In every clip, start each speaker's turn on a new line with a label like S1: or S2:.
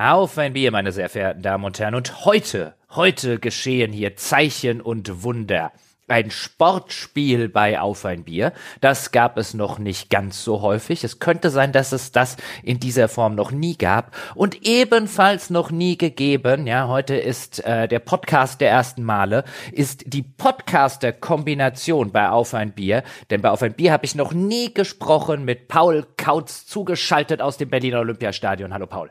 S1: Auf ein Bier, meine sehr verehrten Damen und Herren. Und heute, heute geschehen hier Zeichen und Wunder. Ein Sportspiel bei Auf ein Bier. Das gab es noch nicht ganz so häufig. Es könnte sein, dass es das in dieser Form noch nie gab und ebenfalls noch nie gegeben. Ja, heute ist äh, der Podcast der ersten Male, ist die Podcaster-Kombination bei Auf ein Bier. Denn bei Auf ein Bier habe ich noch nie gesprochen mit Paul Kautz zugeschaltet aus dem Berliner Olympiastadion. Hallo Paul.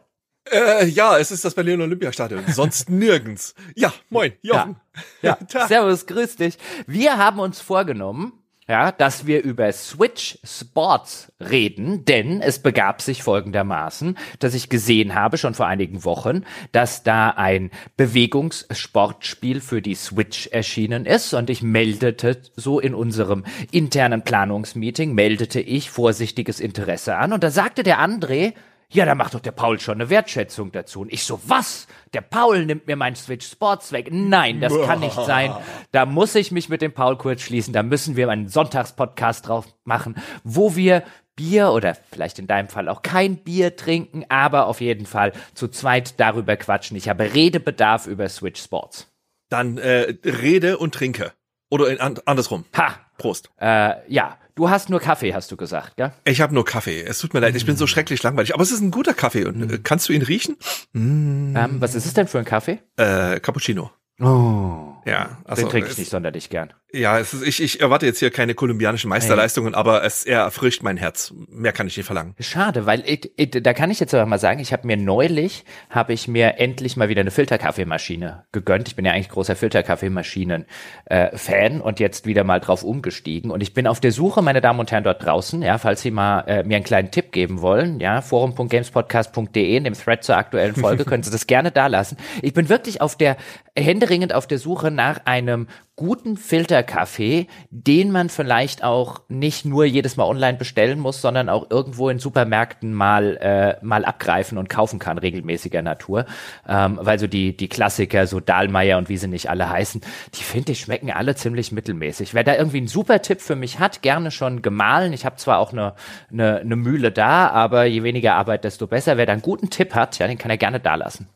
S2: Äh, ja, es ist das Berliner Olympiastadion. Sonst nirgends. Ja, moin, Jochen.
S1: Ja, ja. servus, grüß dich. Wir haben uns vorgenommen, ja, dass wir über Switch Sports reden, denn es begab sich folgendermaßen, dass ich gesehen habe, schon vor einigen Wochen, dass da ein Bewegungssportspiel für die Switch erschienen ist und ich meldete so in unserem internen Planungsmeeting, meldete ich vorsichtiges Interesse an und da sagte der André, ja, da macht doch der Paul schon eine Wertschätzung dazu. Und ich so, was? Der Paul nimmt mir mein Switch Sports weg. Nein, das kann nicht sein. Da muss ich mich mit dem Paul kurz schließen. Da müssen wir einen Sonntagspodcast drauf machen, wo wir Bier oder vielleicht in deinem Fall auch kein Bier trinken, aber auf jeden Fall zu zweit darüber quatschen. Ich habe Redebedarf über Switch Sports.
S2: Dann äh, rede und trinke. Oder in, andersrum.
S1: Ha.
S2: Prost.
S1: Äh, ja, Du hast nur Kaffee, hast du gesagt, gell?
S2: Ich habe nur Kaffee. Es tut mir leid, ich bin so schrecklich langweilig. Aber es ist ein guter Kaffee. Und mm. kannst du ihn riechen?
S1: Mm. Ähm, was ist es denn für ein Kaffee?
S2: Äh, Cappuccino.
S1: Oh.
S2: Ja,
S1: also den trinke ich nicht sonderlich gern.
S2: Ja, es ist, ich, ich erwarte jetzt hier keine kolumbianischen Meisterleistungen, hey. aber es er erfrischt mein Herz. Mehr kann ich nicht verlangen.
S1: Schade, weil ich, ich, da kann ich jetzt aber mal sagen, ich habe mir neulich habe ich mir endlich mal wieder eine Filterkaffeemaschine gegönnt. Ich bin ja eigentlich großer Filterkaffeemaschinen äh, Fan und jetzt wieder mal drauf umgestiegen und ich bin auf der Suche, meine Damen und Herren dort draußen, ja, falls Sie mal äh, mir einen kleinen Tipp geben wollen, ja, forum.gamespodcast.de in dem Thread zur aktuellen Folge können Sie das gerne da lassen. Ich bin wirklich auf der händeringend auf der Suche nach einem guten Filterkaffee, den man vielleicht auch nicht nur jedes Mal online bestellen muss, sondern auch irgendwo in Supermärkten mal äh, mal abgreifen und kaufen kann, regelmäßiger Natur. Ähm, weil so die die Klassiker, so Dahlmeier und wie sie nicht alle heißen, die finde ich schmecken alle ziemlich mittelmäßig. Wer da irgendwie einen super Tipp für mich hat, gerne schon gemahlen. Ich habe zwar auch eine, eine, eine Mühle da, aber je weniger Arbeit, desto besser. Wer da einen guten Tipp hat, ja, den kann er gerne da lassen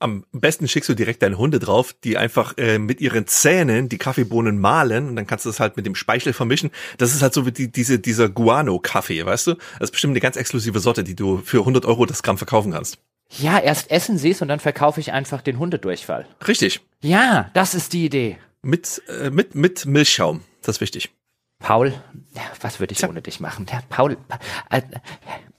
S2: am besten schickst du direkt deine Hunde drauf, die einfach äh, mit ihren Zähnen die Kaffeebohnen mahlen und dann kannst du das halt mit dem Speichel vermischen. Das ist halt so wie die, diese, dieser Guano-Kaffee, weißt du? Das ist bestimmt eine ganz exklusive Sorte, die du für 100 Euro das Gramm verkaufen kannst.
S1: Ja, erst essen sie es und dann verkaufe ich einfach den Hundedurchfall.
S2: Richtig.
S1: Ja, das ist die Idee.
S2: Mit, äh, mit, mit Milchschaum. Das ist wichtig.
S1: Paul, was würde ich Tja. ohne dich machen? Ja, Paul. Äh,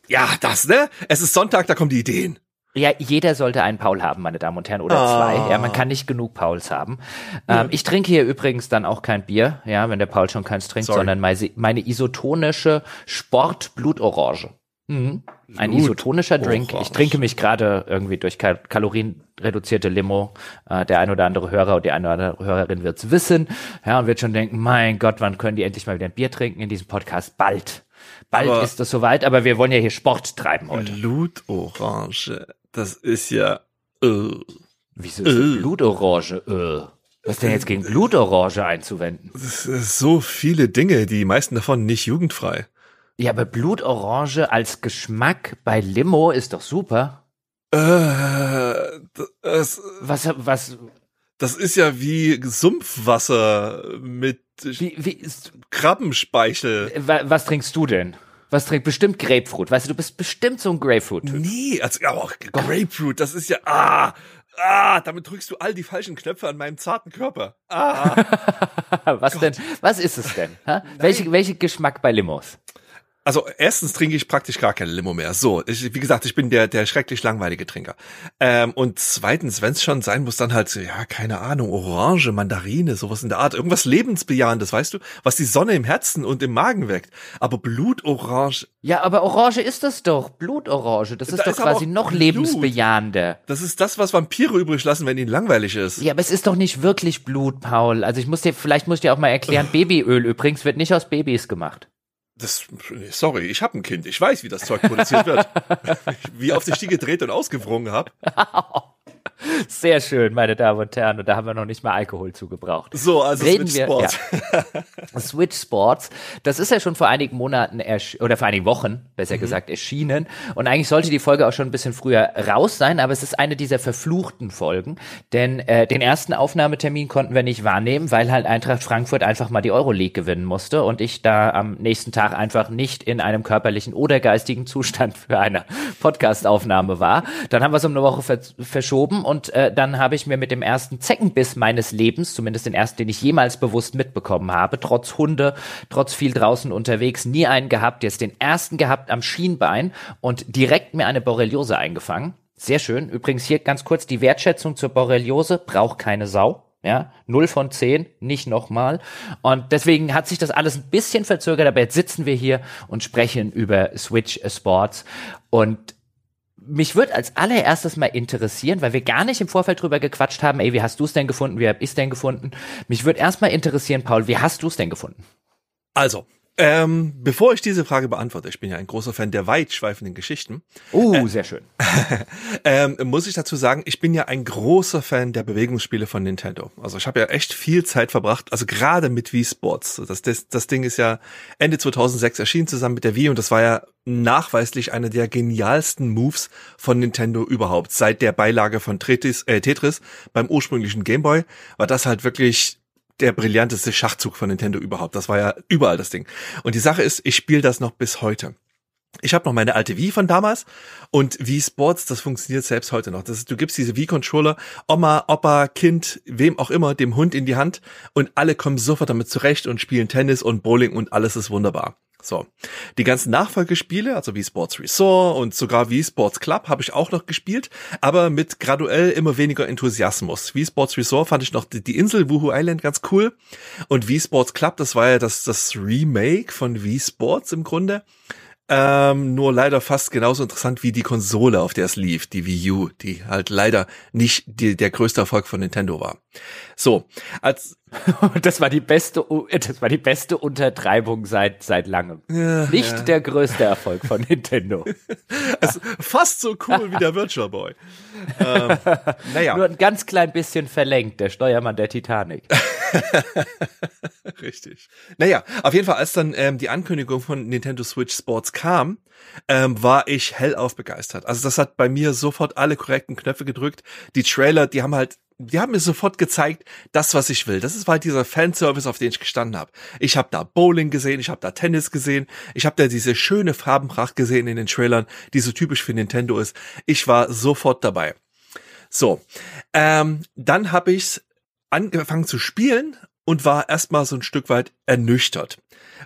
S2: ja, das, ne? Es ist Sonntag, da kommen die Ideen.
S1: Ja, jeder sollte einen Paul haben, meine Damen und Herren, oder oh. zwei. Ja, man kann nicht genug Pauls haben. Ähm, ich trinke hier übrigens dann auch kein Bier, ja, wenn der Paul schon keins trinkt, Sorry. sondern meine, isotonische Sportblutorange. Mhm. Ein isotonischer Drink. Ich trinke mich gerade irgendwie durch kal kalorienreduzierte Limo. Äh, der ein oder andere Hörer und die eine oder andere Hörerin wird's wissen. Ja, und wird schon denken, mein Gott, wann können die endlich mal wieder ein Bier trinken in diesem Podcast? Bald. Bald aber ist das soweit, aber wir wollen ja hier Sport treiben heute.
S2: Blutorange. Das ist ja. Äh,
S1: Wieso ist äh. Blutorange? Äh. Was denn jetzt gegen Blutorange einzuwenden?
S2: so viele Dinge, die meisten davon nicht jugendfrei.
S1: Ja, aber Blutorange als Geschmack bei Limo ist doch super.
S2: Äh, das,
S1: was, was?
S2: Das ist ja wie Sumpfwasser mit wie, wie, Krabbenspeichel.
S1: Was trinkst du denn? Was trinkt bestimmt Grapefruit? Weißt du, du bist bestimmt so ein Grapefruit-Typ.
S2: Nee, also aber auch Grapefruit, das ist ja ah, ah, damit drückst du all die falschen Knöpfe an meinem zarten Körper. Ah.
S1: was Gott. denn? Was ist es denn? Welche, welche Geschmack bei Limos?
S2: Also erstens trinke ich praktisch gar keine Limo mehr. So, ich, wie gesagt, ich bin der der schrecklich langweilige Trinker. Ähm, und zweitens, wenn es schon sein muss, dann halt so, ja, keine Ahnung, Orange, Mandarine, sowas in der Art, irgendwas lebensbejahendes, weißt du, was die Sonne im Herzen und im Magen weckt. Aber Blutorange.
S1: Ja, aber Orange ist das doch, Blutorange. Das ist da doch ist quasi noch Blut. lebensbejahender.
S2: Das ist das, was Vampire übrig lassen, wenn ihnen langweilig ist.
S1: Ja, aber es ist doch nicht wirklich Blut, Paul. Also ich muss dir, vielleicht muss ich dir auch mal erklären, Babyöl übrigens wird nicht aus Babys gemacht.
S2: Das, sorry, ich habe ein Kind. Ich weiß, wie das Zeug produziert wird. wie oft ich die gedreht und ausgewrungen habe.
S1: Sehr schön, meine Damen und Herren. Und da haben wir noch nicht mal Alkohol zugebraucht.
S2: So, also
S1: Reden
S2: Switch
S1: wir,
S2: Sports.
S1: Ja. Switch Sports. Das ist ja schon vor einigen Monaten oder vor einigen Wochen, besser
S2: Mhm.
S1: gesagt, erschienen. Und eigentlich sollte die Folge auch schon ein bisschen früher raus sein, aber es ist eine dieser verfluchten Folgen. Denn äh, den ersten Aufnahmetermin konnten wir nicht wahrnehmen, weil halt Eintracht Frankfurt einfach mal die Euroleague gewinnen musste und ich da am nächsten Tag einfach nicht in einem körperlichen oder geistigen Zustand für eine Podcast-Aufnahme war. Dann haben wir es um eine Woche ver verschoben und äh, dann habe ich mir mit dem ersten Zeckenbiss meines Lebens, zumindest den ersten, den ich jemals bewusst mitbekommen habe, trotz Hunde, trotz viel draußen unterwegs, nie einen gehabt, jetzt den ersten gehabt am Schienbein und direkt mir eine Borreliose eingefangen. Sehr schön. Übrigens hier ganz kurz die Wertschätzung zur Borreliose, braucht keine Sau. Ja, 0 von 10, nicht nochmal. Und deswegen hat sich das alles ein bisschen verzögert, aber jetzt sitzen wir hier und sprechen über Switch Sports. Und mich würde als allererstes mal interessieren, weil wir gar nicht im Vorfeld drüber gequatscht haben, ey, wie hast du es denn gefunden, wie hab ich es denn gefunden? Mich würde erstmal interessieren, Paul, wie hast du es denn gefunden?
S2: Also, ähm, bevor ich diese Frage beantworte, ich bin ja ein großer Fan der weitschweifenden Geschichten,
S1: Uh, sehr schön.
S2: ähm, muss ich dazu sagen, ich bin ja ein großer Fan der Bewegungsspiele von Nintendo. Also ich habe ja echt viel Zeit verbracht, also gerade mit Wii Sports. Das, das, das Ding ist ja Ende 2006 erschienen zusammen mit der Wii und das war ja nachweislich einer der genialsten Moves von Nintendo überhaupt. Seit der Beilage von Tetris, äh, Tetris beim ursprünglichen Gameboy war das halt wirklich der brillanteste Schachzug von Nintendo überhaupt. Das war ja überall das Ding. Und die Sache ist, ich spiele das noch bis heute. Ich habe noch meine alte Wii von damals und Wii Sports, das funktioniert selbst heute noch. Das ist, du gibst diese Wii-Controller Oma, Opa, Kind, wem auch immer, dem Hund in die Hand und alle kommen sofort damit zurecht und spielen Tennis und Bowling und alles ist wunderbar. So, die ganzen Nachfolgespiele, also Wii Sports Resort und sogar Wii Sports Club habe ich auch noch gespielt, aber mit graduell immer weniger Enthusiasmus. Wii Sports Resort fand ich noch die, Insel Wuhu Island ganz cool und Wii Sports Club, das war ja das, das Remake von Wii Sports im Grunde. Ähm, nur leider fast genauso interessant wie die Konsole, auf der es lief, die Wii U, die halt leider nicht die, der größte Erfolg von Nintendo war. So, als
S1: Das war die beste, das war die beste Untertreibung seit, seit langem.
S2: Ja,
S1: Nicht
S2: ja.
S1: der größte Erfolg von Nintendo.
S2: also fast so cool wie der Virtual Boy. ähm, naja.
S1: Nur ein ganz klein bisschen verlenkt, der Steuermann der Titanic.
S2: Richtig. Naja, auf jeden Fall, als dann ähm, die Ankündigung von Nintendo Switch Sports kam, ähm, war ich hellauf begeistert. Also das hat bei mir sofort alle korrekten Knöpfe gedrückt. Die Trailer, die haben halt, die haben mir sofort gezeigt, das, was ich will. Das ist halt dieser Fanservice, auf den ich gestanden habe. Ich habe da Bowling gesehen, ich habe da Tennis gesehen, ich habe da diese schöne Farbenpracht gesehen in den Trailern, die so typisch für Nintendo ist. Ich war sofort dabei. So, ähm, dann habe ich angefangen zu spielen und war erstmal so ein Stück weit ernüchtert.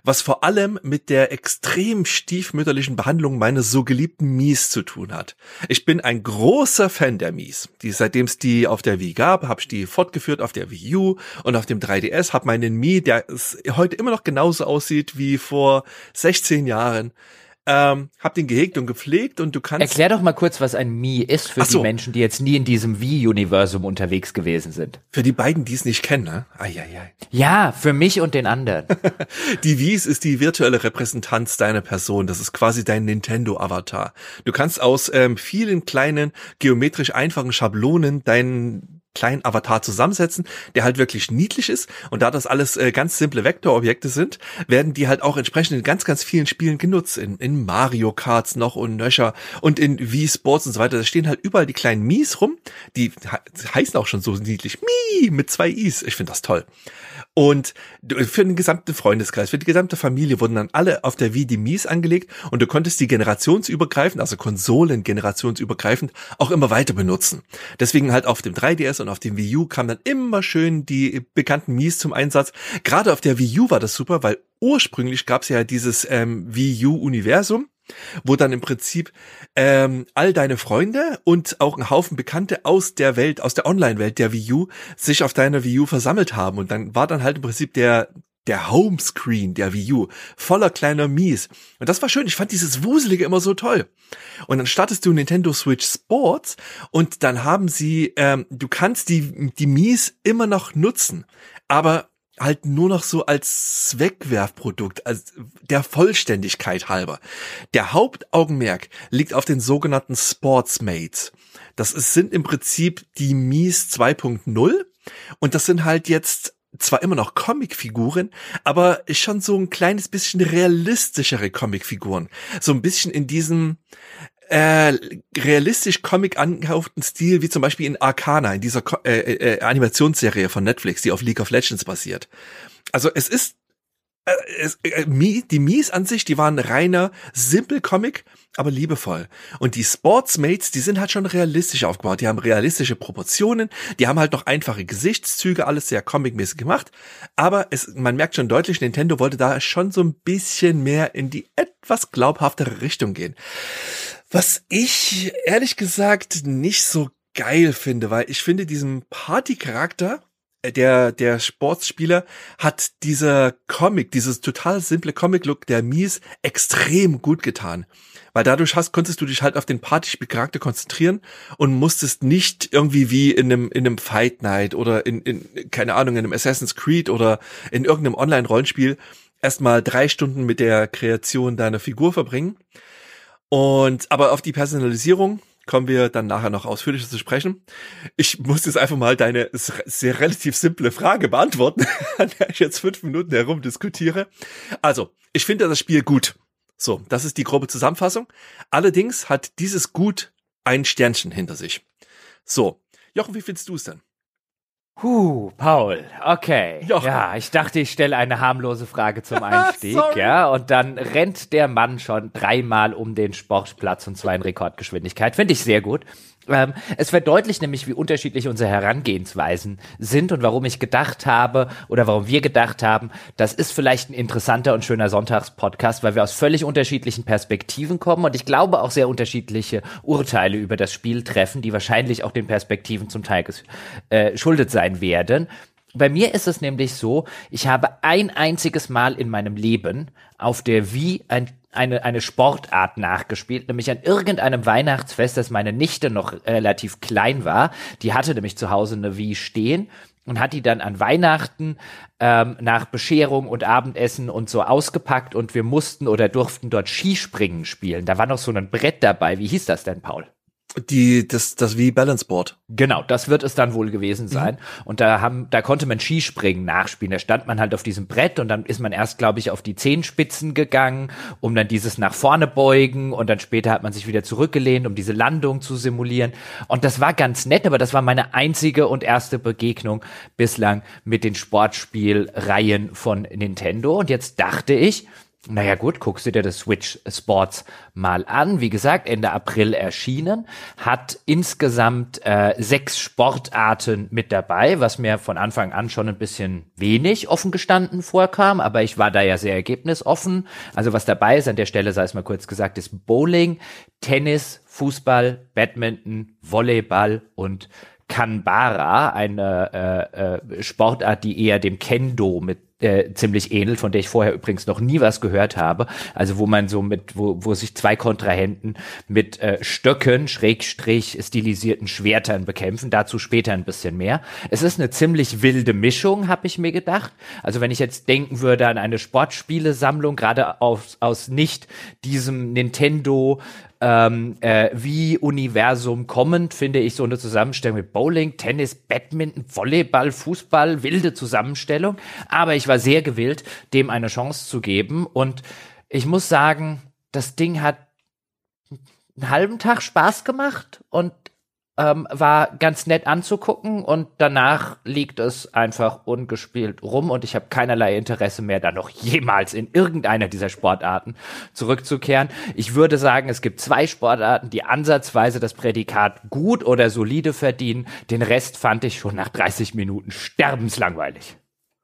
S2: Was vor allem mit der extrem stiefmütterlichen Behandlung meines so geliebten Mies zu tun hat. Ich bin ein großer Fan der Mies. Die, seitdem es die auf der Wii gab, habe ich die fortgeführt auf der Wii U und auf dem 3DS, habe meinen Mii, der heute immer noch genauso aussieht wie vor 16 Jahren, ähm, hab den gehegt und gepflegt und du kannst
S1: Erklär doch mal kurz, was ein Mii ist für
S2: so.
S1: die Menschen, die jetzt nie in diesem Wii-Universum unterwegs gewesen sind.
S2: für die beiden, die es nicht kennen, ne? Eieiei.
S1: Ja, für mich und den anderen.
S2: Die Wies ist die virtuelle Repräsentanz deiner Person. Das ist quasi dein Nintendo-Avatar. Du kannst aus ähm, vielen kleinen, geometrisch einfachen Schablonen deinen kleinen Avatar zusammensetzen, der halt wirklich niedlich ist. Und da das alles äh, ganz simple Vektorobjekte sind, werden die halt auch entsprechend in ganz, ganz vielen Spielen genutzt. In, in Mario Karts noch und nöcher und in Wii Sports und so weiter. Da stehen halt überall die kleinen Mies rum. Die he heißen auch schon so niedlich. Mii mit zwei Is. Ich finde das toll. Und für den gesamten Freundeskreis, für die gesamte Familie wurden dann alle auf der Wii die Mies angelegt und du konntest die generationsübergreifend, also Konsolen generationsübergreifend, auch immer weiter benutzen. Deswegen halt auf dem 3DS und auf dem Wii U kamen dann immer schön die bekannten Mies zum Einsatz. Gerade auf der Wii U war das super, weil ursprünglich gab es ja dieses ähm, Wii U-Universum wo dann im Prinzip ähm, all deine Freunde und auch ein Haufen Bekannte aus der Welt, aus der Online-Welt der Wii U sich auf deiner Wii U versammelt haben. Und dann war dann halt im Prinzip der der Homescreen der Wii U voller kleiner Mies. Und das war schön. Ich fand dieses Wuselige immer so toll. Und dann startest du Nintendo Switch Sports und dann haben sie, ähm, du kannst die, die Mies immer noch nutzen. Aber halt nur noch so als Wegwerfprodukt, als der Vollständigkeit halber. Der Hauptaugenmerk liegt auf den sogenannten Sportsmates. Das ist, sind im Prinzip die Mies 2.0 und das sind halt jetzt zwar immer noch Comicfiguren, aber schon so ein kleines bisschen realistischere Comicfiguren. So ein bisschen in diesem äh, realistisch Comic angehauchten Stil, wie zum Beispiel in Arcana, in dieser äh, äh, Animationsserie von Netflix, die auf League of Legends basiert. Also es ist äh, es, äh, die Mies an sich, die waren reiner, simpel Comic, aber liebevoll. Und die Sportsmates, die sind halt schon realistisch aufgebaut. Die haben realistische Proportionen, die haben halt noch einfache Gesichtszüge, alles sehr comicmäßig gemacht. Aber es, man merkt schon deutlich, Nintendo wollte da schon so ein bisschen mehr in die etwas glaubhaftere Richtung gehen. Was ich ehrlich gesagt nicht so geil finde, weil ich finde diesen Party-Charakter, äh, der, der Sportsspieler hat dieser Comic, dieses total simple Comic-Look der Mies extrem gut getan. Weil dadurch hast, konntest du dich halt auf den Partyspielcharakter konzentrieren und musstest nicht irgendwie wie in einem, in einem Fight Night oder in, in, keine Ahnung, in einem Assassin's Creed oder in irgendeinem Online-Rollenspiel erstmal drei Stunden mit der Kreation deiner Figur verbringen. Und, aber auf die Personalisierung kommen wir dann nachher noch ausführlicher zu sprechen. Ich muss jetzt einfach mal deine sehr relativ simple Frage beantworten, an der ich jetzt fünf Minuten herum diskutiere. Also, ich finde das Spiel gut. So, das ist die grobe Zusammenfassung. Allerdings hat dieses Gut ein Sternchen hinter sich. So, Jochen, wie findest du es denn?
S1: Huh, Paul, okay. Jochen. Ja, ich dachte, ich stelle eine harmlose Frage zum Einstieg, ja, und dann rennt der Mann schon dreimal um den Sportplatz und zwar in Rekordgeschwindigkeit. Finde ich sehr gut. Ähm, es verdeutlicht nämlich, wie unterschiedlich unsere Herangehensweisen sind und warum ich gedacht habe oder warum wir gedacht haben, das ist vielleicht ein interessanter und schöner Sonntagspodcast, weil wir aus völlig unterschiedlichen Perspektiven kommen und ich glaube auch sehr unterschiedliche Urteile über das Spiel treffen, die wahrscheinlich auch den Perspektiven zum Teil äh, schuldet sein werden. Bei mir ist es nämlich so, ich habe ein einziges Mal in meinem Leben auf der Wii ein eine, eine Sportart nachgespielt, nämlich an irgendeinem Weihnachtsfest, das meine Nichte noch relativ klein war. Die hatte nämlich zu Hause eine Wii stehen und hat die dann an Weihnachten ähm, nach Bescherung und Abendessen und so ausgepackt und wir mussten oder durften dort Skispringen spielen. Da war noch so ein Brett dabei. Wie hieß das denn, Paul?
S2: Die, das, das wie Balance Board.
S1: Genau, das wird es dann wohl gewesen sein. Mhm. Und da haben, da konnte man Skispringen nachspielen. Da stand man halt auf diesem Brett und dann ist man erst, glaube ich, auf die Zehenspitzen gegangen, um dann dieses nach vorne beugen und dann später hat man sich wieder zurückgelehnt, um diese Landung zu simulieren. Und das war ganz nett, aber das war meine einzige und erste Begegnung bislang mit den Sportspielreihen von Nintendo. Und jetzt dachte ich, naja gut, guckst du dir das Switch Sports mal an. Wie gesagt, Ende April erschienen, hat insgesamt äh, sechs Sportarten mit dabei, was mir von Anfang an schon ein bisschen wenig offen gestanden vorkam, aber ich war da ja sehr ergebnisoffen. Also was dabei ist, an der Stelle sei es mal kurz gesagt, ist Bowling, Tennis, Fußball, Badminton, Volleyball und Kanbara, eine äh, äh, Sportart, die eher dem Kendo mit äh, ziemlich ähnelt, von der ich vorher übrigens noch nie was gehört habe. Also wo man so mit, wo, wo sich zwei Kontrahenten mit äh, Stöcken, Schrägstrich, stilisierten Schwertern bekämpfen. Dazu später ein bisschen mehr. Es ist eine ziemlich wilde Mischung, habe ich mir gedacht. Also wenn ich jetzt denken würde an eine Sportspielesammlung, gerade aus, aus nicht diesem Nintendo ähm, äh, wie Universum kommend, finde ich so eine Zusammenstellung mit Bowling, Tennis, Badminton, Volleyball, Fußball, wilde Zusammenstellung. Aber ich war sehr gewillt, dem eine Chance zu geben. Und ich muss sagen, das Ding hat einen halben Tag Spaß gemacht und ähm, war ganz nett anzugucken und danach liegt es einfach ungespielt rum und ich habe keinerlei Interesse mehr, da noch jemals in irgendeiner dieser Sportarten zurückzukehren. Ich würde sagen, es gibt zwei Sportarten, die ansatzweise das Prädikat gut oder solide verdienen. Den Rest fand ich schon nach 30 Minuten sterbenslangweilig.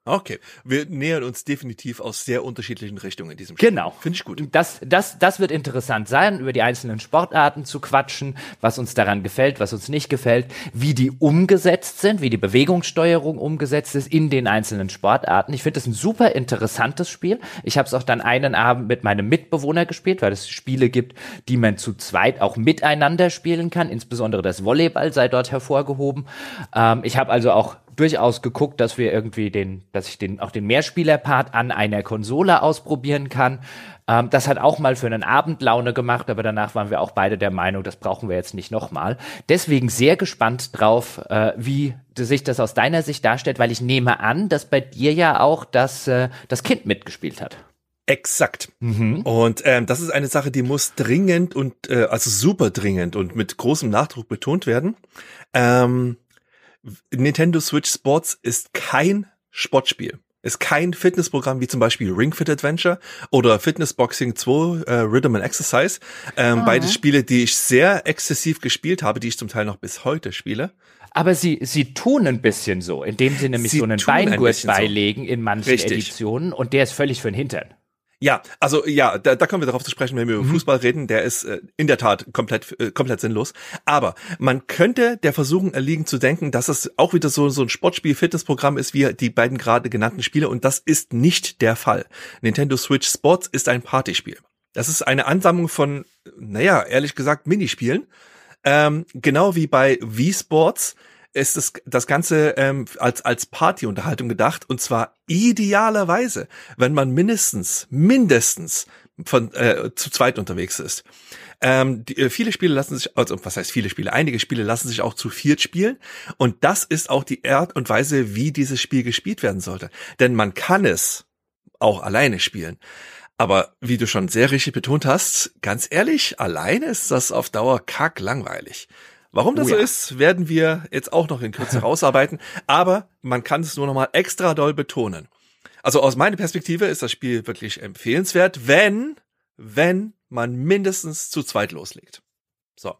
S2: Okay, wir nähern uns definitiv aus sehr unterschiedlichen Richtungen in diesem Spiel.
S1: Genau. Finde ich gut. Das, das, das wird interessant sein, über die einzelnen Sportarten zu quatschen, was uns daran gefällt, was uns nicht gefällt, wie die umgesetzt sind, wie die Bewegungssteuerung umgesetzt ist in den einzelnen Sportarten. Ich finde es ein super interessantes Spiel. Ich habe es auch dann einen Abend mit meinem Mitbewohner gespielt, weil es Spiele gibt, die man zu zweit auch miteinander spielen kann. Insbesondere das Volleyball sei dort hervorgehoben. Ähm, ich habe also auch durchaus geguckt, dass wir irgendwie den, dass ich den auch den Mehrspieler-Part an einer Konsole ausprobieren kann. Ähm, das hat auch mal für einen Abend Laune gemacht, aber danach waren wir auch beide der Meinung, das brauchen wir jetzt nicht nochmal. Deswegen sehr gespannt drauf, äh, wie sich das aus deiner Sicht darstellt, weil ich nehme an, dass bei dir ja auch das, äh, das Kind mitgespielt hat.
S2: Exakt. Mhm. Und ähm, das ist eine Sache, die muss dringend und äh, also super dringend und mit großem Nachdruck betont werden. Ähm, Nintendo Switch Sports ist kein Sportspiel. Ist kein Fitnessprogramm wie zum Beispiel Ring Fit Adventure oder Fitness Boxing 2 äh, Rhythm and Exercise. Ähm, oh. Beide Spiele, die ich sehr exzessiv gespielt habe, die ich zum Teil noch bis heute spiele.
S1: Aber sie, sie tun ein bisschen so, indem sie nämlich sie so einen Beingurt ein beilegen so. in manchen Richtig. Editionen und der ist völlig für den Hintern.
S2: Ja, also ja, da, da kommen wir darauf zu sprechen, wenn wir über mhm. Fußball reden. Der ist äh, in der Tat komplett äh, komplett sinnlos. Aber man könnte der Versuchung erliegen zu denken, dass es auch wieder so so ein Sportspiel-Fitnessprogramm ist wie die beiden gerade genannten Spiele. Und das ist nicht der Fall. Nintendo Switch Sports ist ein Partyspiel. Das ist eine Ansammlung von, naja, ehrlich gesagt, Minispielen. Ähm, genau wie bei Wii Sports ist das, das Ganze ähm, als, als Partyunterhaltung gedacht und zwar idealerweise, wenn man mindestens, mindestens von äh, zu zweit unterwegs ist. Ähm, die, äh, viele Spiele lassen sich, also was heißt viele Spiele? Einige Spiele lassen sich auch zu viert spielen und das ist auch die Art und Weise, wie dieses Spiel gespielt werden sollte. Denn man kann es auch alleine spielen. Aber wie du schon sehr richtig betont hast, ganz ehrlich, alleine ist das auf Dauer kack langweilig. Warum das oh, so ja. ist, werden wir jetzt auch noch in Kürze rausarbeiten. Aber man kann es nur noch mal extra doll betonen. Also aus meiner Perspektive ist das Spiel wirklich empfehlenswert, wenn, wenn man mindestens zu zweit loslegt. So.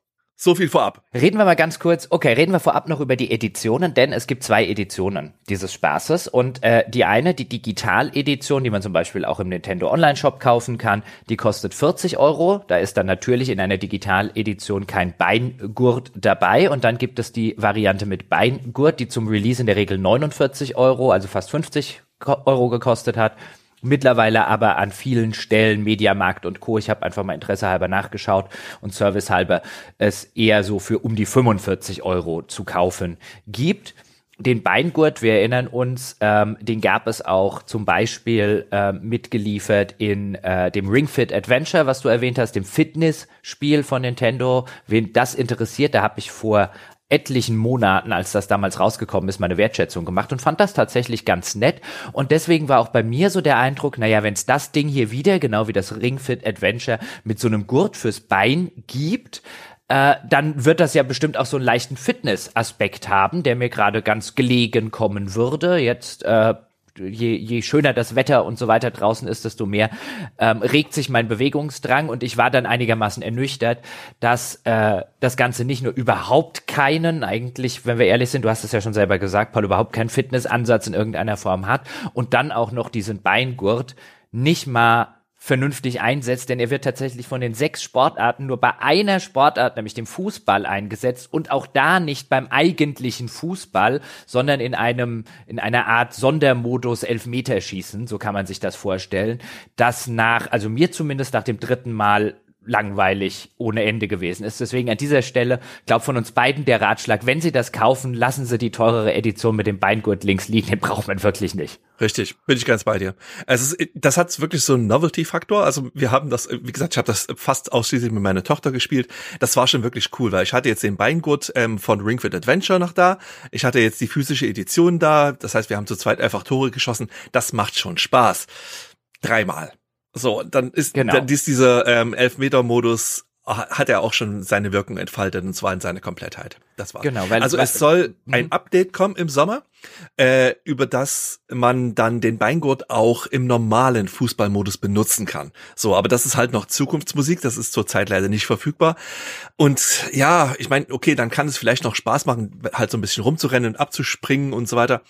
S2: So viel vorab.
S1: Reden wir mal ganz kurz, okay, reden wir vorab noch über die Editionen, denn es gibt zwei Editionen dieses Spaßes und äh, die eine, die Digital-Edition, die man zum Beispiel auch im Nintendo Online-Shop kaufen kann, die kostet 40 Euro. Da ist dann natürlich in einer Digital-Edition kein Beingurt dabei und dann gibt es die Variante mit Beingurt, die zum Release in der Regel 49 Euro, also fast 50 Euro gekostet hat mittlerweile aber an vielen Stellen Mediamarkt und Co. Ich habe einfach mal Interesse halber nachgeschaut und Service halber es eher so für um die 45 Euro zu kaufen gibt. Den Beingurt, wir erinnern uns, ähm, den gab es auch zum Beispiel äh, mitgeliefert in äh, dem Ring Fit Adventure, was du erwähnt hast, dem Fitness-Spiel von Nintendo. Wen das interessiert, da habe ich vor etlichen Monaten, als das damals rausgekommen ist, meine Wertschätzung gemacht und fand das tatsächlich ganz nett. Und deswegen war auch bei mir so der Eindruck, naja, wenn es das Ding hier wieder, genau wie das Ring Fit Adventure, mit so einem Gurt fürs Bein gibt, äh, dann wird das ja bestimmt auch so einen leichten Fitness-Aspekt haben, der mir gerade ganz gelegen kommen würde. Jetzt äh, je, je schöner das Wetter und so weiter draußen ist, desto mehr ähm, regt sich mein Bewegungsdrang. Und ich war dann einigermaßen ernüchtert, dass äh, das Ganze nicht nur überhaupt keinen, eigentlich, wenn wir ehrlich sind, du hast es ja schon selber gesagt, Paul, überhaupt keinen Fitnessansatz in irgendeiner Form hat und dann auch noch diesen Beingurt nicht mal vernünftig einsetzt, denn er wird tatsächlich von den sechs Sportarten nur bei einer Sportart, nämlich dem Fußball, eingesetzt und auch da nicht beim eigentlichen Fußball, sondern in einem, in einer Art Sondermodus Elfmeterschießen, so kann man sich das vorstellen, das nach, also mir zumindest nach dem dritten Mal langweilig ohne Ende gewesen ist. Deswegen an dieser Stelle, glaub von uns beiden der Ratschlag, wenn Sie das kaufen, lassen Sie die teurere Edition mit dem Beingurt links liegen, den braucht man wirklich nicht.
S2: Richtig, bin ich ganz bei dir. Es ist, das hat wirklich so einen Novelty-Faktor. Also wir haben das, wie gesagt, ich habe das fast ausschließlich mit meiner Tochter gespielt. Das war schon wirklich cool, weil ich hatte jetzt den Beingurt ähm, von Ring Fit Adventure noch da. Ich hatte jetzt die physische Edition da. Das heißt, wir haben zu zweit einfach Tore geschossen. Das macht schon Spaß. Dreimal. So, dann ist, genau. dann ist dieser ähm, Elfmeter-Modus hat er auch schon seine Wirkung entfaltet und zwar in seiner Komplettheit. Das war. Genau, weil, also es soll mhm. ein Update kommen im Sommer, äh, über das man dann den Beingurt auch im normalen Fußballmodus benutzen kann. So, aber das ist halt noch Zukunftsmusik, das ist zurzeit leider nicht verfügbar. Und ja, ich meine, okay, dann kann es vielleicht noch Spaß machen, halt so ein bisschen rumzurennen und abzuspringen und so weiter.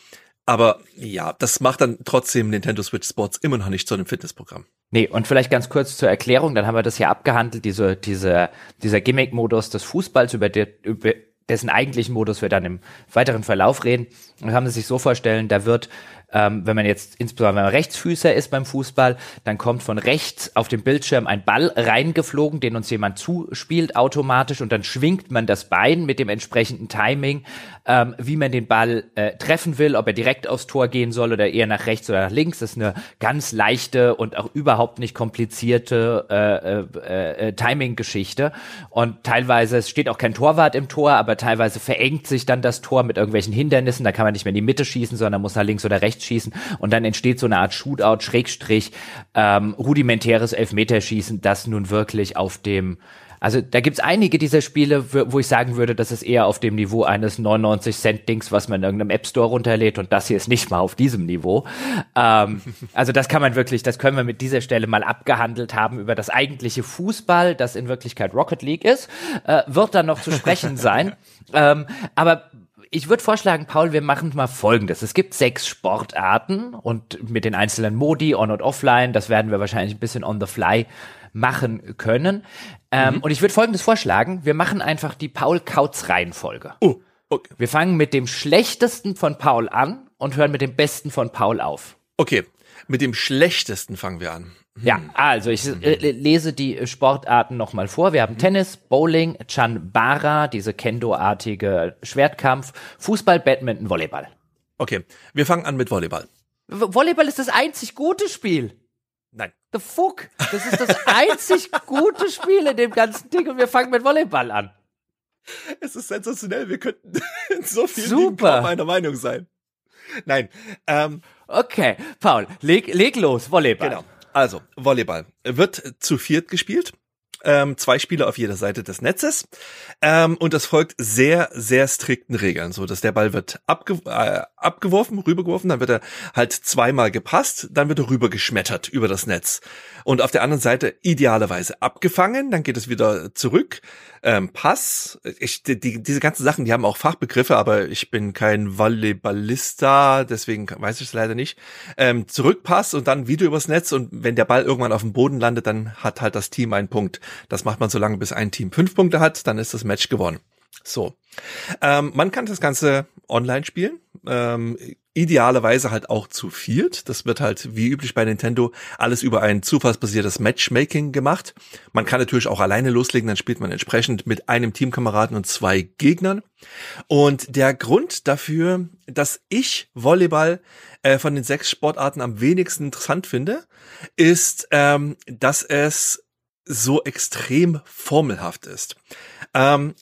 S2: Aber ja, das macht dann trotzdem Nintendo Switch Sports immer noch nicht zu einem Fitnessprogramm.
S1: Nee, und vielleicht ganz kurz zur Erklärung, dann haben wir das ja abgehandelt, diese, diese, dieser Gimmick-Modus des Fußballs, über, der, über dessen eigentlichen Modus wir dann im weiteren Verlauf reden. Und haben Sie sich so vorstellen, da wird ähm, wenn man jetzt insbesondere wenn man Rechtsfüßer ist beim Fußball, dann kommt von rechts auf dem Bildschirm ein Ball reingeflogen, den uns jemand zuspielt automatisch und dann schwingt man das Bein mit dem entsprechenden Timing, ähm, wie man den Ball äh, treffen will, ob er direkt aufs Tor gehen soll oder eher nach rechts oder nach links. Das ist eine ganz leichte und auch überhaupt nicht komplizierte äh, äh, äh, Timing-Geschichte. Und teilweise, es steht auch kein Torwart im Tor, aber teilweise verengt sich dann das Tor mit irgendwelchen Hindernissen. Da kann man nicht mehr in die Mitte schießen, sondern muss nach links oder rechts schießen. Und dann entsteht so eine Art Shootout, Schrägstrich, ähm, rudimentäres Elfmeterschießen, das nun wirklich auf dem also da gibt's einige dieser Spiele, wo ich sagen würde, das ist eher auf dem Niveau eines 99 Cent Dings, was man in irgendeinem App Store runterlädt und das hier ist nicht mal auf diesem Niveau. Ähm, also das kann man wirklich, das können wir mit dieser Stelle mal abgehandelt haben über das eigentliche Fußball, das in Wirklichkeit Rocket League ist, äh, wird dann noch zu sprechen sein. Ähm, aber ich würde vorschlagen, Paul, wir machen mal Folgendes. Es gibt sechs Sportarten und mit den einzelnen Modi, on und offline, das werden wir wahrscheinlich ein bisschen on the fly machen können. Ähm, mhm. Und ich würde Folgendes vorschlagen. Wir machen einfach die Paul-Kautz-Reihenfolge.
S2: Oh, okay.
S1: Wir fangen mit dem schlechtesten von Paul an und hören mit dem besten von Paul auf.
S2: Okay, mit dem schlechtesten fangen wir an.
S1: Hm. Ja, also ich äh, lese die Sportarten nochmal vor. Wir haben Tennis, Bowling, Chanbara, diese Kendo-artige Schwertkampf, Fußball, Badminton, Volleyball.
S2: Okay, wir fangen an mit Volleyball.
S1: Volleyball ist das einzig gute Spiel.
S2: Nein.
S1: The fuck? Das ist das einzig gute Spiel in dem ganzen Ding und wir fangen mit Volleyball an.
S2: Es ist sensationell. Wir könnten in so viel
S1: Super.
S2: meiner Meinung sein. Nein. Ähm,
S1: okay, Paul, leg, leg los, Volleyball.
S2: Genau. Also, Volleyball. Wird zu viert gespielt. Ähm, zwei Spieler auf jeder Seite des Netzes. Ähm, und das folgt sehr, sehr strikten Regeln, so dass der Ball wird abge äh, abgeworfen, rübergeworfen, dann wird er halt zweimal gepasst, dann wird er rübergeschmettert über das Netz und auf der anderen Seite idealerweise abgefangen, dann geht es wieder zurück, ähm, Pass, ich, die, diese ganzen Sachen, die haben auch Fachbegriffe, aber ich bin kein Volleyballista, deswegen weiß ich es leider nicht. Ähm, Zurückpass und dann wieder übers Netz und wenn der Ball irgendwann auf dem Boden landet, dann hat halt das Team einen Punkt. Das macht man so lange, bis ein Team fünf Punkte hat, dann ist das Match gewonnen. So. Ähm, man kann das Ganze online spielen. Ähm, idealerweise halt auch zu viert. Das wird halt wie üblich bei Nintendo alles über ein zufallsbasiertes Matchmaking gemacht. Man kann natürlich auch alleine loslegen, dann spielt man entsprechend mit einem Teamkameraden und zwei Gegnern. Und der Grund dafür, dass ich Volleyball äh, von den sechs Sportarten am wenigsten interessant finde, ist, ähm, dass es so extrem formelhaft ist. Ähm,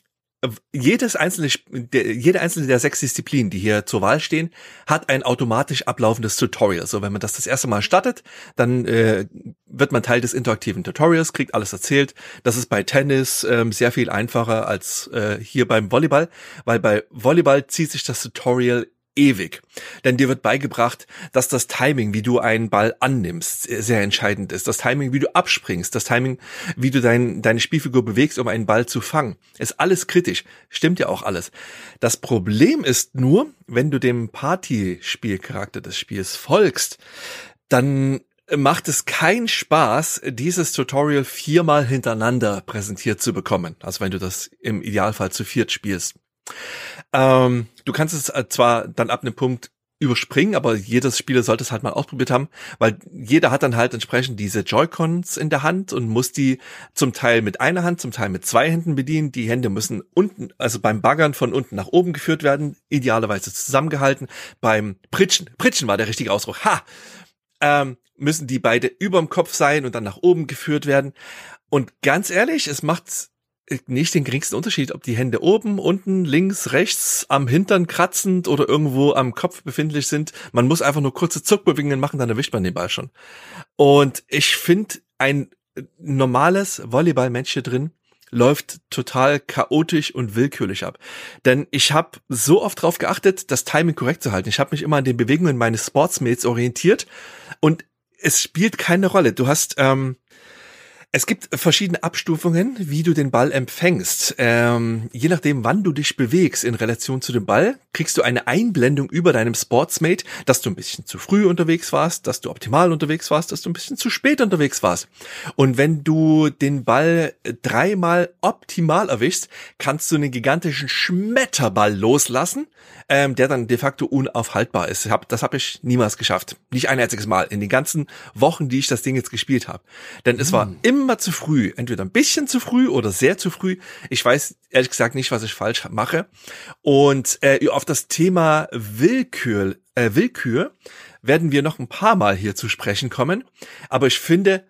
S2: jedes einzelne, jede einzelne der sechs Disziplinen, die hier zur Wahl stehen, hat ein automatisch ablaufendes Tutorial. So, wenn man das das erste Mal startet, dann äh, wird man Teil des interaktiven Tutorials, kriegt alles erzählt. Das ist bei Tennis ähm, sehr viel einfacher als äh, hier beim Volleyball, weil bei Volleyball zieht sich das Tutorial ewig. Denn dir wird beigebracht, dass das Timing, wie du einen Ball annimmst, sehr entscheidend ist. Das Timing, wie du abspringst, das Timing, wie du dein, deine Spielfigur bewegst, um einen Ball zu fangen. Ist alles kritisch. Stimmt ja auch alles. Das Problem ist nur, wenn du dem Partyspielcharakter des Spiels folgst, dann macht es keinen Spaß, dieses Tutorial viermal hintereinander präsentiert zu bekommen. Also wenn du das im Idealfall zu viert spielst. Ähm, du kannst es äh, zwar dann ab einem Punkt überspringen, aber jedes Spieler sollte es halt mal ausprobiert haben, weil jeder hat dann halt entsprechend diese Joy-Cons in der Hand und muss die zum Teil mit einer Hand, zum Teil mit zwei Händen bedienen. Die Hände müssen unten, also beim Baggern von unten nach oben geführt werden, idealerweise zusammengehalten. Beim Pritschen, Pritschen war der richtige Ausdruck, ha, ähm, müssen die beide überm Kopf sein und dann nach oben geführt werden. Und ganz ehrlich, es macht nicht den geringsten Unterschied, ob die Hände oben, unten, links, rechts, am Hintern kratzend oder irgendwo am Kopf befindlich sind. Man muss einfach nur kurze Zuckbewegungen machen, dann erwischt man den Ball schon. Und ich finde, ein normales Volleyball-Match hier drin läuft total chaotisch und willkürlich ab. Denn ich habe so oft darauf geachtet, das Timing korrekt zu halten. Ich habe mich immer an den Bewegungen meines Sportsmates orientiert und es spielt keine Rolle. Du hast ähm, Es gibt verschiedene Abstufungen, wie du den Ball empfängst. Ähm, je nachdem, wann du dich bewegst in Relation zu dem Ball, kriegst du eine Einblendung über deinem Sportsmate, dass du ein bisschen zu früh unterwegs warst, dass du optimal unterwegs warst, dass du ein bisschen zu spät unterwegs warst. Und wenn du den Ball dreimal optimal erwischst, kannst du einen gigantischen Schmetterball loslassen, ähm, der dann de facto unaufhaltbar ist. Das habe ich niemals geschafft. Nicht ein einziges Mal in den ganzen Wochen, die ich das Ding jetzt gespielt habe. Denn es war hm. Immer zu früh, entweder ein bisschen zu früh oder sehr zu früh. Ich weiß ehrlich gesagt nicht, was ich falsch mache. Und äh, auf das Thema Willkür, äh, Willkür werden wir noch ein paar Mal hier zu sprechen kommen. Aber ich finde.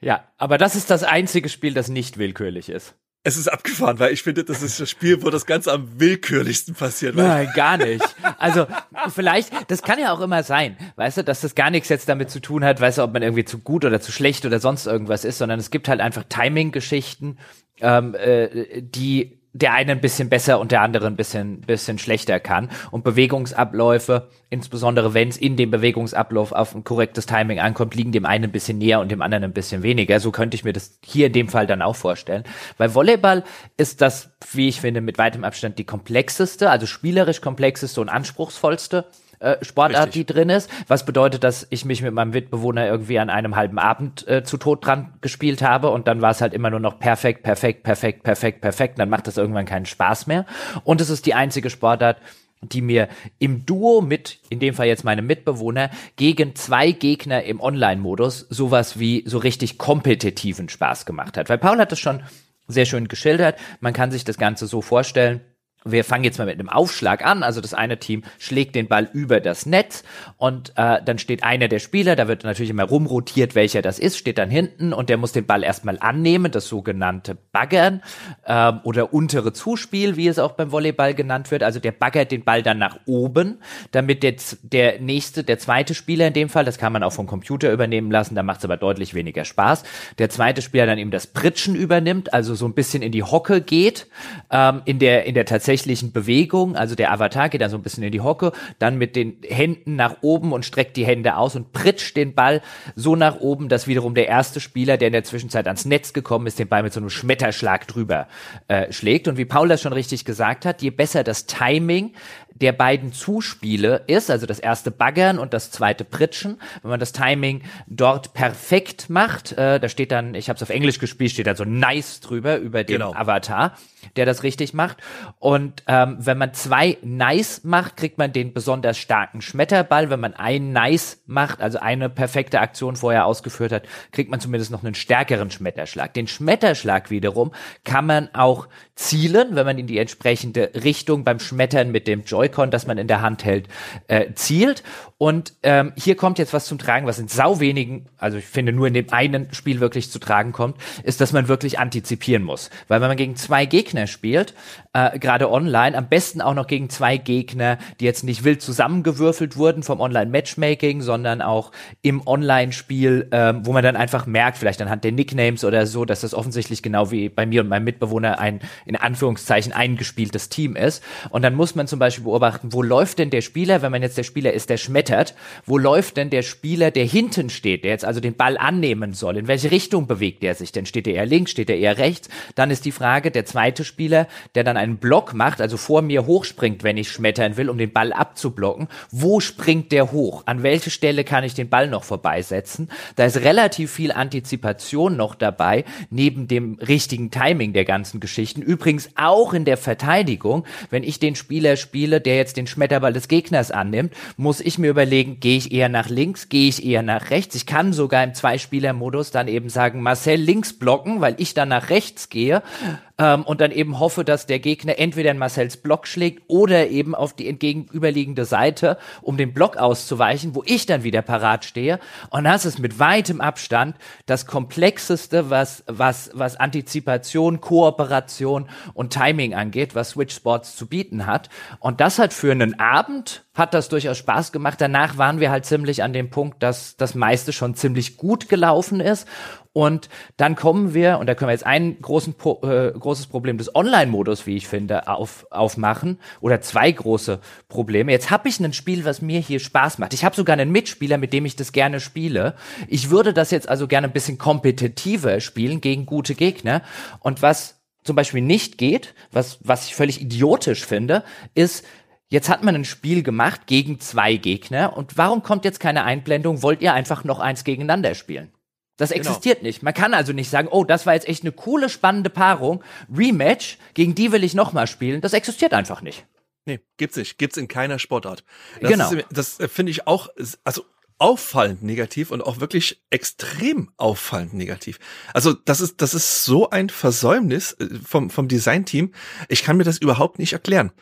S1: Ja, aber das ist das einzige Spiel, das nicht willkürlich ist.
S2: Es ist abgefahren, weil ich finde, das ist das Spiel, wo das Ganze am willkürlichsten passiert.
S1: Nein, gar nicht. Also vielleicht, das kann ja auch immer sein, weißt du, dass das gar nichts jetzt damit zu tun hat, weißt du, ob man irgendwie zu gut oder zu schlecht oder sonst irgendwas ist, sondern es gibt halt einfach Timing-Geschichten, ähm, äh, die der eine ein bisschen besser und der andere ein bisschen, bisschen schlechter kann. Und Bewegungsabläufe, insbesondere wenn es in dem Bewegungsablauf auf ein korrektes Timing ankommt, liegen dem einen ein bisschen näher und dem anderen ein bisschen weniger. So könnte ich mir das hier in dem Fall dann auch vorstellen. Weil Volleyball ist das, wie ich finde, mit weitem Abstand die komplexeste, also spielerisch komplexeste und anspruchsvollste äh, Sportart, Richtig. die drin ist. Was bedeutet, dass ich mich mit meinem Mitbewohner irgendwie an einem halben Abend äh, zu Tod dran gespielt habe und dann war es halt immer nur noch perfekt, perfekt, perfekt, perfekt, perfekt. Und dann macht das irgendwann keinen Spaß mehr. Und es ist die einzige Sportart, die mir im Duo mit, in dem Fall jetzt meinem Mitbewohner, gegen zwei Gegner im Online-Modus sowas wie so richtig kompetitiven Spaß gemacht hat. Weil Paul hat das schon sehr schön geschildert. Man kann sich das Ganze so vorstellen wir fangen jetzt mal mit einem Aufschlag an. Also das eine Team schlägt den Ball über das Netz und äh, dann steht einer der Spieler, da wird natürlich immer rumrotiert, welcher das ist, steht dann hinten und der muss den Ball erstmal annehmen, das sogenannte Baggern ähm, oder untere Zuspiel, wie es auch beim Volleyball genannt wird. Also der baggert den Ball dann nach oben, damit der, der nächste, der zweite Spieler in dem Fall, das kann man auch vom Computer übernehmen lassen, da macht es aber deutlich weniger Spaß, der zweite Spieler dann eben das Pritschen übernimmt, also so ein bisschen in die Hocke geht, ähm, in der in der tatsächlichen tatsächlichen Bewegung, also der Avatar geht da so ein bisschen in die Hocke, dann mit den Händen nach oben und streckt die Hände aus und pritscht den Ball so nach oben, dass wiederum der erste Spieler, der in der Zwischenzeit ans Netz gekommen ist, den Ball mit so einem Schmetterschlag drüber äh, schlägt. Und wie Paul das schon richtig gesagt hat, je besser das Timing der beiden Zuspiele ist, also das erste Baggern und das zweite Pritschen, wenn man das Timing dort perfekt macht, äh, da steht dann, ich habe es auf Englisch gespielt, steht da so nice drüber über den genau. Avatar, der das richtig macht. Und ähm, wenn man zwei nice macht, kriegt man den besonders starken Schmetterball. Wenn man einen nice macht, also eine perfekte Aktion vorher ausgeführt hat, kriegt man zumindest noch einen stärkeren Schmetterschlag. Den Schmetterschlag wiederum kann man auch zielen, wenn man in die entsprechende Richtung beim Schmettern mit dem Joy-Con, das man in der Hand hält, äh, zielt. Und ähm, hier kommt jetzt was zum Tragen, was in sau wenigen, also ich finde nur in dem einen Spiel wirklich zu tragen kommt, ist, dass man wirklich antizipieren muss. Weil wenn man gegen zwei Gegner spielt, äh, gerade online, am besten auch noch gegen zwei Gegner, die jetzt nicht wild zusammengewürfelt wurden vom Online-Matchmaking, sondern auch im Online-Spiel, äh, wo man dann einfach merkt, vielleicht anhand der Nicknames oder so, dass das offensichtlich genau wie bei mir und meinem Mitbewohner ein in Anführungszeichen eingespieltes Team ist. Und dann muss man zum Beispiel beobachten, wo läuft denn der Spieler, wenn man jetzt der Spieler ist, der schmettert. Wo läuft denn der Spieler, der hinten steht, der jetzt also den Ball annehmen soll? In welche Richtung bewegt er sich denn? Steht er eher links, steht er eher rechts? Dann ist die Frage, der zweite Spieler, der dann einen Block macht, also vor mir hochspringt, wenn ich schmettern will, um den Ball abzublocken. Wo springt der hoch? An welche Stelle kann ich den Ball noch vorbeisetzen? Da ist relativ viel Antizipation noch dabei, neben dem richtigen Timing der ganzen Geschichten. Übrigens auch in der Verteidigung, wenn ich den Spieler spiele, der jetzt den Schmetterball des Gegners annimmt, muss ich mir über überlegen, gehe ich eher nach links, gehe ich eher nach rechts. Ich kann sogar im Zweispieler-Modus dann eben sagen, Marcel links blocken, weil ich dann nach rechts gehe ähm, und dann eben hoffe, dass der Gegner entweder in Marcells Block schlägt oder eben auf die entgegenüberliegende Seite, um den Block auszuweichen, wo ich dann wieder parat stehe. Und das ist mit weitem Abstand das komplexeste, was, was, was Antizipation, Kooperation und Timing angeht, was Switch Sports zu bieten hat. Und das hat für einen Abend hat das durchaus Spaß gemacht. Danach waren wir halt ziemlich an dem Punkt, dass das meiste schon ziemlich gut gelaufen ist. Und dann kommen wir, und da können wir jetzt ein großen, äh, großes Problem des Online-Modus, wie ich finde, auf, aufmachen. Oder zwei große Probleme. Jetzt habe ich ein Spiel, was mir hier Spaß macht. Ich habe sogar einen Mitspieler, mit dem ich das gerne spiele. Ich würde das jetzt also gerne ein bisschen kompetitiver spielen gegen gute Gegner. Und was zum Beispiel nicht geht, was, was ich völlig idiotisch finde, ist, Jetzt hat man ein Spiel gemacht gegen zwei Gegner und warum kommt jetzt keine Einblendung? Wollt ihr einfach noch eins gegeneinander spielen? Das genau. existiert genau. nicht. Man kann also nicht sagen, oh, das war jetzt echt eine coole, spannende Paarung. Rematch, gegen die will ich nochmal spielen. Das existiert einfach nicht.
S2: Nee, gibt's nicht. Gibt's in keiner Sportart. Das genau. Ist, das äh, finde ich auch, also auffallend negativ und auch wirklich extrem auffallend negativ. Also das ist das ist so ein Versäumnis äh, vom vom Designteam. Ich kann mir das überhaupt nicht erklären.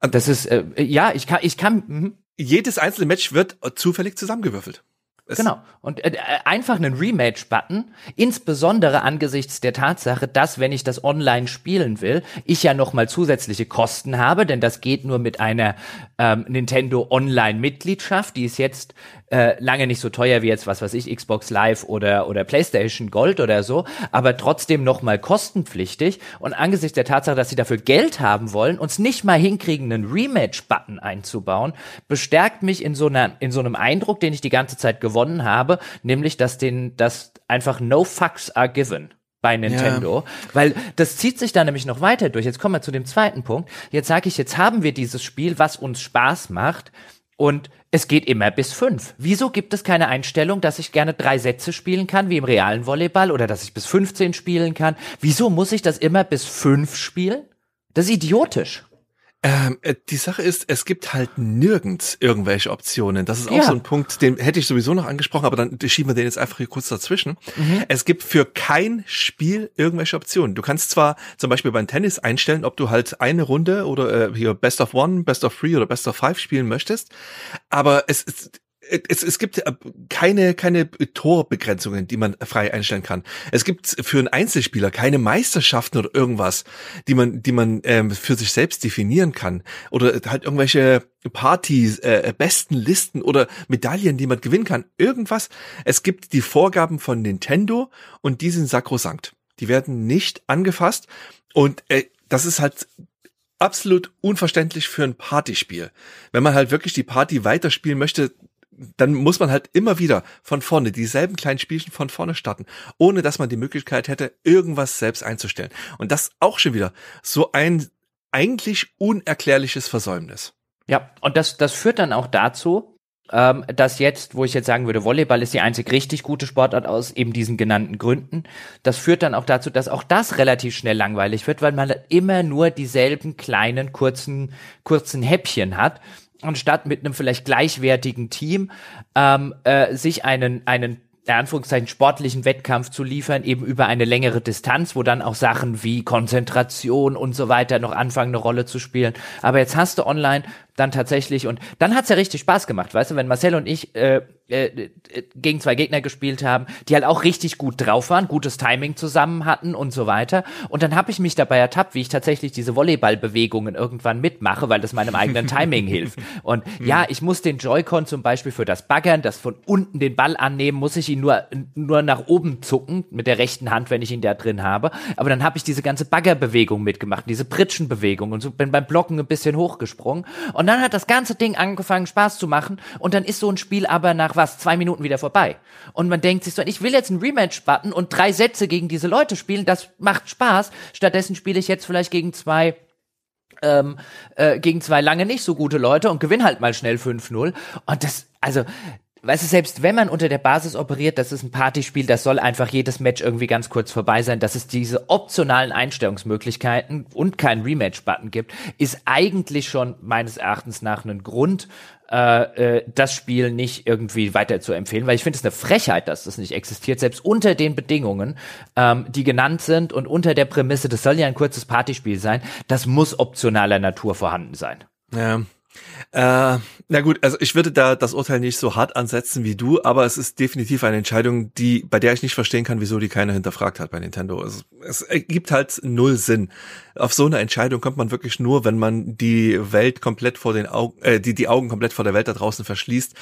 S1: Das ist, äh, ja, ich kann, ich kann. Mh.
S2: Jedes einzelne Match wird zufällig zusammengewürfelt.
S1: Es genau. Und äh, einfach einen Rematch-Button, insbesondere angesichts der Tatsache, dass, wenn ich das online spielen will, ich ja nochmal zusätzliche Kosten habe, denn das geht nur mit einer ähm, Nintendo Online-Mitgliedschaft, die ist jetzt äh, lange nicht so teuer wie jetzt, was weiß ich, Xbox Live oder, oder PlayStation Gold oder so, aber trotzdem nochmal kostenpflichtig. Und angesichts der Tatsache, dass sie dafür Geld haben wollen, uns nicht mal hinkriegen, einen Rematch-Button einzubauen, bestärkt mich in so, einer, in so einem Eindruck, den ich die ganze Zeit gewonnen habe, nämlich, dass den, dass einfach no fucks are given bei Nintendo, ja. weil das zieht sich da nämlich noch weiter durch. Jetzt kommen wir zu dem zweiten Punkt. Jetzt sage ich, jetzt haben wir dieses Spiel, was uns Spaß macht und es geht immer bis fünf. Wieso gibt es keine Einstellung, dass ich gerne drei Sätze spielen kann, wie im realen Volleyball, oder dass ich bis 15 spielen kann? Wieso muss ich das immer bis fünf spielen? Das ist idiotisch.
S2: Ähm, äh, die Sache ist, es gibt halt nirgends irgendwelche Optionen. Das ist auch ja. so ein Punkt, den hätte ich sowieso noch angesprochen, aber dann schieben wir den jetzt einfach hier kurz dazwischen. Mhm. Es gibt für kein Spiel irgendwelche Optionen. Du kannst zwar zum Beispiel beim Tennis einstellen, ob du halt eine Runde oder äh, hier Best of One, Best of Three oder Best of Five spielen möchtest, aber es ist es, es gibt äh, keine, keine Torbegrenzungen, die man frei einstellen kann. Es gibt für einen Einzelspieler keine Meisterschaften oder irgendwas, die man, die man ähm, für sich selbst definieren kann. Oder halt irgendwelche Partys, äh, besten Listen oder Medaillen, die man gewinnen kann. Irgendwas. Es gibt die Vorgaben von Nintendo und die sind sakrosankt. Die werden nicht angefasst. Und äh, das ist halt absolut unverständlich für ein Partyspiel. Wenn man halt wirklich die Party weiterspielen möchte, dann muss man halt immer wieder von vorne dieselben kleinen Spielchen von vorne starten, ohne dass man die Möglichkeit hätte, irgendwas selbst einzustellen. Und das auch schon wieder so ein eigentlich unerklärliches Versäumnis.
S1: Ja, und das, das führt dann auch dazu, ähm, dass jetzt, wo ich jetzt sagen würde, Volleyball ist die einzig richtig gute Sportart aus eben diesen genannten Gründen. Das führt dann auch dazu, dass auch das relativ schnell langweilig wird, weil man immer nur dieselben kleinen, kurzen, kurzen Häppchen hat anstatt mit einem vielleicht gleichwertigen Team ähm, äh, sich einen, einen in Anführungszeichen sportlichen Wettkampf zu liefern, eben über eine längere Distanz, wo dann auch Sachen wie Konzentration und so weiter noch anfangen, eine Rolle zu spielen. Aber jetzt hast du online dann tatsächlich und dann hat's ja richtig Spaß gemacht, weißt du, wenn Marcel und ich äh, äh, gegen zwei Gegner gespielt haben, die halt auch richtig gut drauf waren, gutes Timing zusammen hatten und so weiter. Und dann habe ich mich dabei ertappt, wie ich tatsächlich diese Volleyballbewegungen irgendwann mitmache, weil das meinem eigenen Timing hilft. Und ja, ich muss den Joy-Con zum Beispiel für das Baggern, das von unten den Ball annehmen, muss ich ihn nur, nur nach oben zucken mit der rechten Hand, wenn ich ihn da drin habe. Aber dann habe ich diese ganze Baggerbewegung mitgemacht, diese Pritschenbewegung und so bin beim Blocken ein bisschen hochgesprungen. Und dann hat das ganze Ding angefangen Spaß zu machen und dann ist so ein Spiel aber nach was, zwei Minuten wieder vorbei. Und man denkt sich so, ich will jetzt einen Rematch-Button und drei Sätze gegen diese Leute spielen, das macht Spaß. Stattdessen spiele ich jetzt vielleicht gegen zwei ähm, äh, gegen zwei lange nicht so gute Leute und gewinne halt mal schnell 5-0. Und das, also, weißt du, selbst wenn man unter der Basis operiert, das ist ein Partyspiel, das soll einfach jedes Match irgendwie ganz kurz vorbei sein, dass es diese optionalen Einstellungsmöglichkeiten und keinen Rematch-Button gibt, ist eigentlich schon meines Erachtens nach ein Grund, äh, äh, das Spiel nicht irgendwie weiter zu empfehlen, weil ich finde es eine Frechheit, dass das nicht existiert, selbst unter den Bedingungen, ähm, die genannt sind und unter der Prämisse, das soll ja ein kurzes Partyspiel sein, das muss optionaler Natur vorhanden sein.
S2: Ja, Äh, na gut, also ich würde da das Urteil nicht so hart ansetzen wie du, aber es ist definitiv eine Entscheidung, die bei der ich nicht verstehen kann, wieso die keiner hinterfragt hat bei Nintendo. Es, es ergibt halt null Sinn. Auf so eine Entscheidung kommt man wirklich nur, wenn man die Welt komplett vor den Augen, äh, die die Augen komplett vor der Welt da draußen verschließt,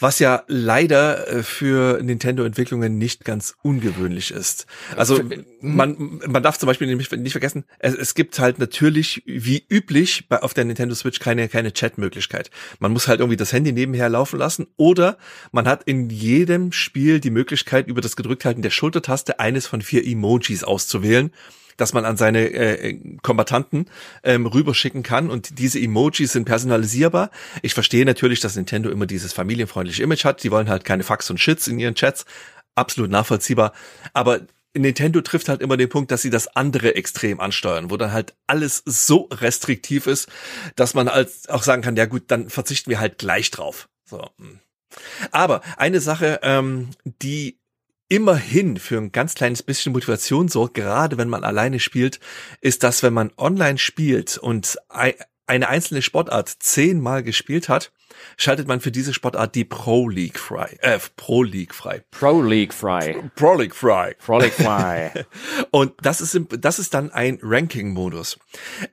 S2: was ja leider äh, für Nintendo-Entwicklungen nicht ganz ungewöhnlich ist. Also man man darf zum Beispiel nicht, nicht vergessen, es, es gibt halt natürlich wie üblich bei auf der Nintendo Switch keine keine Chat-Möglichkeit. Man muss halt irgendwie das Handy nebenher laufen lassen oder man hat in jedem Spiel die Möglichkeit, über das Gedrückthalten der Schultertaste eines von vier Emojis auszuwählen dass man an seine äh, Kombatanten ähm, rüberschicken kann und diese Emojis sind personalisierbar. Ich verstehe natürlich, dass Nintendo immer dieses familienfreundliche Image hat. Die wollen halt keine Fax und Shits in ihren Chats. Absolut nachvollziehbar. Aber Nintendo trifft halt immer den Punkt, dass sie das andere extrem ansteuern, wo dann halt alles so restriktiv ist, dass man als auch sagen kann, ja gut, dann verzichten wir halt gleich drauf. So. Hm. Aber eine Sache, ähm, die immerhin für ein ganz kleines bisschen Motivation sorgt, gerade wenn man alleine spielt, ist, dass wenn man online spielt und eine einzelne Sportart zehnmal gespielt hat, schaltet man für diese Sportart die Pro League frei. Äh, Pro League frei.
S1: Pro League frei.
S2: Pro League frei.
S1: Pro League frei.
S2: Und das ist, das ist dann ein Ranking-Modus.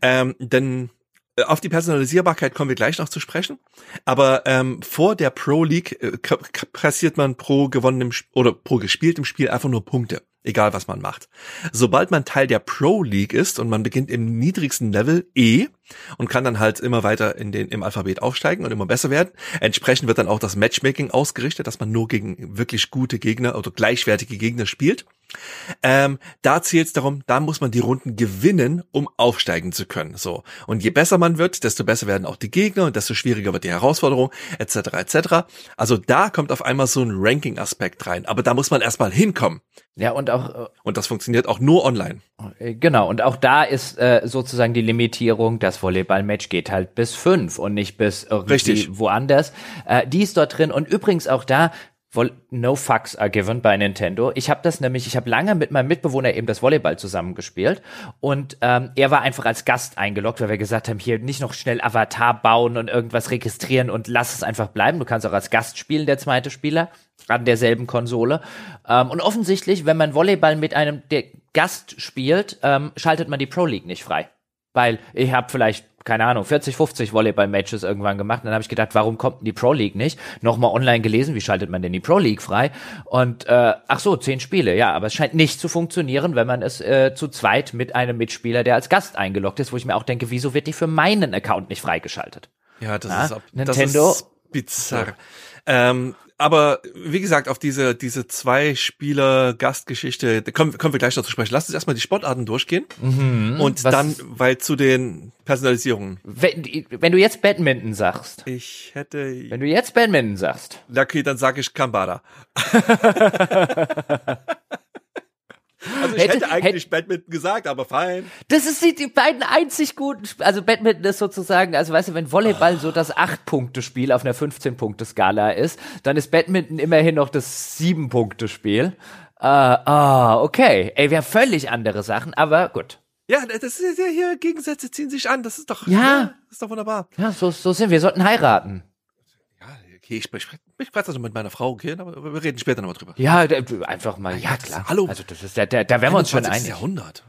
S2: Ähm, denn äh, auf die Personalisierbarkeit kommen wir gleich noch zu sprechen. Aber ähm, vor der Pro League äh, kassiert man pro gewonnenem oder pro gespieltem Spiel einfach nur Punkte egal was man macht. Sobald man Teil der Pro League ist und man beginnt im niedrigsten Level E und kann dann halt immer weiter in den, im Alphabet aufsteigen und immer besser werden. Entsprechend wird dann auch das Matchmaking ausgerichtet, dass man nur gegen wirklich gute Gegner oder gleichwertige Gegner spielt. Ähm, da zählt es darum, da muss man die Runden gewinnen, um aufsteigen zu können. So und je besser man wird, desto besser werden auch die Gegner und desto schwieriger wird die Herausforderung etc. etc. Also da kommt auf einmal so ein Ranking-Aspekt rein, aber da muss man erstmal hinkommen.
S1: Ja und auch
S2: äh, und das funktioniert auch nur online.
S1: Äh, genau und auch da ist äh, sozusagen die Limitierung, das Volleyball-Match geht halt bis fünf und nicht bis irgendwie Richtig. woanders. Äh, die ist dort drin und übrigens auch da no fucks are given bei Nintendo. Ich habe das nämlich, ich habe lange mit meinem Mitbewohner eben das Volleyball zusammengespielt und ähm, er war einfach als Gast eingeloggt, weil wir gesagt haben, hier nicht noch schnell Avatar bauen und irgendwas registrieren und lass es einfach bleiben. Du kannst auch als Gast spielen, der zweite Spieler an derselben Konsole. Ähm, und offensichtlich, wenn man Volleyball mit einem der Gast spielt, ähm, schaltet man die Pro League nicht frei. Weil ich habe vielleicht keine Ahnung, 40, 50 Volleyball-Matches irgendwann gemacht. Und dann habe ich gedacht, warum kommt denn die Pro League nicht? Nochmal online gelesen, wie schaltet man denn die Pro League frei? Und äh, ach so, zehn Spiele, ja, aber es scheint nicht zu funktionieren, wenn man es äh, zu zweit mit einem Mitspieler, der als Gast eingeloggt ist, wo ich mir auch denke, wieso wird die für meinen Account nicht freigeschaltet?
S2: Ja, das, Na? ist, ab, Nintendo, das ist bizarr. Ja. Ähm, aber wie gesagt, auf diese, diese zwei Spieler Gastgeschichte, da kommen, kommen wir gleich noch zu sprechen. Lass uns erstmal die Sportarten durchgehen. Mhm, und dann, weil zu den Personalisierungen.
S1: Wenn, wenn du jetzt Badminton sagst.
S2: Ich hätte.
S1: Wenn du jetzt Badminton sagst.
S2: Okay, dann sage ich Kambada. Also ich hätte, hätte eigentlich hätte, Badminton gesagt, aber fein.
S1: Das ist die, die beiden einzig guten, Sp also Badminton ist sozusagen, also weißt du, wenn Volleyball oh. so das 8-Punkte-Spiel auf einer 15-Punkte-Skala ist, dann ist Badminton immerhin noch das 7-Punkte-Spiel. Ah, uh, ah, uh, okay. Ey, wir haben völlig andere Sachen, aber gut.
S2: Ja, das ist ja hier, Gegensätze ziehen sich an, das ist doch,
S1: ja, ja
S2: das ist doch wunderbar.
S1: Ja, so, so sind wir, wir sollten heiraten.
S2: Ja, okay, ich, ich, ich quatsch also mit meiner Frau, okay, aber wir reden später nochmal drüber.
S1: Ja, einfach mal, ja, klar.
S2: Hallo.
S1: Also das ist, da, da, da wären wir uns schon einig.
S2: Jahrhundert.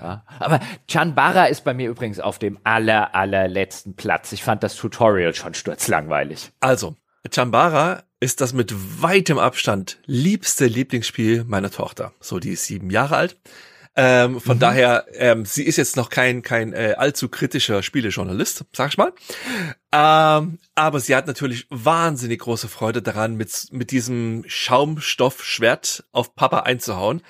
S1: Ja. Aber Chanbara ist bei mir übrigens auf dem aller, allerletzten Platz. Ich fand das Tutorial schon sturzlangweilig.
S2: Also, Chambara ist das mit weitem Abstand liebste Lieblingsspiel meiner Tochter. So, die ist sieben Jahre alt. Ähm, von mhm. daher, ähm, sie ist jetzt noch kein kein äh, allzu kritischer Spielejournalist, sag ich mal. Ähm, aber sie hat natürlich wahnsinnig große Freude daran, mit mit diesem Schaumstoffschwert auf Papa einzuhauen.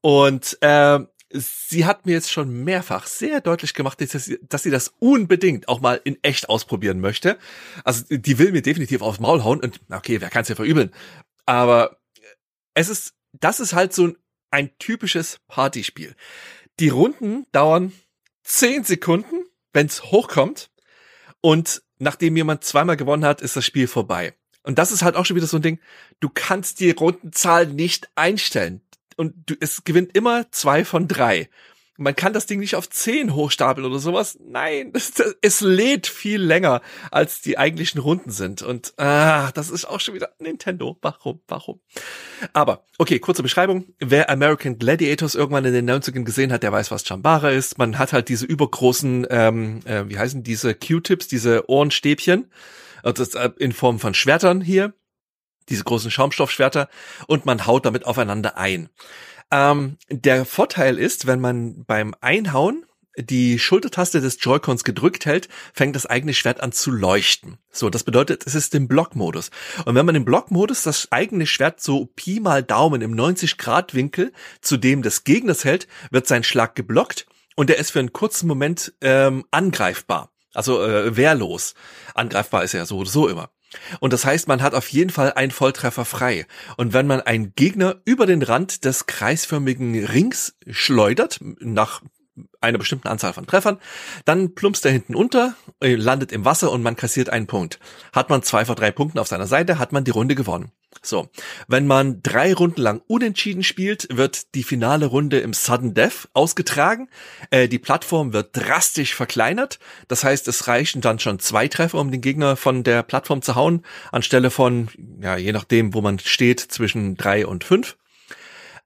S2: Und ähm, sie hat mir jetzt schon mehrfach sehr deutlich gemacht, dass sie, dass sie das unbedingt auch mal in echt ausprobieren möchte. Also die will mir definitiv aufs Maul hauen und okay, wer kann es ja verübeln? Aber es ist, das ist halt so ein ein typisches Partyspiel. Die Runden dauern zehn Sekunden, wenn's hochkommt. Und nachdem jemand zweimal gewonnen hat, ist das Spiel vorbei. Und das ist halt auch schon wieder so ein Ding. Du kannst die Rundenzahl nicht einstellen. Und du, es gewinnt immer zwei von drei. Man kann das Ding nicht auf 10 hochstapeln oder sowas. Nein, es, es lädt viel länger, als die eigentlichen Runden sind. Und ah, das ist auch schon wieder Nintendo. Warum? Warum? Aber, okay, kurze Beschreibung. Wer American Gladiators irgendwann in den 90ern gesehen hat, der weiß, was Chambara ist. Man hat halt diese übergroßen, ähm, äh, wie heißen diese Q-Tips, diese Ohrenstäbchen. Also in Form von Schwertern hier. Diese großen Schaumstoffschwerter. Und man haut damit aufeinander ein. Ähm, der Vorteil ist, wenn man beim Einhauen die Schultertaste des Joy-Cons gedrückt hält, fängt das eigene Schwert an zu leuchten. So, das bedeutet, es ist im Blockmodus. Und wenn man im Blockmodus das eigene Schwert so Pi mal Daumen im 90-Grad-Winkel zu dem des Gegners hält, wird sein Schlag geblockt und er ist für einen kurzen Moment ähm, angreifbar. Also äh, wehrlos. Angreifbar ist er so oder so immer. Und das heißt, man hat auf jeden Fall einen Volltreffer frei. Und wenn man einen Gegner über den Rand des kreisförmigen Rings schleudert, nach einer bestimmten Anzahl von Treffern, dann plumpst er hinten unter, äh, landet im Wasser und man kassiert einen Punkt. Hat man zwei vor drei Punkten auf seiner Seite, hat man die Runde gewonnen. So, wenn man drei Runden lang unentschieden spielt, wird die finale Runde im Sudden Death ausgetragen. Äh, die Plattform wird drastisch verkleinert. Das heißt, es reichen dann schon zwei Treffer, um den Gegner von der Plattform zu hauen, anstelle von, ja, je nachdem, wo man steht, zwischen drei und fünf.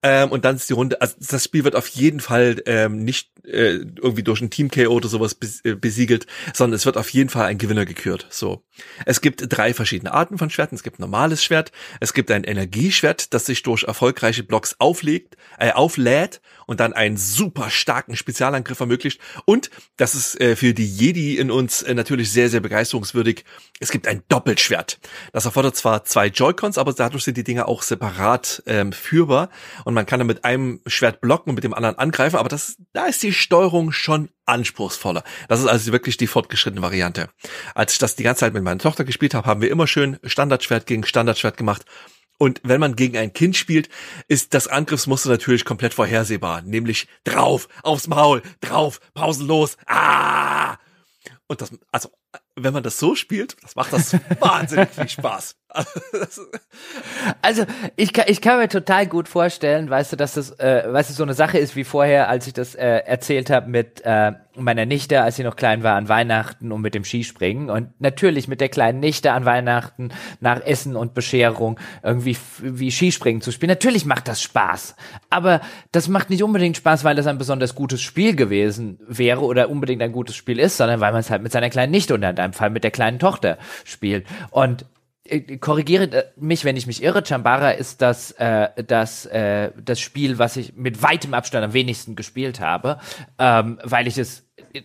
S2: Ähm, und dann ist die Runde, also das Spiel wird auf jeden Fall ähm, nicht äh, irgendwie durch ein Team-KO oder sowas äh, besiegelt, sondern es wird auf jeden Fall ein Gewinner gekürt. So. Es gibt drei verschiedene Arten von Schwerten. Es gibt ein normales Schwert, es gibt ein Energieschwert, das sich durch erfolgreiche Blocks auflegt, äh, auflädt und dann einen super starken Spezialangriff ermöglicht. Und das ist äh, für die Jedi in uns äh, natürlich sehr, sehr begeisterungswürdig. Es gibt ein Doppelschwert. Das erfordert zwar zwei Joy-Cons, aber dadurch sind die Dinger auch separat ähm, führbar und man kann dann mit einem Schwert blocken und mit dem anderen angreifen. Aber das, da ist die Steuerung schon anspruchsvoller. Das ist also wirklich die fortgeschrittene Variante. Als ich das die ganze Zeit mit meiner Tochter gespielt habe, haben wir immer schön Standardschwert gegen Standardschwert gemacht und wenn man gegen ein Kind spielt, ist das Angriffsmuster natürlich komplett vorhersehbar. Nämlich drauf, aufs Maul, drauf, pausenlos, ah! Und das, also, wenn man das so spielt, das macht das wahnsinnig viel Spaß.
S1: also, ich kann, ich kann mir total gut vorstellen, weißt du, dass das, äh, weißt du, so eine Sache ist wie vorher, als ich das äh, erzählt habe mit äh, meiner Nichte, als sie noch klein war, an Weihnachten und mit dem Skispringen. Und natürlich mit der kleinen Nichte an Weihnachten nach Essen und Bescherung irgendwie wie Skispringen zu spielen. Natürlich macht das Spaß. Aber das macht nicht unbedingt Spaß, weil das ein besonders gutes Spiel gewesen wäre oder unbedingt ein gutes Spiel ist, sondern weil man es halt mit seiner kleinen Nichte und in deinem Fall mit der kleinen Tochter spielt. Und korrigiere äh, mich, wenn ich mich irre, Chambara ist das, äh, das, äh, das Spiel, was ich mit weitem Abstand am wenigsten gespielt habe, ähm, weil ich es äh,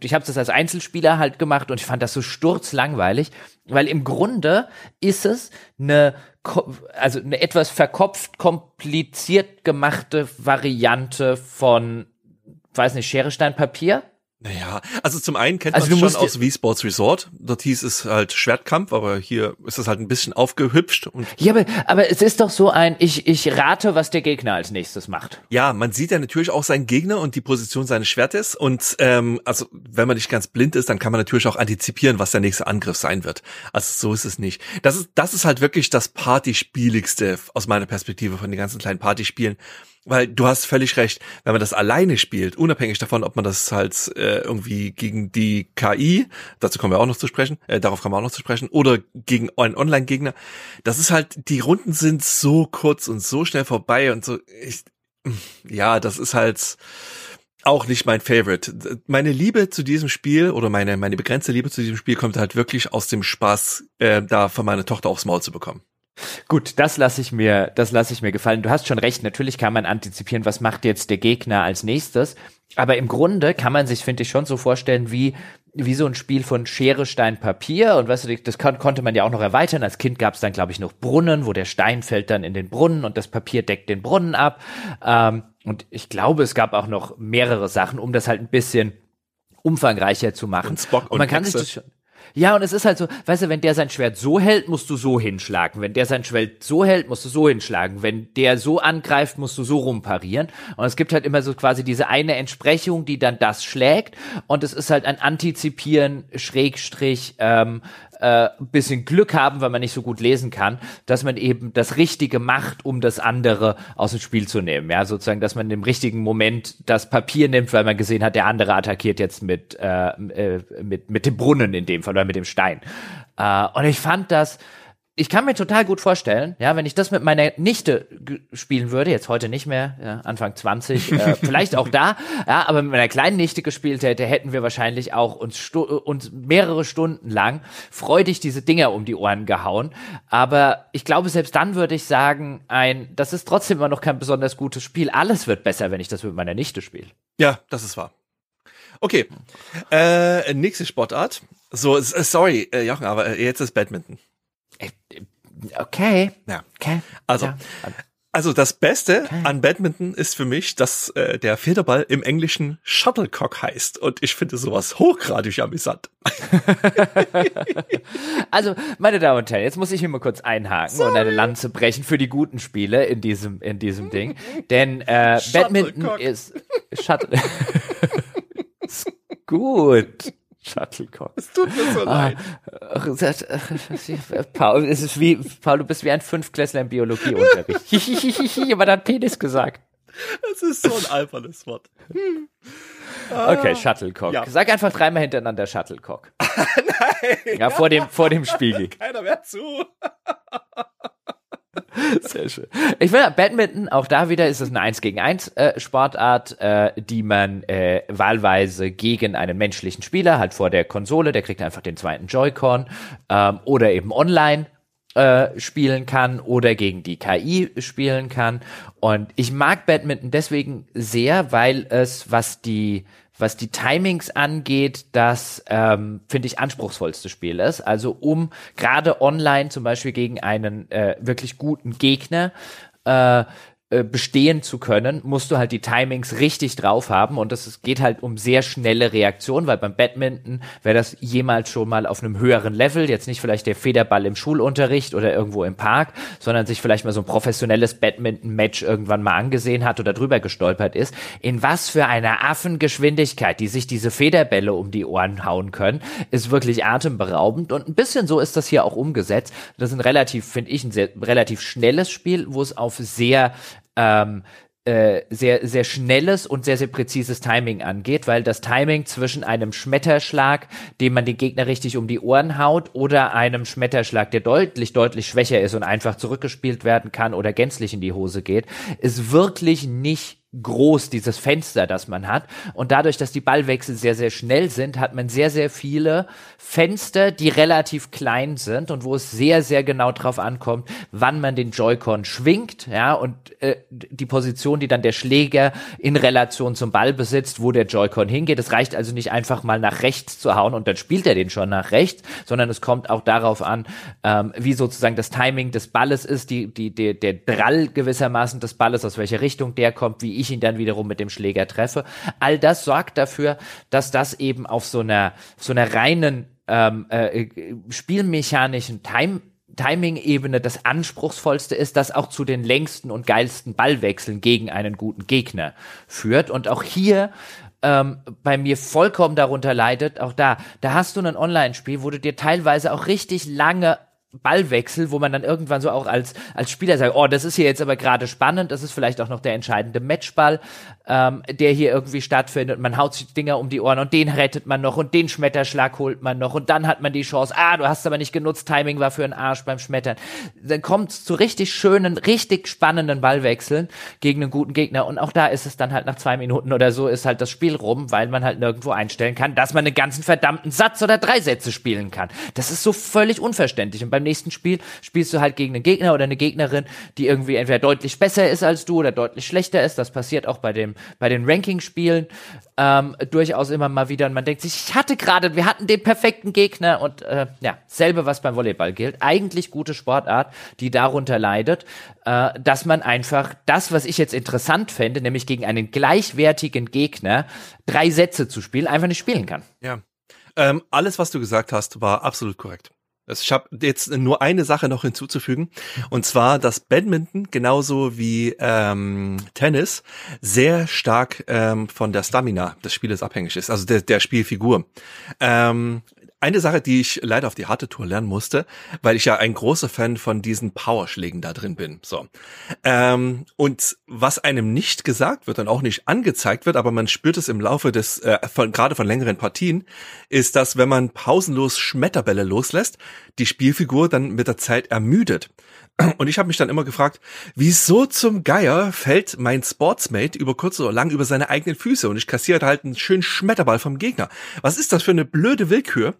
S1: ich habe das als Einzelspieler halt gemacht und ich fand das so sturzlangweilig, weil im Grunde ist es eine also eine etwas verkopft kompliziert gemachte Variante von weiß nicht Schere Stein Papier
S2: naja, also zum einen kennt also man es schon aus Wii Sports Resort. Dort hieß es halt Schwertkampf, aber hier ist es halt ein bisschen aufgehübscht. Und
S1: ja, aber, aber es ist doch so ein, ich, ich rate, was der Gegner als nächstes macht.
S2: Ja, man sieht ja natürlich auch seinen Gegner und die Position seines Schwertes. Und ähm, also wenn man nicht ganz blind ist, dann kann man natürlich auch antizipieren, was der nächste Angriff sein wird. Also so ist es nicht. Das ist, das ist halt wirklich das Partyspieligste aus meiner Perspektive von den ganzen kleinen Partyspielen. Weil du hast völlig recht, wenn man das alleine spielt, unabhängig davon, ob man das halt äh, irgendwie gegen die KI, dazu kommen wir auch noch zu sprechen, äh, darauf kommen wir auch noch zu sprechen, oder gegen einen Online-Gegner, das ist halt, die Runden sind so kurz und so schnell vorbei und so, ich, ja, das ist halt auch nicht mein Favorite. Meine Liebe zu diesem Spiel oder meine, meine begrenzte Liebe zu diesem Spiel kommt halt wirklich aus dem Spaß, äh, da von meiner Tochter aufs Maul zu bekommen.
S1: Gut, das lasse ich mir, das lasse ich mir gefallen. Du hast schon recht. Natürlich kann man antizipieren, was macht jetzt der Gegner als nächstes. Aber im Grunde kann man sich, finde ich, schon so vorstellen, wie wie so ein Spiel von Schere, Stein, Papier. Und weißt du, das kon konnte man ja auch noch erweitern. Als Kind gab es dann, glaube ich, noch Brunnen, wo der Stein fällt dann in den Brunnen und das Papier deckt den Brunnen ab. Ähm, und ich glaube, es gab auch noch mehrere Sachen, um das halt ein bisschen umfangreicher zu machen.
S2: Und, Spock und,
S1: und man kann Hexe. sich das schon ja, und es ist halt so, weißt du, wenn der sein Schwert so hält, musst du so hinschlagen. Wenn der sein Schwert so hält, musst du so hinschlagen. Wenn der so angreift, musst du so rumparieren. Und es gibt halt immer so quasi diese eine Entsprechung, die dann das schlägt. Und es ist halt ein Antizipieren, Schrägstrich, ähm, äh, bisschen Glück haben, weil man nicht so gut lesen kann, dass man eben das Richtige macht, um das andere aus dem Spiel zu nehmen. Ja, sozusagen, dass man im richtigen Moment das Papier nimmt, weil man gesehen hat, der andere attackiert jetzt mit, äh, äh, mit, mit dem Brunnen in dem Fall oder mit dem Stein. Äh, und ich fand das, ich kann mir total gut vorstellen, ja, wenn ich das mit meiner Nichte spielen würde, jetzt heute nicht mehr, ja, Anfang 20, äh, vielleicht auch da, ja, aber mit meiner kleinen Nichte gespielt hätte, hätten wir wahrscheinlich auch uns, uns mehrere Stunden lang freudig diese Dinger um die Ohren gehauen. Aber ich glaube, selbst dann würde ich sagen, ein, das ist trotzdem immer noch kein besonders gutes Spiel. Alles wird besser, wenn ich das mit meiner Nichte spiele.
S2: Ja, das ist wahr. Okay, äh, nächste Sportart. So, sorry, äh, Jochen, aber äh, jetzt ist Badminton.
S1: Okay.
S2: Ja.
S1: Okay.
S2: Also,
S1: ja.
S2: also das Beste okay. an Badminton ist für mich, dass äh, der Federball im Englischen Shuttlecock heißt. Und ich finde sowas hochgradig amüsant.
S1: also, meine Damen und Herren, jetzt muss ich hier mal kurz einhaken Sorry. und eine Lanze brechen für die guten Spiele in diesem, in diesem Ding. Denn äh, Badminton ist Shuttle. ist gut. Shuttlecock. Es tut mir so ah, leid. Paul, es ist wie, Paul, du bist wie ein Fünfklässler im Biologieunterricht. Aber hat Penis gesagt.
S2: Das ist so ein albernes Wort.
S1: Okay, Shuttlecock. Ja. Sag einfach dreimal hintereinander Shuttlecock. Nein. Ja, vor dem, vor dem Spiegel.
S2: Keiner mehr zu.
S1: Sehr schön. Ich finde, Badminton, auch da wieder ist es eine 1 gegen 1 äh, Sportart, äh, die man äh, wahlweise gegen einen menschlichen Spieler, halt vor der Konsole, der kriegt einfach den zweiten Joy-Con, ähm, oder eben online äh, spielen kann oder gegen die KI spielen kann. Und ich mag Badminton deswegen sehr, weil es, was die was die Timings angeht, das ähm, finde ich anspruchsvollste Spiel ist. Also um gerade online zum Beispiel gegen einen äh, wirklich guten Gegner äh, äh, bestehen zu können, musst du halt die Timings richtig drauf haben. Und das geht halt um sehr schnelle Reaktion, weil beim Badminton wäre das jemals schon mal auf einem höheren Level, jetzt nicht vielleicht der Federball im Schulunterricht oder irgendwo im Park, sondern sich vielleicht mal so ein professionelles Badminton-Match irgendwann mal angesehen hat oder drüber gestolpert ist, in was für einer Affengeschwindigkeit, die sich diese Federbälle um die Ohren hauen können, ist wirklich atemberaubend. Und ein bisschen so ist das hier auch umgesetzt. Das ist ein relativ, finde ich, ein sehr, relativ schnelles Spiel, wo es auf sehr ähm, äh, sehr, sehr schnelles und sehr, sehr präzises Timing angeht, weil das Timing zwischen einem Schmetterschlag, dem man den Gegner richtig um die Ohren haut, oder einem Schmetterschlag, der deutlich, deutlich schwächer ist und einfach zurückgespielt werden kann oder gänzlich in die Hose geht, ist wirklich nicht groß, dieses Fenster, das man hat. Und dadurch, dass die Ballwechsel sehr, sehr schnell sind, hat man sehr, sehr viele Fenster, die relativ klein sind und wo es sehr, sehr genau drauf ankommt, wann man den Joy-Con schwingt, ja, und äh, die Position, die dann der Schläger in Relation zum Ball besitzt, wo der Joy-Con hingeht. Es reicht also nicht einfach mal nach rechts zu hauen und dann spielt er den schon nach rechts, sondern es kommt auch darauf an, ähm, wie sozusagen das Timing des Balles ist, die, die, der, der Drall gewissermaßen des Balles, aus welcher Richtung der kommt, wie ich ihn dann wiederum mit dem Schläger treffe. All das sorgt dafür, dass das eben auf so einer, so einer reinen ähm, äh, spielmechanischen Time Timing-Ebene das anspruchsvollste ist, das auch zu den längsten und geilsten Ballwechseln gegen einen guten Gegner führt. Und auch hier ähm, bei mir vollkommen darunter leidet, auch da, da hast du ein Online-Spiel, wo du dir teilweise auch richtig lange Ballwechsel, wo man dann irgendwann so auch als, als Spieler sagt, oh, das ist hier jetzt aber gerade spannend, das ist vielleicht auch noch der entscheidende Matchball, ähm, der hier irgendwie stattfindet. Man haut sich Dinger um die Ohren und den rettet man noch und den Schmetterschlag holt man noch und dann hat man die Chance, ah, du hast aber nicht genutzt, Timing war für einen Arsch beim Schmettern. Dann kommt es zu richtig schönen, richtig spannenden Ballwechseln gegen einen guten Gegner und auch da ist es dann halt nach zwei Minuten oder so ist halt das Spiel rum, weil man halt nirgendwo einstellen kann, dass man einen ganzen verdammten Satz oder drei Sätze spielen kann. Das ist so völlig unverständlich und beim nächsten Spiel spielst du halt gegen einen Gegner oder eine Gegnerin, die irgendwie entweder deutlich besser ist als du oder deutlich schlechter ist. Das passiert auch bei dem, bei den Ranking-Spielen ähm, durchaus immer mal wieder. Und man denkt sich, ich hatte gerade, wir hatten den perfekten Gegner und äh, ja, selbe was beim Volleyball gilt. Eigentlich gute Sportart, die darunter leidet, äh, dass man einfach das, was ich jetzt interessant fände, nämlich gegen einen gleichwertigen Gegner drei Sätze zu spielen, einfach nicht spielen kann.
S2: Ja. Ähm, alles, was du gesagt hast, war absolut korrekt. Ich habe jetzt nur eine Sache noch hinzuzufügen, und zwar, dass Badminton genauso wie ähm, Tennis sehr stark ähm, von der Stamina des Spieles abhängig ist, also der, der Spielfigur. Ähm, eine Sache, die ich leider auf die harte Tour lernen musste, weil ich ja ein großer Fan von diesen Powerschlägen da drin bin. So. Ähm, und was einem nicht gesagt wird und auch nicht angezeigt wird, aber man spürt es im Laufe des, äh, von, gerade von längeren Partien, ist, dass wenn man pausenlos Schmetterbälle loslässt, die Spielfigur dann mit der Zeit ermüdet. Und ich habe mich dann immer gefragt, wieso zum Geier fällt mein Sportsmate über kurz oder lang über seine eigenen Füße und ich kassiere halt einen schönen Schmetterball vom Gegner. Was ist das für eine blöde Willkür?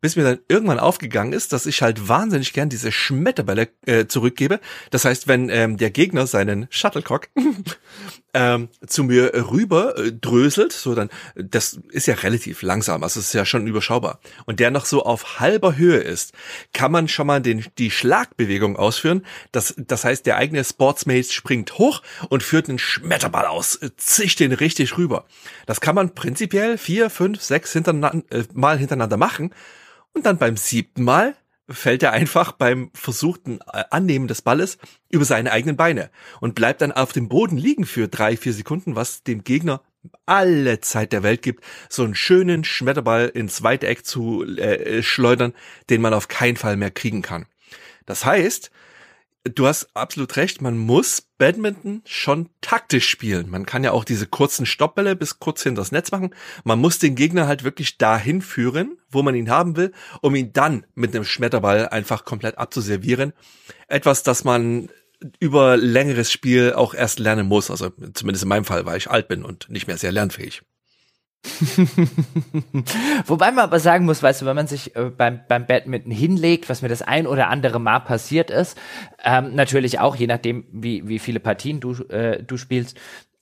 S2: Bis mir dann irgendwann aufgegangen ist, dass ich halt wahnsinnig gern diese Schmetterbälle äh, zurückgebe. Das heißt, wenn ähm, der Gegner seinen Shuttlecock ähm, zu mir rüber äh, dröselt, so dann, das ist ja relativ langsam, also es ist ja schon überschaubar. Und der noch so auf halber Höhe ist, kann man schon mal den, die Schlagbewegung ausführen. Das, das heißt, der eigene Sportsmate springt hoch und führt einen Schmetterball aus, äh, zischt den richtig rüber. Das kann man prinzipiell vier, fünf, sechs hintereinander, äh, Mal hintereinander machen. Und dann beim siebten Mal fällt er einfach beim versuchten äh, Annehmen des Balles über seine eigenen Beine und bleibt dann auf dem Boden liegen für drei, vier Sekunden, was dem Gegner alle Zeit der Welt gibt, so einen schönen Schmetterball ins weite Eck zu äh, schleudern, den man auf keinen Fall mehr kriegen kann. Das heißt, du hast absolut recht, man muss Badminton schon taktisch spielen. Man kann ja auch diese kurzen Stoppbälle bis kurz hinter das Netz machen. Man muss den Gegner halt wirklich dahin führen, wo man ihn haben will, um ihn dann mit einem Schmetterball einfach komplett abzuservieren. Etwas, das man über längeres Spiel auch erst lernen muss. Also zumindest in meinem Fall, weil ich alt bin und nicht mehr sehr lernfähig.
S1: Wobei man aber sagen muss, weißt du, wenn man sich äh, beim, beim Badminton hinlegt, was mir das ein oder andere Mal passiert ist, ähm, natürlich auch, je nachdem, wie, wie viele Partien du, äh, du spielst,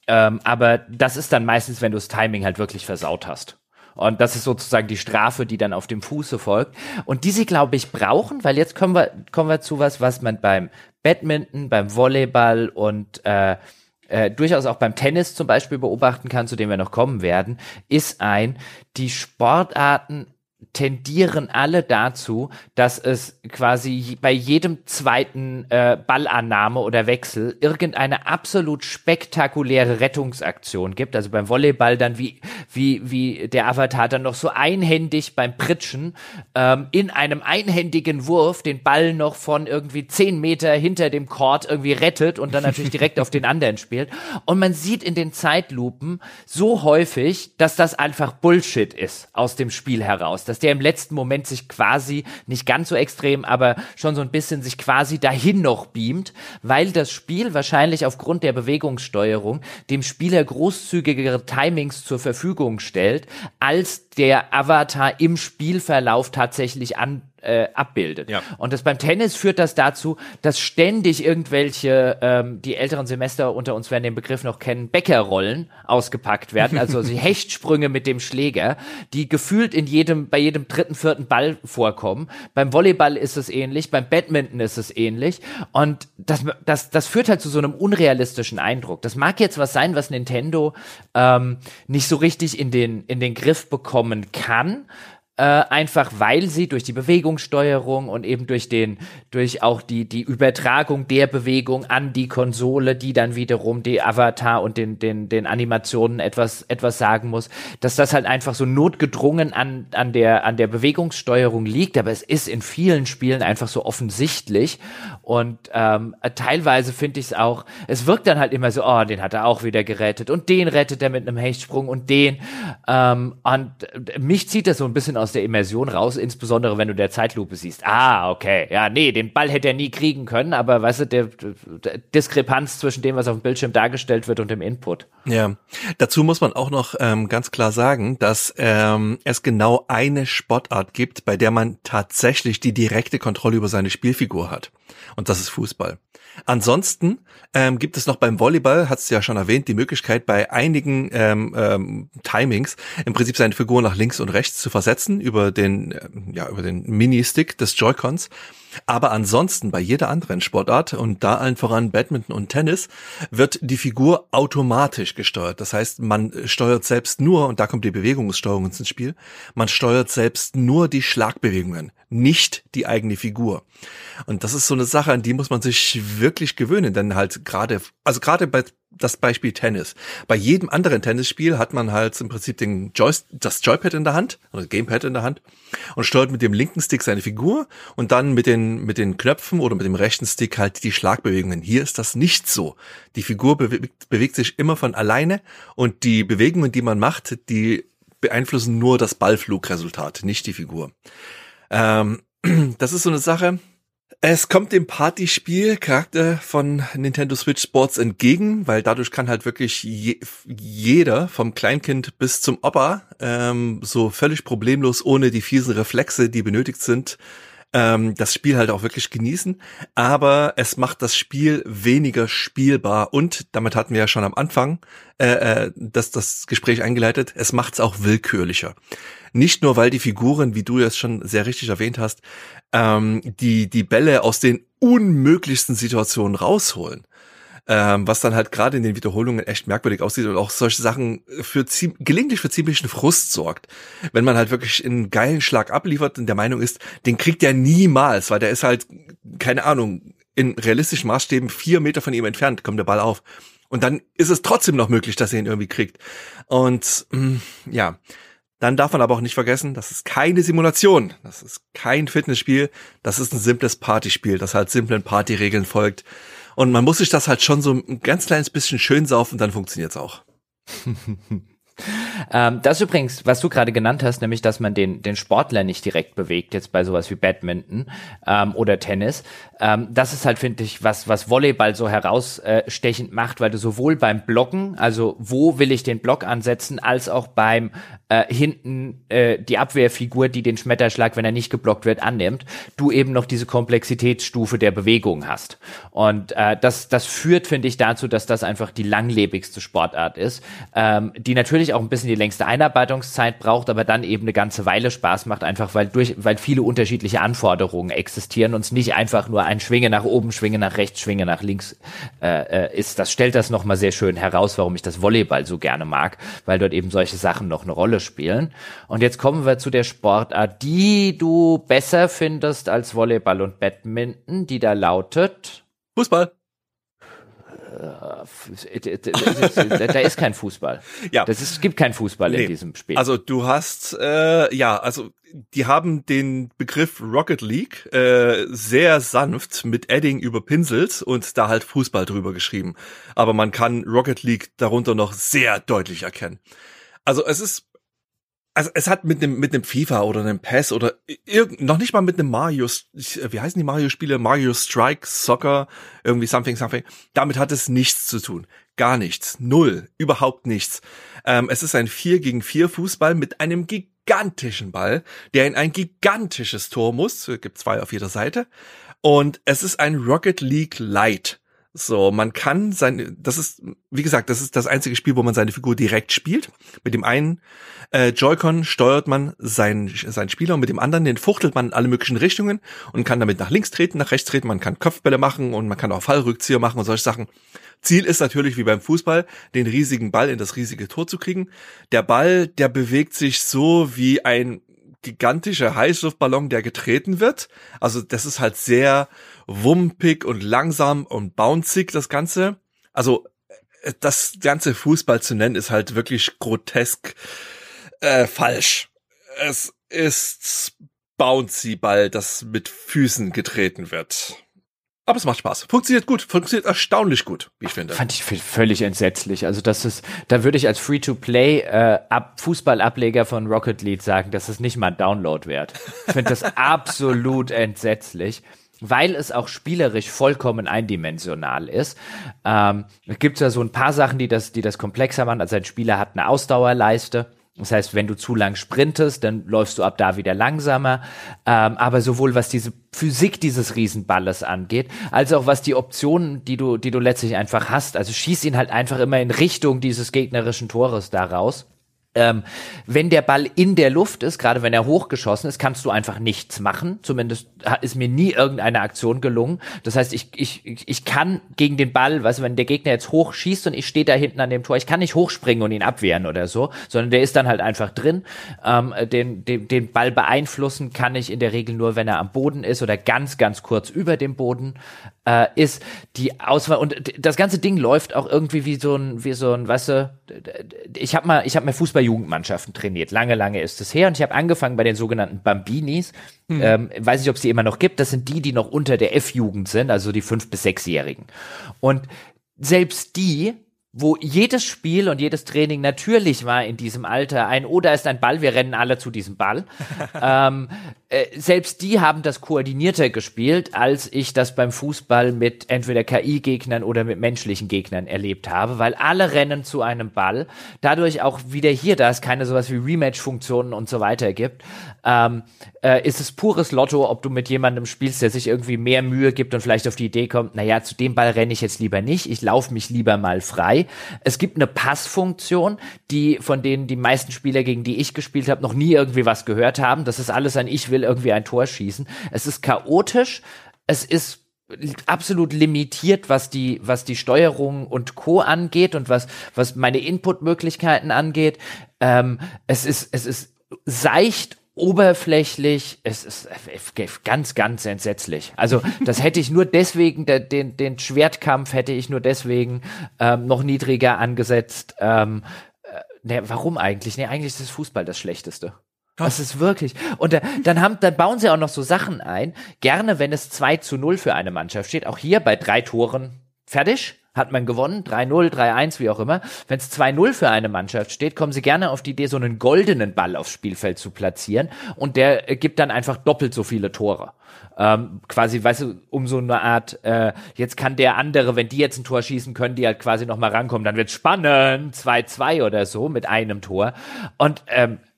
S1: ähm, aber das ist dann meistens, wenn du das Timing halt wirklich versaut hast. Und das ist sozusagen die Strafe, die dann auf dem Fuße folgt. Und die sie, glaube ich, brauchen, weil jetzt kommen wir, kommen wir zu was, was man beim Badminton, beim Volleyball und äh, äh, durchaus auch beim Tennis zum Beispiel beobachten kann, zu dem wir noch kommen werden, ist ein, die Sportarten tendieren alle dazu, dass es quasi bei jedem zweiten äh, Ballannahme oder Wechsel irgendeine absolut spektakuläre Rettungsaktion gibt. Also beim Volleyball dann wie wie wie der Avatar dann noch so einhändig beim Pritschen ähm, in einem einhändigen Wurf den Ball noch von irgendwie zehn Meter hinter dem Court irgendwie rettet und dann natürlich direkt auf den anderen spielt. Und man sieht in den Zeitlupen so häufig, dass das einfach Bullshit ist aus dem Spiel heraus dass der im letzten Moment sich quasi, nicht ganz so extrem, aber schon so ein bisschen sich quasi dahin noch beamt, weil das Spiel wahrscheinlich aufgrund der Bewegungssteuerung dem Spieler großzügigere Timings zur Verfügung stellt, als der Avatar im Spielverlauf tatsächlich an äh, abbildet. Ja. Und das beim Tennis führt das dazu, dass ständig irgendwelche, ähm, die älteren Semester unter uns werden den Begriff noch kennen, Bäckerrollen ausgepackt werden, also die Hechtsprünge mit dem Schläger, die gefühlt in jedem, bei jedem dritten, vierten Ball vorkommen. Beim Volleyball ist es ähnlich, beim Badminton ist es ähnlich. Und das, das, das führt halt zu so einem unrealistischen Eindruck. Das mag jetzt was sein, was Nintendo ähm, nicht so richtig in den, in den Griff bekommen kann, äh, einfach weil sie durch die Bewegungssteuerung und eben durch den, durch auch die, die Übertragung der Bewegung an die Konsole, die dann wiederum die Avatar und den, den, den Animationen etwas, etwas sagen muss, dass das halt einfach so notgedrungen an, an der, an der Bewegungssteuerung liegt, aber es ist in vielen Spielen einfach so offensichtlich. Und ähm, teilweise finde ich es auch, es wirkt dann halt immer so, oh, den hat er auch wieder gerettet und den rettet er mit einem Hechtsprung und den ähm, und mich zieht das so ein bisschen aus der Immersion raus, insbesondere wenn du der Zeitlupe siehst. Ah, okay, ja, nee, den Ball hätte er nie kriegen können, aber weißt du, der, der Diskrepanz zwischen dem, was auf dem Bildschirm dargestellt wird und dem Input.
S2: Ja, dazu muss man auch noch ähm, ganz klar sagen, dass ähm, es genau eine Sportart gibt, bei der man tatsächlich die direkte Kontrolle über seine Spielfigur hat. Und das ist Fußball. Ansonsten ähm, gibt es noch beim Volleyball, hat's ja schon erwähnt, die Möglichkeit bei einigen ähm, ähm, Timings im Prinzip seine Figur nach links und rechts zu versetzen über den äh, ja über den Mini-Stick des Joy-Cons. Aber ansonsten bei jeder anderen Sportart und da allen voran Badminton und Tennis wird die Figur automatisch gesteuert. Das heißt, man steuert selbst nur, und da kommt die Bewegungssteuerung ins Spiel, man steuert selbst nur die Schlagbewegungen, nicht die eigene Figur. Und das ist so eine Sache, an die muss man sich wirklich gewöhnen, denn halt gerade, also gerade bei das Beispiel Tennis. Bei jedem anderen Tennisspiel hat man halt im Prinzip den Joy das Joypad in der Hand oder Gamepad in der Hand und steuert mit dem linken Stick seine Figur und dann mit den, mit den Knöpfen oder mit dem rechten Stick halt die Schlagbewegungen. Hier ist das nicht so. Die Figur bewegt, bewegt sich immer von alleine und die Bewegungen, die man macht, die beeinflussen nur das Ballflugresultat, nicht die Figur. Ähm, das ist so eine Sache, es kommt dem Partyspiel-Charakter von Nintendo Switch Sports entgegen, weil dadurch kann halt wirklich je, jeder, vom Kleinkind bis zum Opa, ähm, so völlig problemlos, ohne die fiesen Reflexe, die benötigt sind, ähm, das Spiel halt auch wirklich genießen. Aber es macht das Spiel weniger spielbar und damit hatten wir ja schon am Anfang äh, äh, das, das Gespräch eingeleitet, es macht es auch willkürlicher. Nicht nur, weil die Figuren, wie du jetzt schon sehr richtig erwähnt hast, ähm, die, die Bälle aus den unmöglichsten Situationen rausholen. Ähm, was dann halt gerade in den Wiederholungen echt merkwürdig aussieht und auch solche Sachen für gelegentlich für ziemlichen Frust sorgt. Wenn man halt wirklich einen geilen Schlag abliefert und der Meinung ist, den kriegt er niemals, weil der ist halt, keine Ahnung, in realistischen Maßstäben vier Meter von ihm entfernt, kommt der Ball auf. Und dann ist es trotzdem noch möglich, dass er ihn irgendwie kriegt. Und mh, mm, ja, dann darf man aber auch nicht vergessen, das ist keine Simulation, das ist kein Fitnessspiel, das ist ein simples Partyspiel, das halt simplen Partyregeln folgt. Und man muss sich das halt schon so ein ganz kleines bisschen schön saufen, dann funktioniert's auch.
S1: Ähm, das übrigens, was du gerade genannt hast, nämlich, dass man den, den Sportler nicht direkt bewegt, jetzt bei sowas wie Badminton ähm, oder Tennis. Ähm, das ist halt, finde ich, was, was Volleyball so herausstechend macht, weil du sowohl beim Blocken, also wo will ich den Block ansetzen, als auch beim äh, hinten äh, die Abwehrfigur, die den Schmetterschlag, wenn er nicht geblockt wird, annimmt, du eben noch diese Komplexitätsstufe der Bewegung hast. Und äh, das, das führt, finde ich, dazu, dass das einfach die langlebigste Sportart ist, ähm, die natürlich auch ein bisschen die längste Einarbeitungszeit braucht, aber dann eben eine ganze Weile Spaß macht, einfach weil durch, weil viele unterschiedliche Anforderungen existieren und es nicht einfach nur ein Schwinge nach oben, Schwinge nach rechts, Schwinge nach links äh, äh ist. Das stellt das nochmal sehr schön heraus, warum ich das Volleyball so gerne mag, weil dort eben solche Sachen noch eine Rolle spielen. Und jetzt kommen wir zu der Sportart, die du besser findest als Volleyball und Badminton, die da lautet
S2: Fußball.
S1: Äh, da ist kein Fußball. Ja. Das ist, es gibt keinen Fußball nee. in diesem Spiel.
S2: Also du hast, äh, ja, also die haben den Begriff Rocket League äh, sehr sanft mit Edding überpinselt und da halt Fußball drüber geschrieben. Aber man kann Rocket League darunter noch sehr deutlich erkennen. Also es ist also es hat mit einem mit einem FIFA oder einem PES oder irgend, noch nicht mal mit einem Mario, wie heißen die Mario-Spiele? Mario Strike, Soccer, irgendwie something, something. Damit hat es nichts zu tun. Gar nichts. Null. Überhaupt nichts. Ähm, es ist ein 4 gegen 4 Fußball mit einem gigantischen Ball, der in ein gigantisches Tor muss. Es gibt zwei auf jeder Seite. Und es ist ein Rocket League Light. So, man kann sein, das ist, wie gesagt, das ist das einzige Spiel, wo man seine Figur direkt spielt. Mit dem einen äh, Joy-Con steuert man seinen, seinen Spieler und mit dem anderen, den fuchtelt man in alle möglichen Richtungen und kann damit nach links treten, nach rechts treten, man kann Kopfbälle machen und man kann auch Fallrückzieher machen und solche Sachen. Ziel ist natürlich, wie beim Fußball, den riesigen Ball in das riesige Tor zu kriegen. Der Ball, der bewegt sich so wie ein gigantischer Heißluftballon, der getreten wird. Also das ist halt sehr wumpig und langsam und bouncig, das Ganze. Also äh, das ganze Fußball zu nennen, ist halt wirklich grotesk äh, falsch. Es ist bouncy Ball, das mit Füßen getreten wird. Aber es macht Spaß. Funktioniert gut. Funktioniert erstaunlich gut, wie ich finde.
S1: Fand ich völlig entsetzlich. Also das ist, da würde ich als Free-to-Play äh, ab Fußballableger von Rocket League sagen, das ist nicht mal ein Download wert. Ich finde das absolut entsetzlich weil es auch spielerisch vollkommen eindimensional ist. Ähm, Gibt es ja so ein paar Sachen, die das, die das komplexer machen. Also ein Spieler hat eine Ausdauerleiste. Das heißt, wenn du zu lang sprintest, dann läufst du ab da wieder langsamer. Ähm, aber sowohl was diese Physik dieses Riesenballes angeht, als auch was die Optionen, die du, die du letztlich einfach hast. Also schieß ihn halt einfach immer in Richtung dieses gegnerischen Tores daraus. Ähm, wenn der Ball in der Luft ist, gerade wenn er hochgeschossen ist, kannst du einfach nichts machen. Zumindest ist mir nie irgendeine Aktion gelungen. Das heißt, ich, ich, ich kann gegen den Ball, weißt du, wenn der Gegner jetzt hoch schießt und ich stehe da hinten an dem Tor, ich kann nicht hochspringen und ihn abwehren oder so, sondern der ist dann halt einfach drin. Ähm, den, den, den Ball beeinflussen kann ich in der Regel nur, wenn er am Boden ist oder ganz, ganz kurz über dem Boden. Äh, ist die Auswahl. Und das ganze Ding läuft auch irgendwie wie so ein, wie so ein, weißt du, ich habe mal, ich habe mal Fußball-Jugendmannschaften trainiert, lange, lange ist es her. Und ich habe angefangen bei den sogenannten Bambinis, hm. ähm, weiß nicht, ob es die immer noch gibt, das sind die, die noch unter der F-Jugend sind, also die fünf bis sechsjährigen. Und selbst die wo jedes Spiel und jedes Training natürlich war in diesem Alter ein, oder oh, ist ein Ball, wir rennen alle zu diesem Ball. ähm, äh, selbst die haben das koordinierter gespielt, als ich das beim Fußball mit entweder KI-Gegnern oder mit menschlichen Gegnern erlebt habe, weil alle rennen zu einem Ball. Dadurch auch wieder hier, da es keine sowas wie Rematch-Funktionen und so weiter gibt, ähm, äh, ist es pures Lotto, ob du mit jemandem spielst, der sich irgendwie mehr Mühe gibt und vielleicht auf die Idee kommt, naja, zu dem Ball renne ich jetzt lieber nicht, ich laufe mich lieber mal frei. Es gibt eine Passfunktion, die von denen die meisten Spieler, gegen die ich gespielt habe, noch nie irgendwie was gehört haben. Das ist alles ein Ich will irgendwie ein Tor schießen. Es ist chaotisch, es ist absolut limitiert, was die, was die Steuerung und Co. angeht und was, was meine Inputmöglichkeiten angeht. Ähm, es ist, es ist seicht oberflächlich, es ist ganz, ganz entsetzlich. Also das hätte ich nur deswegen, den, den Schwertkampf hätte ich nur deswegen ähm, noch niedriger angesetzt. Ähm, äh, ne, warum eigentlich? Ne, eigentlich ist das Fußball das Schlechteste. Das ist wirklich. Und da, dann haben, dann bauen sie auch noch so Sachen ein. Gerne, wenn es 2 zu 0 für eine Mannschaft steht. Auch hier bei drei Toren fertig. Hat man gewonnen, 3-0, 3-1, wie auch immer. Wenn es 2-0 für eine Mannschaft steht, kommen sie gerne auf die Idee, so einen goldenen Ball aufs Spielfeld zu platzieren. Und der gibt dann einfach doppelt so viele Tore. Ähm, quasi, weißt du, um so eine Art, äh, jetzt kann der andere, wenn die jetzt ein Tor schießen, können die halt quasi nochmal rankommen. Dann wird spannend, 2-2 oder so mit einem Tor. Und ähm, äh, äh,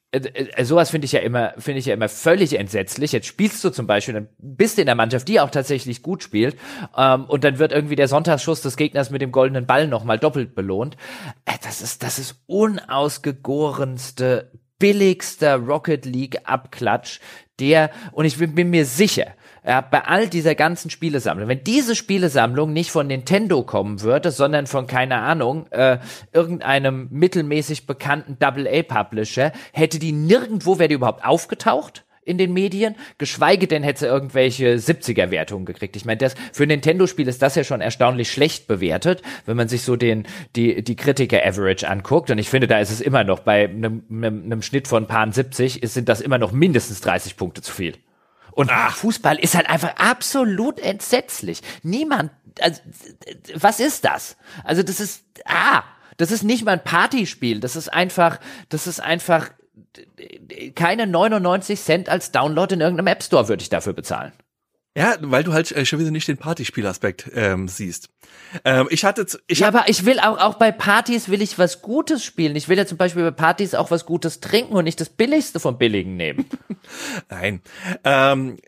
S1: sowas finde ich ja immer, finde ich ja immer völlig entsetzlich. Jetzt spielst du zum Beispiel, dann bist du in der Mannschaft, die auch tatsächlich gut spielt, ähm, und dann wird irgendwie der Sonntagsschuss des Gegners mit dem goldenen Ball nochmal doppelt belohnt. Äh, das ist, das ist unausgegorenste, billigster Rocket League Abklatsch, der, und ich bin, bin mir sicher, ja, bei all dieser ganzen Spielesammlung, wenn diese Spielesammlung nicht von Nintendo kommen würde, sondern von, keine Ahnung, äh, irgendeinem mittelmäßig bekannten Double-A-Publisher, hätte die nirgendwo, wäre die überhaupt aufgetaucht? in den Medien, geschweige denn hätte sie irgendwelche 70er-Wertungen gekriegt. Ich meine, das für Nintendo-Spiel ist das ja schon erstaunlich schlecht bewertet, wenn man sich so den die die Kritiker-Average anguckt. Und ich finde, da ist es immer noch bei einem, einem, einem Schnitt von paar 70 ist, sind das immer noch mindestens 30 Punkte zu viel. Und Ach. Fußball ist halt einfach absolut entsetzlich. Niemand, also, was ist das? Also das ist, ah, das ist nicht mal ein Partyspiel. Das ist einfach, das ist einfach keine 99 Cent als Download in irgendeinem App Store würde ich dafür bezahlen.
S2: Ja, weil du halt äh, schon wieder nicht den Partyspielaspekt ähm, siehst. Ähm, ich hatte, ich
S1: ja, aber ich will auch auch bei Partys will ich was Gutes spielen. Ich will ja zum Beispiel bei Partys auch was Gutes trinken und nicht das Billigste vom Billigen nehmen.
S2: Nein. Ähm,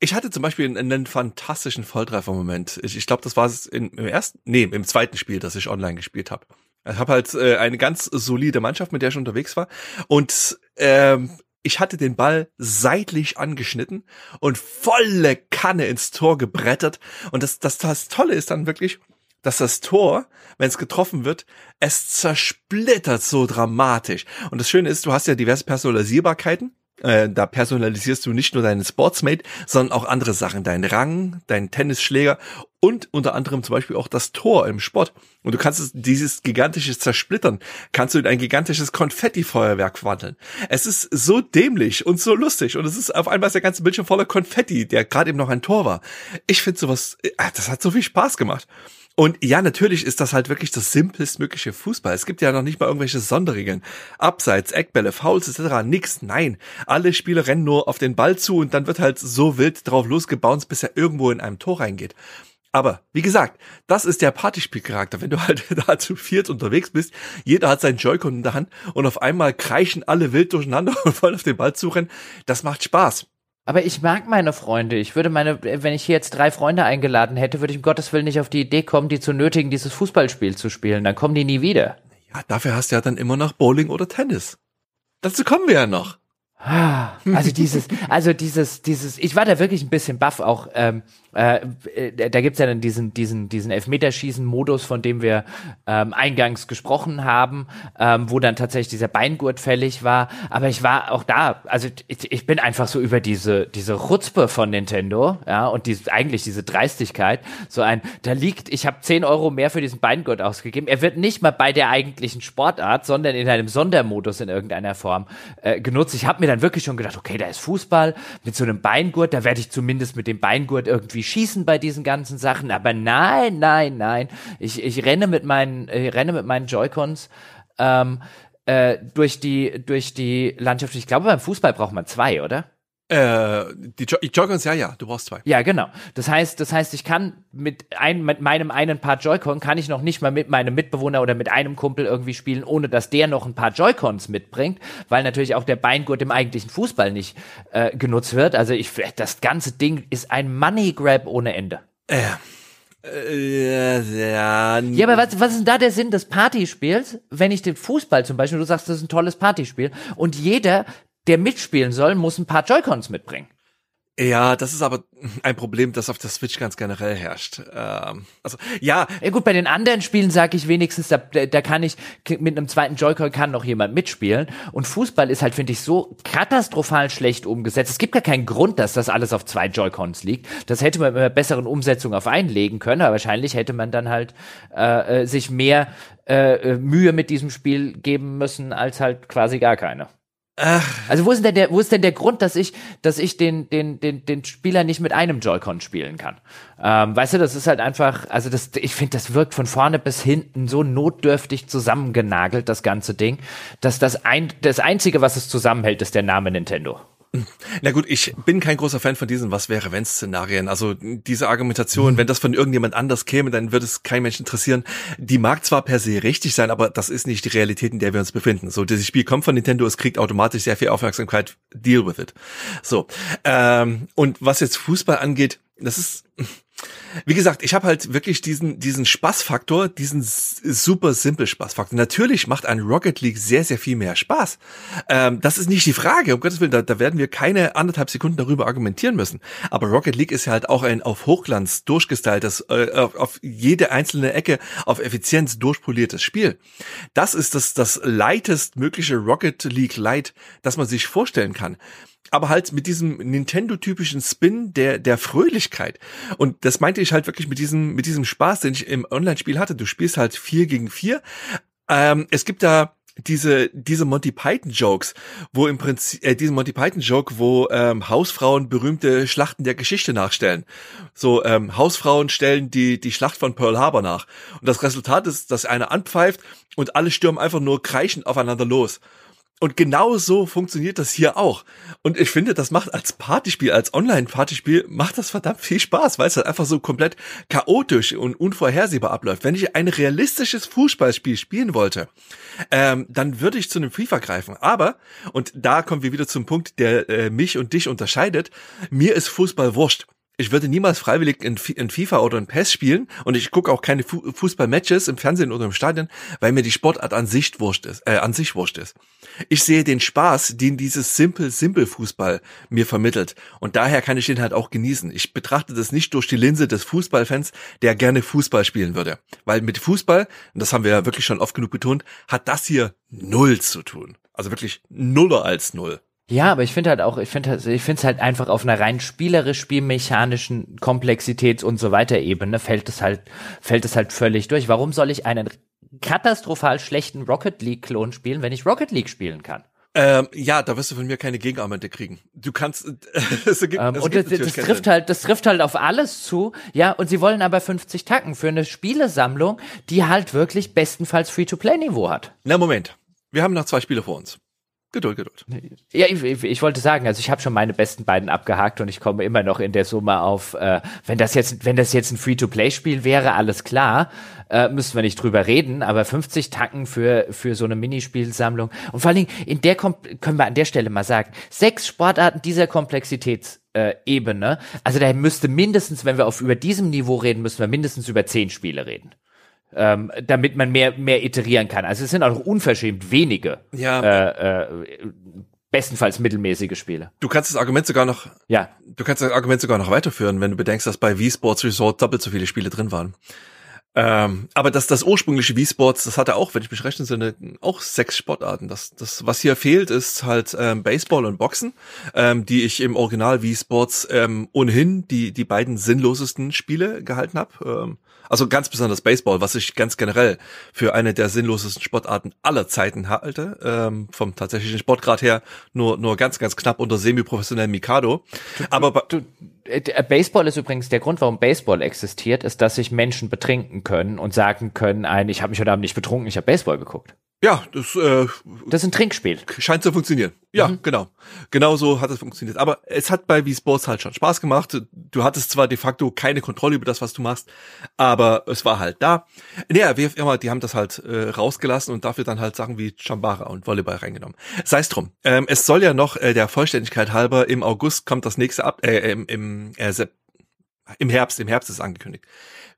S2: ich hatte zum Beispiel einen, einen fantastischen Volltreffer-Moment. Ich, ich glaube, das war es im ersten, nee, im zweiten Spiel, das ich online gespielt habe. Ich habe halt äh, eine ganz solide Mannschaft, mit der ich unterwegs war. Und ähm, ich hatte den Ball seitlich angeschnitten und volle Kanne ins Tor gebrettert. Und das, das, das Tolle ist dann wirklich, dass das Tor, wenn es getroffen wird, es zersplittert so dramatisch. Und das Schöne ist, du hast ja diverse Personalisierbarkeiten. Äh, da personalisierst du nicht nur deinen Sportsmate, sondern auch andere Sachen, deinen Rang, deinen Tennisschläger und unter anderem zum Beispiel auch das Tor im Sport. Und du kannst dieses gigantische Zersplittern, kannst du in ein gigantisches Konfetti-Feuerwerk wandeln. Es ist so dämlich und so lustig und es ist auf einmal ist der ganze Bildschirm voller Konfetti, der gerade eben noch ein Tor war. Ich finde sowas, äh, das hat so viel Spaß gemacht. Und ja, natürlich ist das halt wirklich das simplestmögliche Fußball. Es gibt ja noch nicht mal irgendwelche Sonderregeln. Abseits, Eckbälle, Fouls etc. Nix. Nein. Alle Spieler rennen nur auf den Ball zu und dann wird halt so wild drauf losgebounced, bis er irgendwo in einem Tor reingeht. Aber wie gesagt, das ist der Partyspielcharakter. Wenn du halt da zu viert unterwegs bist, jeder hat seinen Joy-Con in der Hand und auf einmal kreischen alle wild durcheinander und wollen auf den Ball zurennen. Das macht Spaß.
S1: Aber ich mag meine Freunde. Ich würde meine, wenn ich hier jetzt drei Freunde eingeladen hätte, würde ich um Gottes Willen nicht auf die Idee kommen, die zu nötigen, dieses Fußballspiel zu spielen. Dann kommen die nie wieder.
S2: Ja, dafür hast du ja dann immer noch Bowling oder Tennis. Dazu kommen wir ja noch.
S1: Also dieses, also dieses, dieses, ich war da wirklich ein bisschen baff auch, ähm, äh, äh, da gibt's ja dann diesen, diesen, diesen Elfmeterschießen-Modus, von dem wir ähm, eingangs gesprochen haben, ähm, wo dann tatsächlich dieser Beingurt fällig war. Aber ich war auch da, also ich, ich bin einfach so über diese, diese Rutzpe von Nintendo, ja, und die, eigentlich diese Dreistigkeit, so ein, da liegt, ich habe 10 Euro mehr für diesen Beingurt ausgegeben. Er wird nicht mal bei der eigentlichen Sportart, sondern in einem Sondermodus in irgendeiner Form äh, genutzt. Ich habe mir dann wirklich schon gedacht, okay, da ist Fußball mit so einem Beingurt, da werde ich zumindest mit dem Beingurt irgendwie schießen bei diesen ganzen Sachen. Aber nein, nein, nein. Ich, ich renne mit meinen, ich renne mit meinen Joy-Cons ähm, äh, durch die durch die Landschaft. Ich glaube, beim Fußball braucht man zwei, oder?
S2: Äh, die jo Joy-Cons, ja, ja, du brauchst zwei.
S1: Ja, genau. Das heißt, das heißt, ich kann mit ein, mit meinem einen Paar Joy-Con kann ich noch nicht mal mit meinem Mitbewohner oder mit einem Kumpel irgendwie spielen, ohne dass der noch ein paar Joy-Cons mitbringt, weil natürlich auch der Beingurt im eigentlichen Fußball nicht äh, genutzt wird. Also ich, das ganze Ding ist ein Money Grab ohne Ende.
S2: Äh. Äh, ja,
S1: ja, aber was, was ist denn da der Sinn des Partyspiels, wenn ich den Fußball zum Beispiel, du sagst, das ist ein tolles Partyspiel und jeder der mitspielen soll, muss ein paar Joy-Cons mitbringen.
S2: Ja, das ist aber ein Problem, das auf der Switch ganz generell herrscht. Ähm, also ja.
S1: Ja gut, bei den anderen Spielen sage ich wenigstens, da, da kann ich mit einem zweiten Joy-Con kann noch jemand mitspielen. Und Fußball ist halt, finde ich, so katastrophal schlecht umgesetzt. Es gibt gar keinen Grund, dass das alles auf zwei Joy-Cons liegt. Das hätte man mit einer besseren Umsetzung auf einlegen können, aber wahrscheinlich hätte man dann halt äh, äh sich mehr äh, Mühe mit diesem Spiel geben müssen, als halt quasi gar keine. Ach. Also wo ist denn der, wo ist denn der Grund, dass ich, dass ich den, den, den, den Spieler nicht mit einem Joy-Con spielen kann? Ähm, weißt du, das ist halt einfach, also das, ich finde, das wirkt von vorne bis hinten so notdürftig zusammengenagelt, das ganze Ding, dass das ein, das einzige, was es zusammenhält, ist der Name Nintendo.
S2: Na gut, ich bin kein großer Fan von diesen Was wäre wenn Szenarien. Also diese Argumentation, mhm. wenn das von irgendjemand anders käme, dann würde es kein Mensch interessieren. Die mag zwar per se richtig sein, aber das ist nicht die Realität, in der wir uns befinden. So, dieses Spiel kommt von Nintendo, es kriegt automatisch sehr viel Aufmerksamkeit. Deal with it. So. Ähm, und was jetzt Fußball angeht, das ist wie gesagt, ich habe halt wirklich diesen diesen Spaßfaktor, diesen super simpel Spaßfaktor. Natürlich macht ein Rocket League sehr sehr viel mehr Spaß. Ähm, das ist nicht die Frage. Um Gottes Willen, da, da werden wir keine anderthalb Sekunden darüber argumentieren müssen. Aber Rocket League ist ja halt auch ein auf Hochglanz durchgestyltes, äh, auf, auf jede einzelne Ecke auf Effizienz durchpoliertes Spiel. Das ist das das leitest mögliche Rocket League Light, das man sich vorstellen kann aber halt mit diesem Nintendo-typischen Spin der, der Fröhlichkeit. Und das meinte ich halt wirklich mit diesem, mit diesem Spaß, den ich im Online-Spiel hatte. Du spielst halt vier gegen vier. Ähm, es gibt da diese diese Monty Python Jokes, wo im Prinzip äh, diesen Monty Python Joke, wo ähm, Hausfrauen berühmte Schlachten der Geschichte nachstellen. So ähm, Hausfrauen stellen die die Schlacht von Pearl Harbor nach und das Resultat ist, dass einer anpfeift und alle stürmen einfach nur kreischend aufeinander los. Und genau so funktioniert das hier auch. Und ich finde, das macht als Partyspiel, als Online-Partyspiel, macht das verdammt viel Spaß, weil es halt einfach so komplett chaotisch und unvorhersehbar abläuft. Wenn ich ein realistisches Fußballspiel spielen wollte, ähm, dann würde ich zu einem FIFA greifen. Aber, und da kommen wir wieder zum Punkt, der äh, mich und dich unterscheidet, mir ist Fußball wurscht ich würde niemals freiwillig in, in FIFA oder in PES spielen und ich gucke auch keine Fu Fußballmatches im Fernsehen oder im Stadion, weil mir die Sportart an sich wurscht ist, äh, an sich wurscht ist. Ich sehe den Spaß, den dieses simple simple Fußball mir vermittelt und daher kann ich den halt auch genießen. Ich betrachte das nicht durch die Linse des Fußballfans, der gerne Fußball spielen würde, weil mit Fußball, und das haben wir ja wirklich schon oft genug betont, hat das hier null zu tun. Also wirklich nuller als null.
S1: Ja, aber ich finde halt auch, ich finde halt, ich finde es halt einfach auf einer rein spielerisch spielmechanischen Komplexitäts und so weiter Ebene fällt es halt, fällt es halt völlig durch. Warum soll ich einen katastrophal schlechten Rocket League Klon spielen, wenn ich Rocket League spielen kann?
S2: Ähm, ja, da wirst du von mir keine Gegenargumente kriegen. Du kannst,
S1: es ergibt, ähm, es und das, das trifft Sinn. halt, das trifft halt auf alles zu, ja. Und sie wollen aber 50 Tacken für eine Spielesammlung, die halt wirklich bestenfalls Free-to-Play-Niveau hat.
S2: Na Moment, wir haben noch zwei Spiele vor uns. Geduld, Geduld.
S1: Ja, ich, ich wollte sagen, also ich habe schon meine besten beiden abgehakt und ich komme immer noch in der Summe auf, äh, wenn das jetzt, wenn das jetzt ein Free-to-Play-Spiel wäre, alles klar, äh, müssten wir nicht drüber reden, aber 50 Tacken für, für so eine Minispielsammlung. Und vor allen Dingen in der Kom können wir an der Stelle mal sagen, sechs Sportarten dieser Komplexitätsebene, äh, also da müsste mindestens, wenn wir auf über diesem Niveau reden, müssen wir mindestens über zehn Spiele reden ähm, damit man mehr, mehr iterieren kann. Also es sind auch noch unverschämt wenige
S2: ja.
S1: äh, äh, bestenfalls mittelmäßige Spiele.
S2: Du kannst das Argument sogar noch,
S1: Ja,
S2: du kannst das Argument sogar noch weiterführen, wenn du bedenkst, dass bei Wii Sports Resort doppelt so viele Spiele drin waren. Ähm, aber das, das ursprüngliche Wii Sports, das hatte auch, wenn ich mich rechne, sind auch sechs Sportarten. Das, das, was hier fehlt, ist halt ähm, Baseball und Boxen, ähm, die ich im Original Wii Sports ähm, ohnehin die, die beiden sinnlosesten Spiele gehalten habe. Ähm, also ganz besonders Baseball, was ich ganz generell für eine der sinnlosesten Sportarten aller Zeiten halte. Ähm, vom tatsächlichen Sportgrad her nur, nur ganz, ganz knapp unter semi-professionellem Mikado. Aber bei-
S1: du, äh, Baseball ist übrigens der Grund, warum Baseball existiert, ist, dass sich Menschen betrinken können und sagen können, ein, ich habe mich heute Abend nicht betrunken, ich habe Baseball geguckt.
S2: Ja, das äh,
S1: Das ist ein Trinkspiel.
S2: scheint zu funktionieren. Ja, genau. Genau so hat es funktioniert. Aber es hat bei Wii Sports halt schon Spaß gemacht. Du hattest zwar de facto keine Kontrolle über das, was du machst, aber es war halt da. Naja, wie immer, die haben das halt äh, rausgelassen und dafür dann halt Sachen wie Chambara und Volleyball reingenommen. Sei es drum. Ähm, es soll ja noch äh, der Vollständigkeit halber im August kommt das nächste ab, äh, im, im, äh, im Herbst, im Herbst ist angekündigt,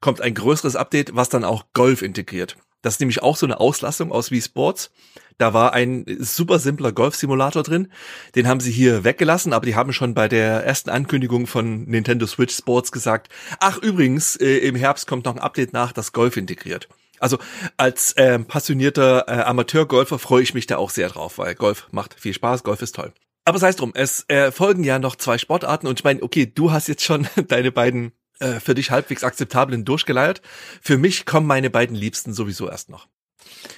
S2: kommt ein größeres Update, was dann auch Golf integriert. Das ist nämlich auch so eine Auslassung aus Wii Sports. Da war ein super simpler Golf-Simulator drin. Den haben sie hier weggelassen, aber die haben schon bei der ersten Ankündigung von Nintendo Switch Sports gesagt, ach übrigens, äh, im Herbst kommt noch ein Update nach, das Golf integriert. Also als ähm, passionierter äh, Amateurgolfer freue ich mich da auch sehr drauf, weil Golf macht viel Spaß, Golf ist toll. Aber sei es drum, es äh, folgen ja noch zwei Sportarten und ich meine, okay, du hast jetzt schon deine beiden äh, für dich halbwegs akzeptablen durchgeleiert. Für mich kommen meine beiden Liebsten sowieso erst noch.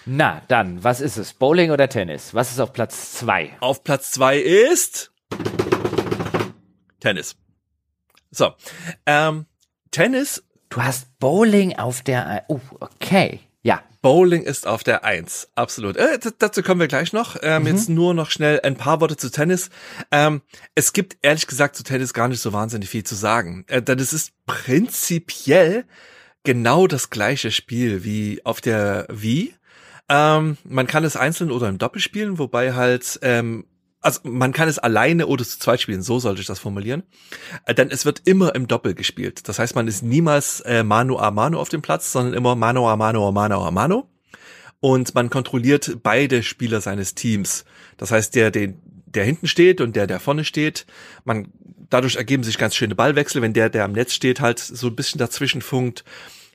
S1: Na, dann, was ist es? Bowling oder Tennis? Was ist auf Platz zwei?
S2: Auf Platz zwei ist Tennis. So, ähm, Tennis,
S1: Du hast Bowling auf der, oh, okay. Ja,
S2: Bowling ist auf der Eins, absolut. Äh, dazu kommen wir gleich noch. Ähm, Jetzt nur noch schnell ein paar Worte zu Tennis. Ähm, es gibt ehrlich gesagt zu Tennis gar nicht so wahnsinnig viel zu sagen. Äh, denn es ist prinzipiell genau das gleiche Spiel wie auf der Wii. Ähm, man kann es einzeln oder im Doppel spielen, wobei halt, ähm, also man kann es alleine oder zu zweit spielen, so sollte ich das formulieren. Äh, denn es wird immer im Doppel gespielt. Das heißt, man ist niemals äh, Mano a Mano auf dem Platz, sondern immer Mano a Mano a Mano a Mano. Und man kontrolliert beide Spieler seines Teams. Das heißt, der, den, der hinten steht und der, der vorne steht. Man, dadurch ergeben sich ganz schöne Ballwechsel, wenn der, der am Netz steht, halt so ein bisschen dazwischen funkt.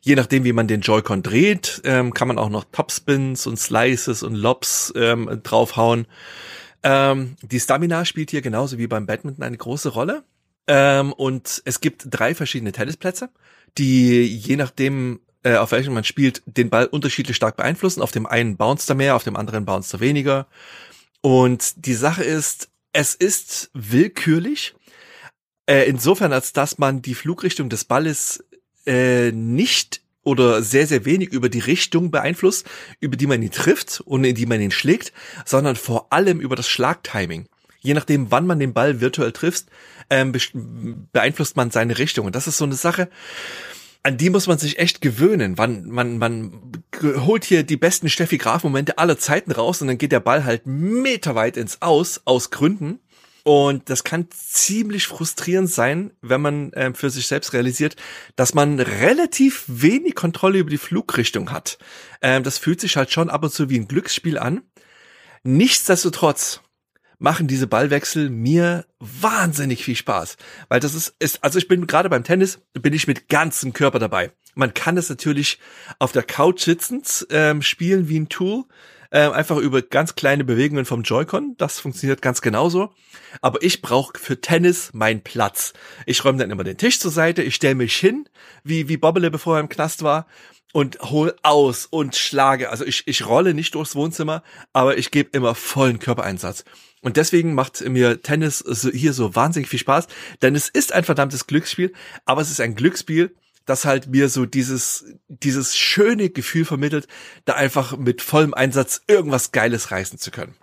S2: Je nachdem, wie man den Joy-Con dreht, ähm, kann man auch noch Topspins und Slices und Lobs ähm, draufhauen. Ähm, die Stamina spielt hier genauso wie beim Badminton eine große Rolle. Ähm, und es gibt drei verschiedene Tennisplätze, die je nachdem, äh, auf welchem man spielt, den Ball unterschiedlich stark beeinflussen. Auf dem einen bounce er mehr, auf dem anderen bounce er weniger. Und die Sache ist, es ist willkürlich. Äh, insofern, als dass man die Flugrichtung des Balles äh, nicht oder sehr, sehr wenig über die Richtung beeinflusst, über die man ihn trifft und in die man ihn schlägt, sondern vor allem über das Schlagtiming. Je nachdem, wann man den Ball virtuell trifft, ähm, beeinflusst man seine Richtung. Und das ist so eine Sache, an die muss man sich echt gewöhnen. Man, man, man holt hier die besten Steffi Graf-Momente aller Zeiten raus und dann geht der Ball halt meterweit ins Aus, aus Gründen. Und das kann ziemlich frustrierend sein, wenn man ähm, für sich selbst realisiert, dass man relativ wenig Kontrolle über die Flugrichtung hat. Ähm, das fühlt sich halt schon ab und zu wie ein Glücksspiel an. Nichtsdestotrotz machen diese Ballwechsel mir wahnsinnig viel Spaß, weil das ist, ist also ich bin gerade beim Tennis bin ich mit ganzem Körper dabei. Man kann es natürlich auf der Couch sitzend ähm, spielen wie ein Tool, ähm, einfach über ganz kleine Bewegungen vom Joy-Con. Das funktioniert ganz genauso. Aber ich brauche für Tennis meinen Platz. Ich räume dann immer den Tisch zur Seite, ich stelle mich hin, wie wie Bobbele, bevor er im Knast war und hol aus und schlage. Also ich, ich rolle nicht durchs Wohnzimmer, aber ich gebe immer vollen Körpereinsatz. Und deswegen macht mir Tennis hier so wahnsinnig viel Spaß, denn es ist ein verdammtes Glücksspiel, aber es ist ein Glücksspiel, das halt mir so dieses, dieses schöne Gefühl vermittelt, da einfach mit vollem Einsatz irgendwas Geiles reißen zu können.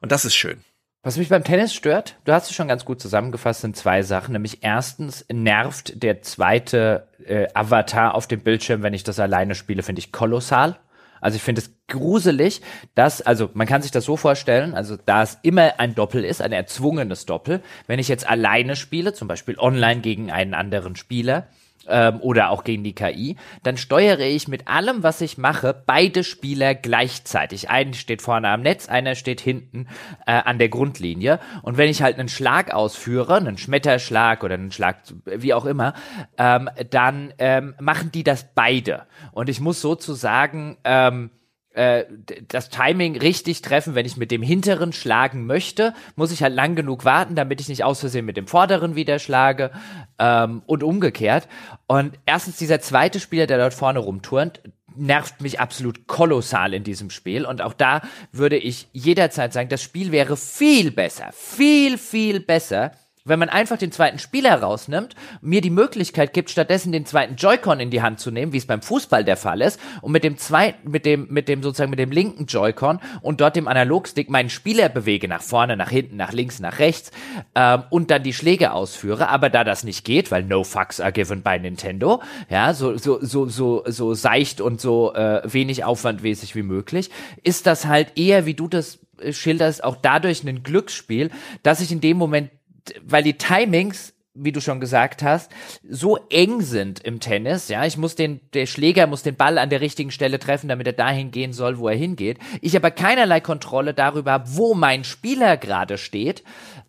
S2: Und das ist schön.
S1: Was mich beim Tennis stört, du hast es schon ganz gut zusammengefasst, sind zwei Sachen. Nämlich erstens nervt der zweite äh, Avatar auf dem Bildschirm, wenn ich das alleine spiele, finde ich kolossal. Also ich finde es gruselig, dass, also man kann sich das so vorstellen, also da es immer ein Doppel ist, ein erzwungenes Doppel, wenn ich jetzt alleine spiele, zum Beispiel online gegen einen anderen Spieler, ähm, oder auch gegen die KI, dann steuere ich mit allem, was ich mache, beide Spieler gleichzeitig. Einer steht vorne am Netz, einer steht hinten äh, an der Grundlinie. Und wenn ich halt einen Schlag ausführe, einen Schmetterschlag oder einen Schlag, wie auch immer, ähm, dann ähm, machen die das beide. Und ich muss sozusagen ähm, äh, das Timing richtig treffen. Wenn ich mit dem hinteren schlagen möchte, muss ich halt lang genug warten, damit ich nicht aus Versehen mit dem vorderen wieder schlage ähm, und umgekehrt. Und erstens dieser zweite Spieler, der dort vorne rumturnt, nervt mich absolut kolossal in diesem Spiel. Und auch da würde ich jederzeit sagen, das Spiel wäre viel besser, viel, viel besser, wenn man einfach den zweiten Spieler rausnimmt, mir die Möglichkeit gibt, stattdessen den zweiten Joy-Con in die Hand zu nehmen, wie es beim Fußball der Fall ist, und mit dem zweiten, mit dem, mit dem sozusagen mit dem linken Joy-Con und dort dem Analogstick meinen Spieler bewege nach vorne, nach hinten, nach links, nach rechts ähm, und dann die Schläge ausführe. Aber da das nicht geht, weil no fucks are given by Nintendo, ja, so so so so so seicht und so äh, wenig aufwandmäßig wie möglich, ist das halt eher, wie du das äh, schilderst, auch dadurch ein Glücksspiel, dass ich in dem Moment weil die Timings wie du schon gesagt hast, so eng sind im Tennis, ja, ich muss den, der Schläger muss den Ball an der richtigen Stelle treffen, damit er dahin gehen soll, wo er hingeht. Ich aber keinerlei Kontrolle darüber wo mein Spieler gerade steht,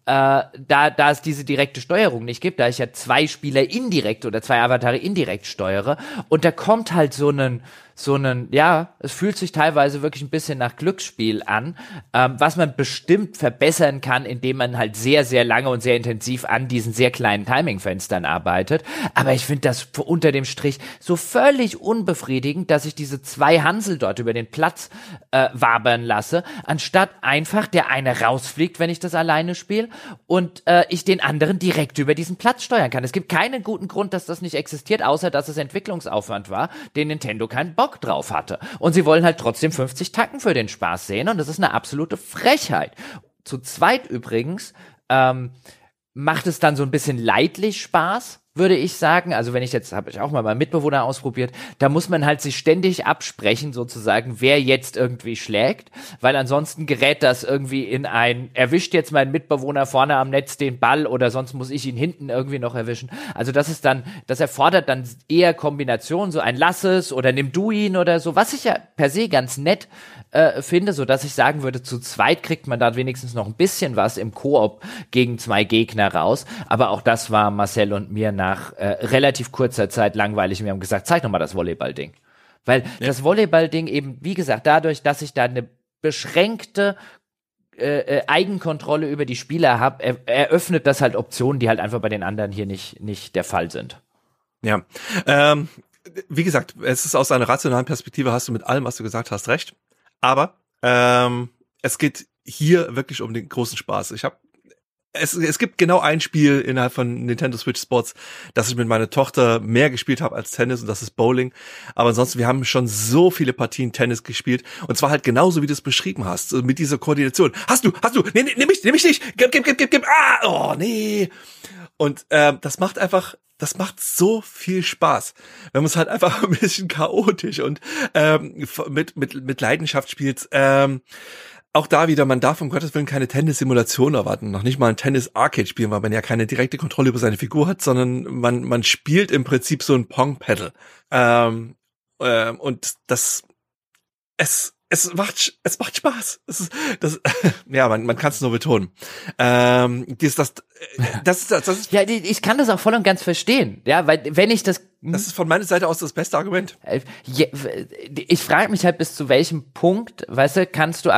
S1: äh, da, da es diese direkte Steuerung nicht gibt, da ich ja zwei Spieler indirekt oder zwei Avatare indirekt steuere und da kommt halt so ein, so einen, ja, es fühlt sich teilweise wirklich ein bisschen nach Glücksspiel an, ähm, was man bestimmt verbessern kann, indem man halt sehr, sehr lange und sehr intensiv an diesen sehr kleinen Timingfenstern arbeitet. Aber ich finde das unter dem Strich so völlig unbefriedigend, dass ich diese zwei Hansel dort über den Platz äh, wabern lasse, anstatt einfach der eine rausfliegt, wenn ich das alleine spiele und äh, ich den anderen direkt über diesen Platz steuern kann. Es gibt keinen guten Grund, dass das nicht existiert, außer dass es Entwicklungsaufwand war, den Nintendo keinen Bock drauf hatte. Und sie wollen halt trotzdem 50 Tacken für den Spaß sehen und das ist eine absolute Frechheit. Zu zweit übrigens ähm, macht es dann so ein bisschen leidlich Spaß, würde ich sagen. Also wenn ich jetzt, habe ich auch mal meinen Mitbewohner ausprobiert, da muss man halt sich ständig absprechen, sozusagen, wer jetzt irgendwie schlägt, weil ansonsten gerät das irgendwie in ein, erwischt jetzt mein Mitbewohner vorne am Netz den Ball oder sonst muss ich ihn hinten irgendwie noch erwischen. Also das ist dann, das erfordert dann eher Kombination, so ein Lass es oder nimm du ihn oder so, was ich ja per se ganz nett äh, finde, so dass ich sagen würde, zu zweit kriegt man da wenigstens noch ein bisschen was im Koop gegen zwei Gegner raus. Aber auch das war Marcel und mir nach äh, relativ kurzer Zeit langweilig. Wir haben gesagt, zeig noch mal das Volleyball-Ding. Weil ja. das Volleyball-Ding eben, wie gesagt, dadurch, dass ich da eine beschränkte äh, äh Eigenkontrolle über die Spieler habe, er, eröffnet das halt Optionen, die halt einfach bei den anderen hier nicht, nicht der Fall sind.
S2: Ja, ähm, wie gesagt, es ist aus einer rationalen Perspektive, hast du mit allem, was du gesagt hast, recht. Aber ähm, es geht hier wirklich um den großen Spaß. Ich habe es, es gibt genau ein Spiel innerhalb von Nintendo Switch Sports, das ich mit meiner Tochter mehr gespielt habe als Tennis und das ist Bowling. Aber ansonsten, wir haben schon so viele Partien Tennis gespielt und zwar halt genauso, wie du es beschrieben hast, mit dieser Koordination. Hast du, hast du, nee, nee, nimm mich, nimm mich nicht, gib, gib, gib, gib, gib, ah, oh, nee. Und ähm, das macht einfach das macht so viel Spaß, wenn man es halt einfach ein bisschen chaotisch und ähm, mit, mit, mit Leidenschaft spielt. Ähm, auch da wieder, man darf um Gottes Willen keine Tennis-Simulation erwarten, noch nicht mal ein Tennis-Arcade spielen, weil man ja keine direkte Kontrolle über seine Figur hat, sondern man, man spielt im Prinzip so ein Pong-Pedal. Ähm, ähm, und das, es, es macht, es macht Spaß. Es ist, das, ja, man, man kann es nur betonen. Ähm, das, das, das, das, das ist,
S1: ja, ich kann das auch voll und ganz verstehen. Ja, weil wenn ich das
S2: das ist von meiner Seite aus das beste Argument. Äh,
S1: ich frage mich halt bis zu welchem Punkt, weißt du, kannst du,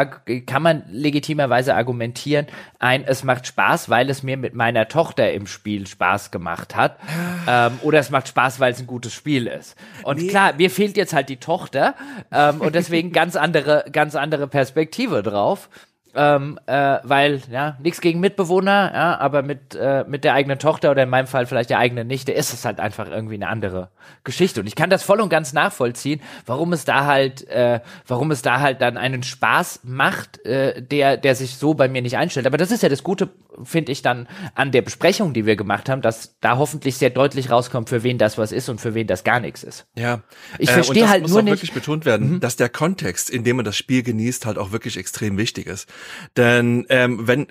S1: kann man legitimerweise argumentieren, ein, es macht Spaß, weil es mir mit meiner Tochter im Spiel Spaß gemacht hat, ähm, oder es macht Spaß, weil es ein gutes Spiel ist. Und nee. klar, mir fehlt jetzt halt die Tochter ähm, und deswegen ganz andere, ganz andere Perspektive drauf ähm, äh, weil ja nichts gegen Mitbewohner, ja, aber mit äh, mit der eigenen Tochter oder in meinem Fall vielleicht der eigenen Nichte ist es halt einfach irgendwie eine andere Geschichte und ich kann das voll und ganz nachvollziehen, warum es da halt, äh, warum es da halt dann einen Spaß macht, äh, der der sich so bei mir nicht einstellt. Aber das ist ja das Gute, finde ich dann an der Besprechung, die wir gemacht haben, dass da hoffentlich sehr deutlich rauskommt, für wen das was ist und für wen das gar nichts ist.
S2: Ja,
S1: ich äh, verstehe halt
S2: muss
S1: nur
S2: auch
S1: nicht.
S2: wirklich betont werden, mhm. dass der Kontext, in dem man das Spiel genießt, halt auch wirklich extrem wichtig ist. Denn ähm, wenn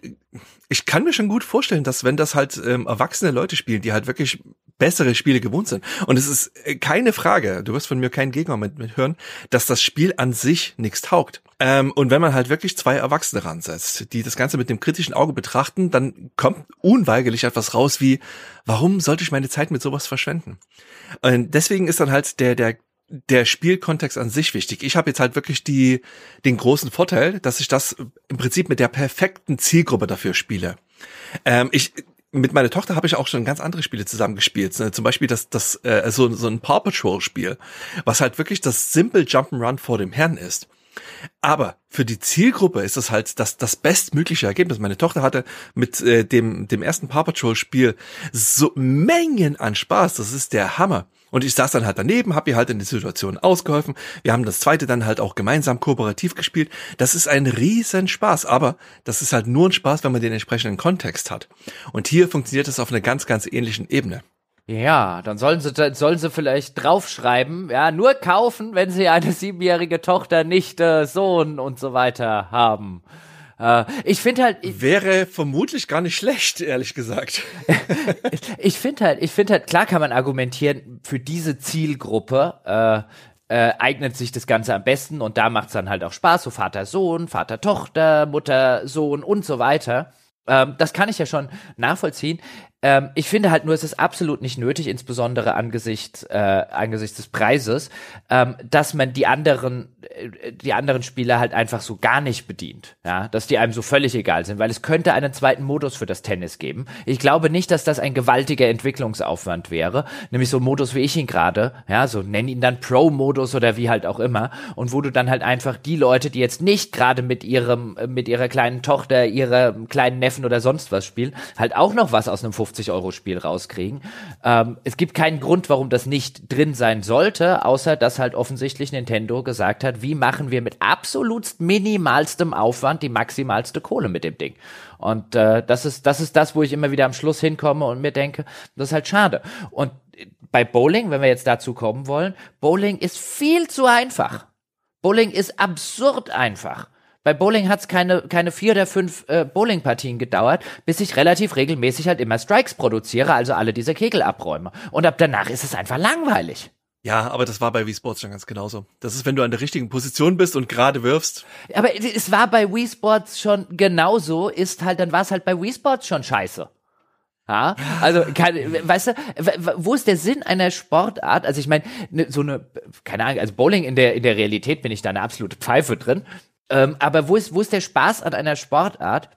S2: ich kann mir schon gut vorstellen, dass wenn das halt ähm, erwachsene Leute spielen, die halt wirklich bessere Spiele gewohnt sind. Und es ist äh, keine Frage, du wirst von mir keinen Gegner mit, mit hören, dass das Spiel an sich nichts taugt. Ähm, und wenn man halt wirklich zwei Erwachsene ransetzt, die das Ganze mit dem kritischen Auge betrachten, dann kommt unweigerlich etwas raus wie, warum sollte ich meine Zeit mit sowas verschwenden? Und deswegen ist dann halt der, der, der Spielkontext an sich wichtig. Ich habe jetzt halt wirklich die, den großen Vorteil, dass ich das im Prinzip mit der perfekten Zielgruppe dafür spiele. Ähm, ich, mit meiner Tochter habe ich auch schon ganz andere Spiele zusammengespielt. Ne? Zum Beispiel das, das äh, so, so ein Paw Patrol Spiel, was halt wirklich das simple Jump'n'Run vor dem Herrn ist. Aber für die Zielgruppe ist es halt das, das bestmögliche Ergebnis. Meine Tochter hatte mit äh, dem, dem ersten Paw Patrol Spiel so Mengen an Spaß. Das ist der Hammer. Und ich saß dann halt daneben, habe ihr halt in die Situation ausgeholfen. Wir haben das zweite dann halt auch gemeinsam kooperativ gespielt. Das ist ein riesen Spaß, aber das ist halt nur ein Spaß, wenn man den entsprechenden Kontext hat. Und hier funktioniert es auf einer ganz, ganz ähnlichen Ebene.
S1: Ja, dann sollen sie, dann sollen sie vielleicht draufschreiben, ja, nur kaufen, wenn sie eine siebenjährige Tochter, Nichte, Sohn und so weiter haben. Äh, ich finde halt. Ich,
S2: Wäre vermutlich gar nicht schlecht, ehrlich gesagt.
S1: ich finde halt, ich finde halt, klar kann man argumentieren, für diese Zielgruppe, äh, äh, eignet sich das Ganze am besten und da macht es dann halt auch Spaß, so Vater, Sohn, Vater, Tochter, Mutter, Sohn und so weiter. Ähm, das kann ich ja schon nachvollziehen. Ähm, ich finde halt nur, es ist absolut nicht nötig, insbesondere angesichts, äh, angesichts des Preises, ähm, dass man die anderen, äh, die anderen Spieler halt einfach so gar nicht bedient. Ja, dass die einem so völlig egal sind, weil es könnte einen zweiten Modus für das Tennis geben. Ich glaube nicht, dass das ein gewaltiger Entwicklungsaufwand wäre, nämlich so ein Modus wie ich ihn gerade, ja, so nenn ihn dann Pro-Modus oder wie halt auch immer, und wo du dann halt einfach die Leute, die jetzt nicht gerade mit ihrem, mit ihrer kleinen Tochter, ihrem kleinen Neffen oder sonst was spielen, halt auch noch was aus einem 50-Euro-Spiel rauskriegen. Ähm, es gibt keinen Grund, warum das nicht drin sein sollte, außer dass halt offensichtlich Nintendo gesagt hat, wie machen wir mit absolut minimalstem Aufwand die maximalste Kohle mit dem Ding. Und äh, das ist das ist das, wo ich immer wieder am Schluss hinkomme und mir denke, das ist halt schade. Und bei Bowling, wenn wir jetzt dazu kommen wollen, Bowling ist viel zu einfach. Bowling ist absurd einfach. Bei Bowling hat es keine, keine vier oder fünf äh, Bowlingpartien gedauert, bis ich relativ regelmäßig halt immer Strikes produziere, also alle diese Kegel abräume. Und ab danach ist es einfach langweilig.
S2: Ja, aber das war bei Wii Sports schon ganz genauso. Das ist, wenn du an der richtigen Position bist und gerade wirfst.
S1: Aber es war bei Wii Sports schon genauso, ist halt, dann war es halt bei Wii Sports schon scheiße. Ja, also, keine, weißt du, wo ist der Sinn einer Sportart? Also ich meine, ne, so eine, keine Ahnung, also Bowling in der in der Realität bin ich da eine absolute Pfeife drin. Ähm, aber wo ist, wo ist der Spaß an einer Sportart?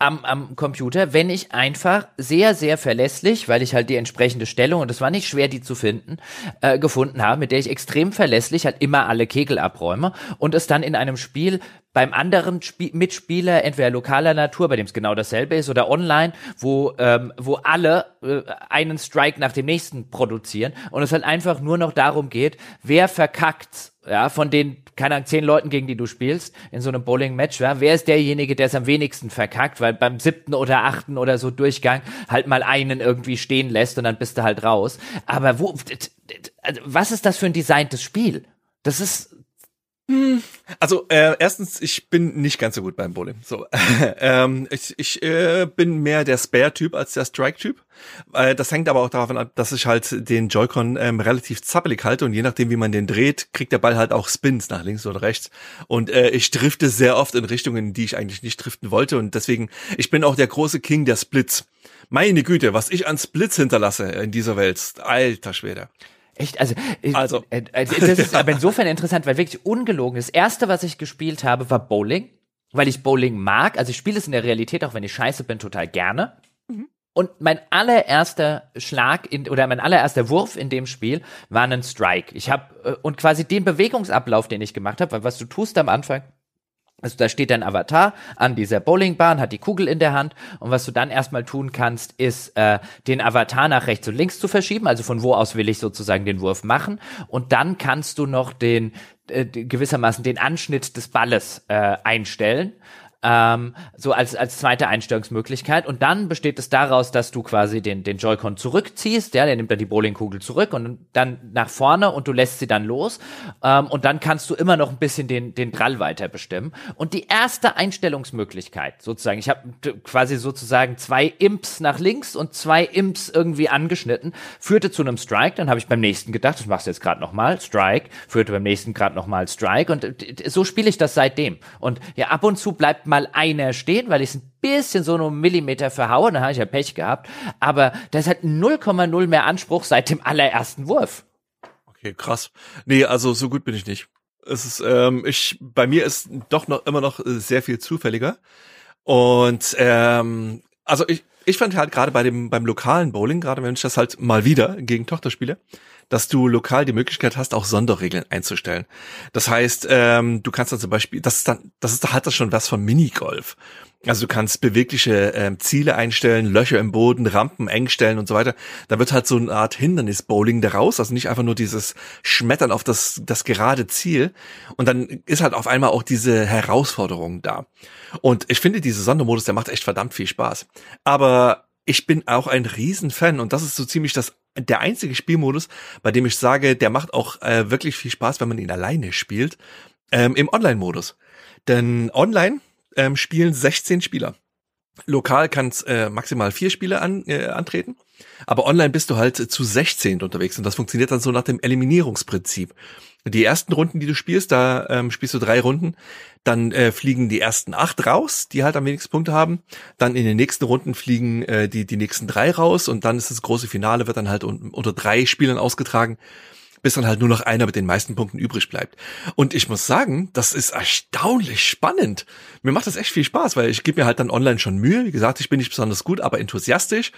S1: Am, am Computer, wenn ich einfach sehr, sehr verlässlich, weil ich halt die entsprechende Stellung, und es war nicht schwer, die zu finden, äh, gefunden habe, mit der ich extrem verlässlich halt immer alle Kegel abräume und es dann in einem Spiel beim anderen Spie Mitspieler, entweder lokaler Natur, bei dem es genau dasselbe ist, oder online, wo, ähm, wo alle äh, einen Strike nach dem nächsten produzieren und es halt einfach nur noch darum geht, wer verkackt, ja, von den keine Ahnung, zehn Leuten, gegen die du spielst, in so einem Bowling-Match, ja, wer ist derjenige, der es am wenigsten verkackt, weil beim siebten oder achten oder so Durchgang halt mal einen irgendwie stehen lässt und dann bist du halt raus. Aber wo, also was ist das für ein designtes Spiel? Das ist.
S2: Also äh, erstens, ich bin nicht ganz so gut beim Bowling. So, ähm, ich, ich äh, bin mehr der Spare-Typ als der Strike-Typ. Äh, das hängt aber auch davon ab, dass ich halt den Joy-Con ähm, relativ zappelig halte und je nachdem, wie man den dreht, kriegt der Ball halt auch Spins nach links oder rechts. Und äh, ich drifte sehr oft in Richtungen, die ich eigentlich nicht driften wollte. Und deswegen, ich bin auch der große King der Splits. Meine Güte, was ich an Splits hinterlasse in dieser Welt. Alter Schwede.
S1: Echt? Also, äh, also. Äh, äh, das ist aber insofern interessant, weil wirklich ungelogen. Das erste, was ich gespielt habe, war Bowling, weil ich Bowling mag. Also ich spiele es in der Realität, auch wenn ich scheiße bin, total gerne. Mhm. Und mein allererster Schlag in, oder mein allererster Wurf in dem Spiel war ein Strike. Ich habe und quasi den Bewegungsablauf, den ich gemacht habe, weil was du tust am Anfang, also da steht dein Avatar an dieser Bowlingbahn, hat die Kugel in der Hand und was du dann erstmal tun kannst, ist äh, den Avatar nach rechts und links zu verschieben, also von wo aus will ich sozusagen den Wurf machen. Und dann kannst du noch den äh, gewissermaßen den Anschnitt des Balles äh, einstellen ähm, so als, als zweite Einstellungsmöglichkeit. Und dann besteht es daraus, dass du quasi den, den Joy-Con zurückziehst, ja, der nimmt dann die Bowlingkugel zurück und dann nach vorne und du lässt sie dann los. Ähm, und dann kannst du immer noch ein bisschen den, den Drall weiter bestimmen. Und die erste Einstellungsmöglichkeit, sozusagen, ich habe quasi sozusagen zwei Imps nach links und zwei Imps irgendwie angeschnitten, führte zu einem Strike. Dann habe ich beim nächsten gedacht, das machst du jetzt gerade nochmal, Strike, führte beim nächsten gerade nochmal Strike. Und so spiele ich das seitdem. Und ja, ab und zu bleibt mal einer stehen, weil ich es ein bisschen so nur Millimeter verhaue, dann habe ich ja Pech gehabt. Aber das hat 0,0 mehr Anspruch seit dem allerersten Wurf.
S2: Okay, krass. Nee, also so gut bin ich nicht. Es ist, ähm, ich, bei mir ist doch noch immer noch sehr viel zufälliger. Und ähm, also ich, ich fand halt gerade bei dem beim lokalen Bowling, gerade wenn ich das halt mal wieder gegen Tochter spiele, dass du lokal die Möglichkeit hast, auch Sonderregeln einzustellen. Das heißt, ähm, du kannst dann zum Beispiel, das ist dann, das ist halt das schon was von Minigolf. Also du kannst bewegliche ähm, Ziele einstellen, Löcher im Boden, Rampen eng stellen und so weiter. Da wird halt so eine Art Hindernis-Bowling daraus, also nicht einfach nur dieses Schmettern auf das, das gerade Ziel. Und dann ist halt auf einmal auch diese Herausforderung da. Und ich finde, diese Sondermodus, der macht echt verdammt viel Spaß. Aber ich bin auch ein Riesenfan und das ist so ziemlich das der einzige Spielmodus, bei dem ich sage, der macht auch äh, wirklich viel Spaß, wenn man ihn alleine spielt, ähm, im Online-Modus. Denn online ähm, spielen 16 Spieler. Lokal kann es äh, maximal vier Spieler an, äh, antreten, aber online bist du halt zu 16 unterwegs. Und das funktioniert dann so nach dem Eliminierungsprinzip. Die ersten Runden, die du spielst, da ähm, spielst du drei Runden, dann äh, fliegen die ersten acht raus, die halt am wenigsten Punkte haben. Dann in den nächsten Runden fliegen äh, die die nächsten drei raus. Und dann ist das große Finale wird dann halt un unter drei Spielern ausgetragen bis dann halt nur noch einer mit den meisten Punkten übrig bleibt. Und ich muss sagen, das ist erstaunlich spannend. Mir macht das echt viel Spaß, weil ich gebe mir halt dann online schon Mühe. Wie gesagt, ich bin nicht besonders gut, aber enthusiastisch.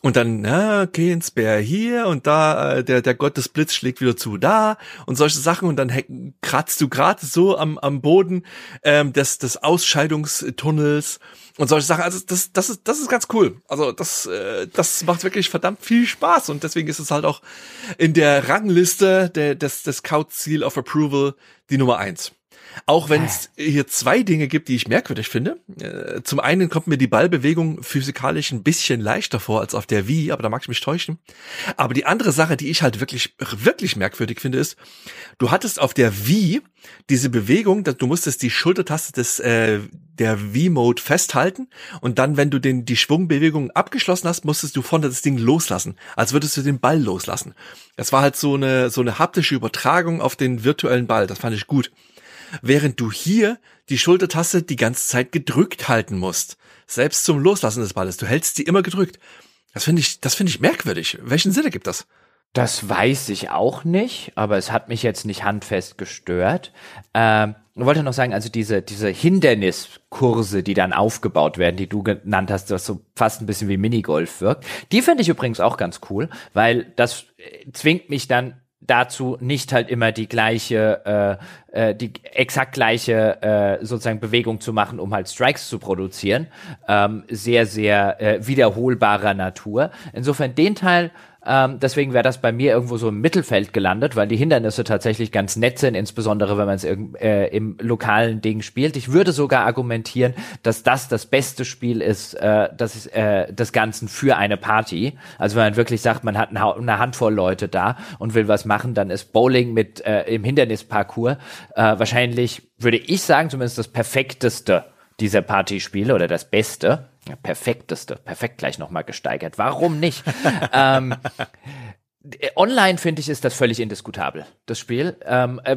S2: Und dann, na, okay, ein Spare hier und da, äh, der, der Gott des Blitz schlägt wieder zu da und solche Sachen. Und dann kratzt du gerade so am, am Boden ähm, des, des Ausscheidungstunnels und solche Sachen. Also das, das ist, das ist ganz cool. Also das, äh, das macht wirklich verdammt viel Spaß und deswegen ist es halt auch in der Rangliste der, des, des Couch Seal of Approval die Nummer eins. Auch wenn es hier zwei Dinge gibt, die ich merkwürdig finde. Äh, zum einen kommt mir die Ballbewegung physikalisch ein bisschen leichter vor als auf der Wii, aber da mag ich mich täuschen. Aber die andere Sache, die ich halt wirklich, wirklich merkwürdig finde, ist, du hattest auf der Wii diese Bewegung, du musstest die Schultertaste des äh, der V-Mode festhalten und dann, wenn du den die Schwungbewegung abgeschlossen hast, musstest du vorne das Ding loslassen, als würdest du den Ball loslassen. Das war halt so eine so eine haptische Übertragung auf den virtuellen Ball. Das fand ich gut während du hier die Schultertaste die ganze Zeit gedrückt halten musst. Selbst zum Loslassen des Balles. Du hältst sie immer gedrückt. Das finde ich, das finde ich merkwürdig. Welchen Sinne gibt das?
S1: Das weiß ich auch nicht, aber es hat mich jetzt nicht handfest gestört. Ähm, wollte noch sagen, also diese, diese Hinderniskurse, die dann aufgebaut werden, die du genannt hast, was so fast ein bisschen wie Minigolf wirkt, die finde ich übrigens auch ganz cool, weil das äh, zwingt mich dann dazu nicht halt immer die gleiche, äh, äh, die exakt gleiche äh, sozusagen Bewegung zu machen, um halt Strikes zu produzieren. Ähm, sehr, sehr äh, wiederholbarer Natur. Insofern den Teil ähm, deswegen wäre das bei mir irgendwo so im Mittelfeld gelandet, weil die Hindernisse tatsächlich ganz nett sind, insbesondere wenn man es äh, im lokalen Ding spielt. Ich würde sogar argumentieren, dass das das beste Spiel ist, äh, das äh, des Ganzen für eine Party. Also wenn man wirklich sagt, man hat eine Handvoll Leute da und will was machen, dann ist Bowling mit äh, im Hindernisparcours äh, wahrscheinlich, würde ich sagen, zumindest das perfekteste dieser Partyspiele oder das Beste. Perfekteste, perfekt gleich nochmal gesteigert. Warum nicht? ähm, Online finde ich ist das völlig indiskutabel, das Spiel. Ähm, äh,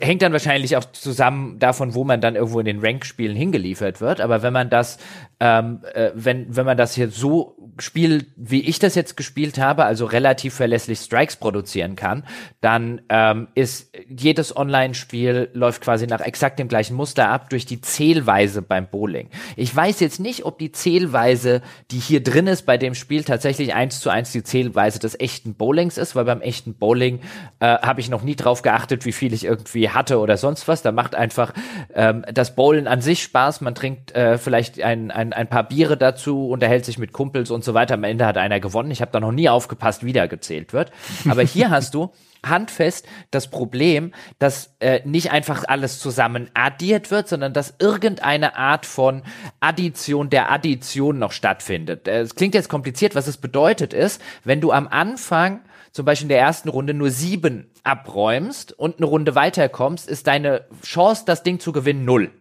S1: hängt dann wahrscheinlich auch zusammen davon, wo man dann irgendwo in den Rank-Spielen hingeliefert wird. Aber wenn man das, ähm, äh, wenn, wenn man das hier so spielt, wie ich das jetzt gespielt habe, also relativ verlässlich Strikes produzieren kann, dann ähm, ist jedes Online-Spiel läuft quasi nach exakt dem gleichen Muster ab durch die Zählweise beim Bowling. Ich weiß jetzt nicht, ob die Zählweise, die hier drin ist bei dem Spiel, tatsächlich eins zu eins die Zählweise des echten Bowling Bowlings ist, weil beim echten Bowling äh, habe ich noch nie drauf geachtet, wie viel ich irgendwie hatte oder sonst was. Da macht einfach ähm, das Bowlen an sich Spaß. Man trinkt äh, vielleicht ein, ein, ein paar Biere dazu, unterhält sich mit Kumpels und so weiter. Am Ende hat einer gewonnen. Ich habe da noch nie aufgepasst, wie der gezählt wird. Aber hier hast du handfest das Problem, dass äh, nicht einfach alles zusammen addiert wird, sondern dass irgendeine Art von Addition der Addition noch stattfindet. Äh, es klingt jetzt kompliziert, was es bedeutet ist, wenn du am Anfang zum Beispiel in der ersten Runde nur sieben abräumst und eine Runde weiterkommst, ist deine Chance, das Ding zu gewinnen, null.